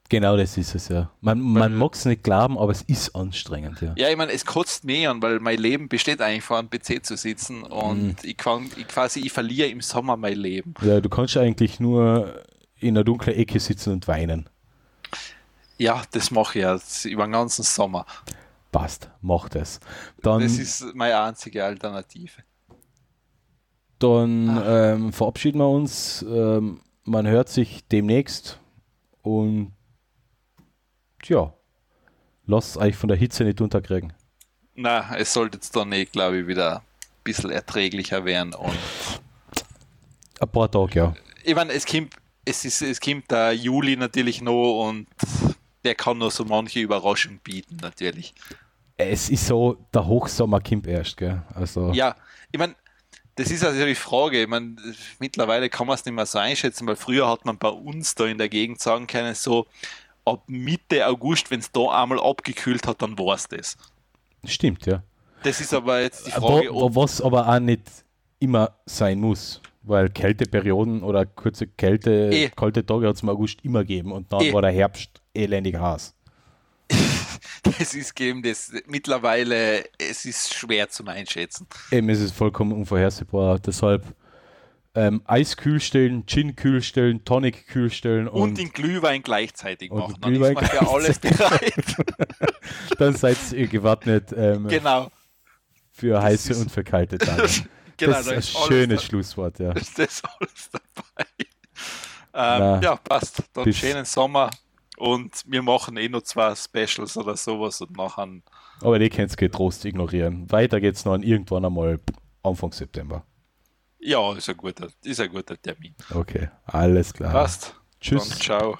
Genau das ist es ja. Man, man mag es nicht glauben, aber es ist anstrengend, ja. Ja, ich meine, es kotzt mich an, weil mein Leben besteht eigentlich vor einem PC zu sitzen und Mhm. ich, kann, ich quasi, ich verliere im Sommer mein Leben. Ja, du kannst eigentlich nur in einer dunklen Ecke sitzen und weinen. Ja, das mache ich jetzt über den ganzen Sommer. Passt, mach das. Dann, Das ist meine einzige Alternative. Dann Ah. ähm, verabschieden wir uns. Ähm, man hört sich demnächst und ja, lasst euch von der Hitze nicht unterkriegen. Na, es sollte jetzt dann eh, glaube ich, wieder ein bisschen erträglicher werden und Ein paar Tage, ja. ich meine, es kommt, es ist, es kommt der Juli natürlich noch und der kann noch so manche Überraschung bieten, natürlich. es ist so, der Hochsommer kommt erst, gell? Also, Ja, ich meine, das ist also die Frage. Ich meine, mittlerweile kann man es nicht mehr so einschätzen, weil früher hat man bei uns da in der Gegend sagen können, so ab Mitte August, wenn es da einmal abgekühlt hat, dann war es das. stimmt, ja. Das ist aber jetzt die Wo, Frage, wo, ob, was aber auch nicht immer sein muss, weil Kälteperioden oder kurze Kälte, Eh. kalte Tage hat es im August immer gegeben und dann Eh. war der Herbst elendig heiß. das ist gegeben, das mittlerweile, es ist schwer zum Einschätzen. Eben ist es vollkommen unvorhersehbar, deshalb ähm, Eis kühl stellen, Gin kühl stellen, Tonic kühl stellen Und, und, den Glühwein gleichzeitig und machen. Dann Glühwein ist man für alles bereit. dann seid ihr gewappnet ähm, genau. für heiße ist- und für kalte Tage. genau das ist da ein ist schönes da- Schlusswort, ja. ist das alles dabei. Ähm, ja, passt. Dann schönen Sommer und wir machen eh noch zwei Specials oder sowas und nachher Aber die könnt ihr getrost ignorieren. Weiter geht's noch irgendwann einmal Anfang September. ja, ist ein guter, ist ein guter Termin. Okay, alles klar. Passt. Tschüss. Dann ciao.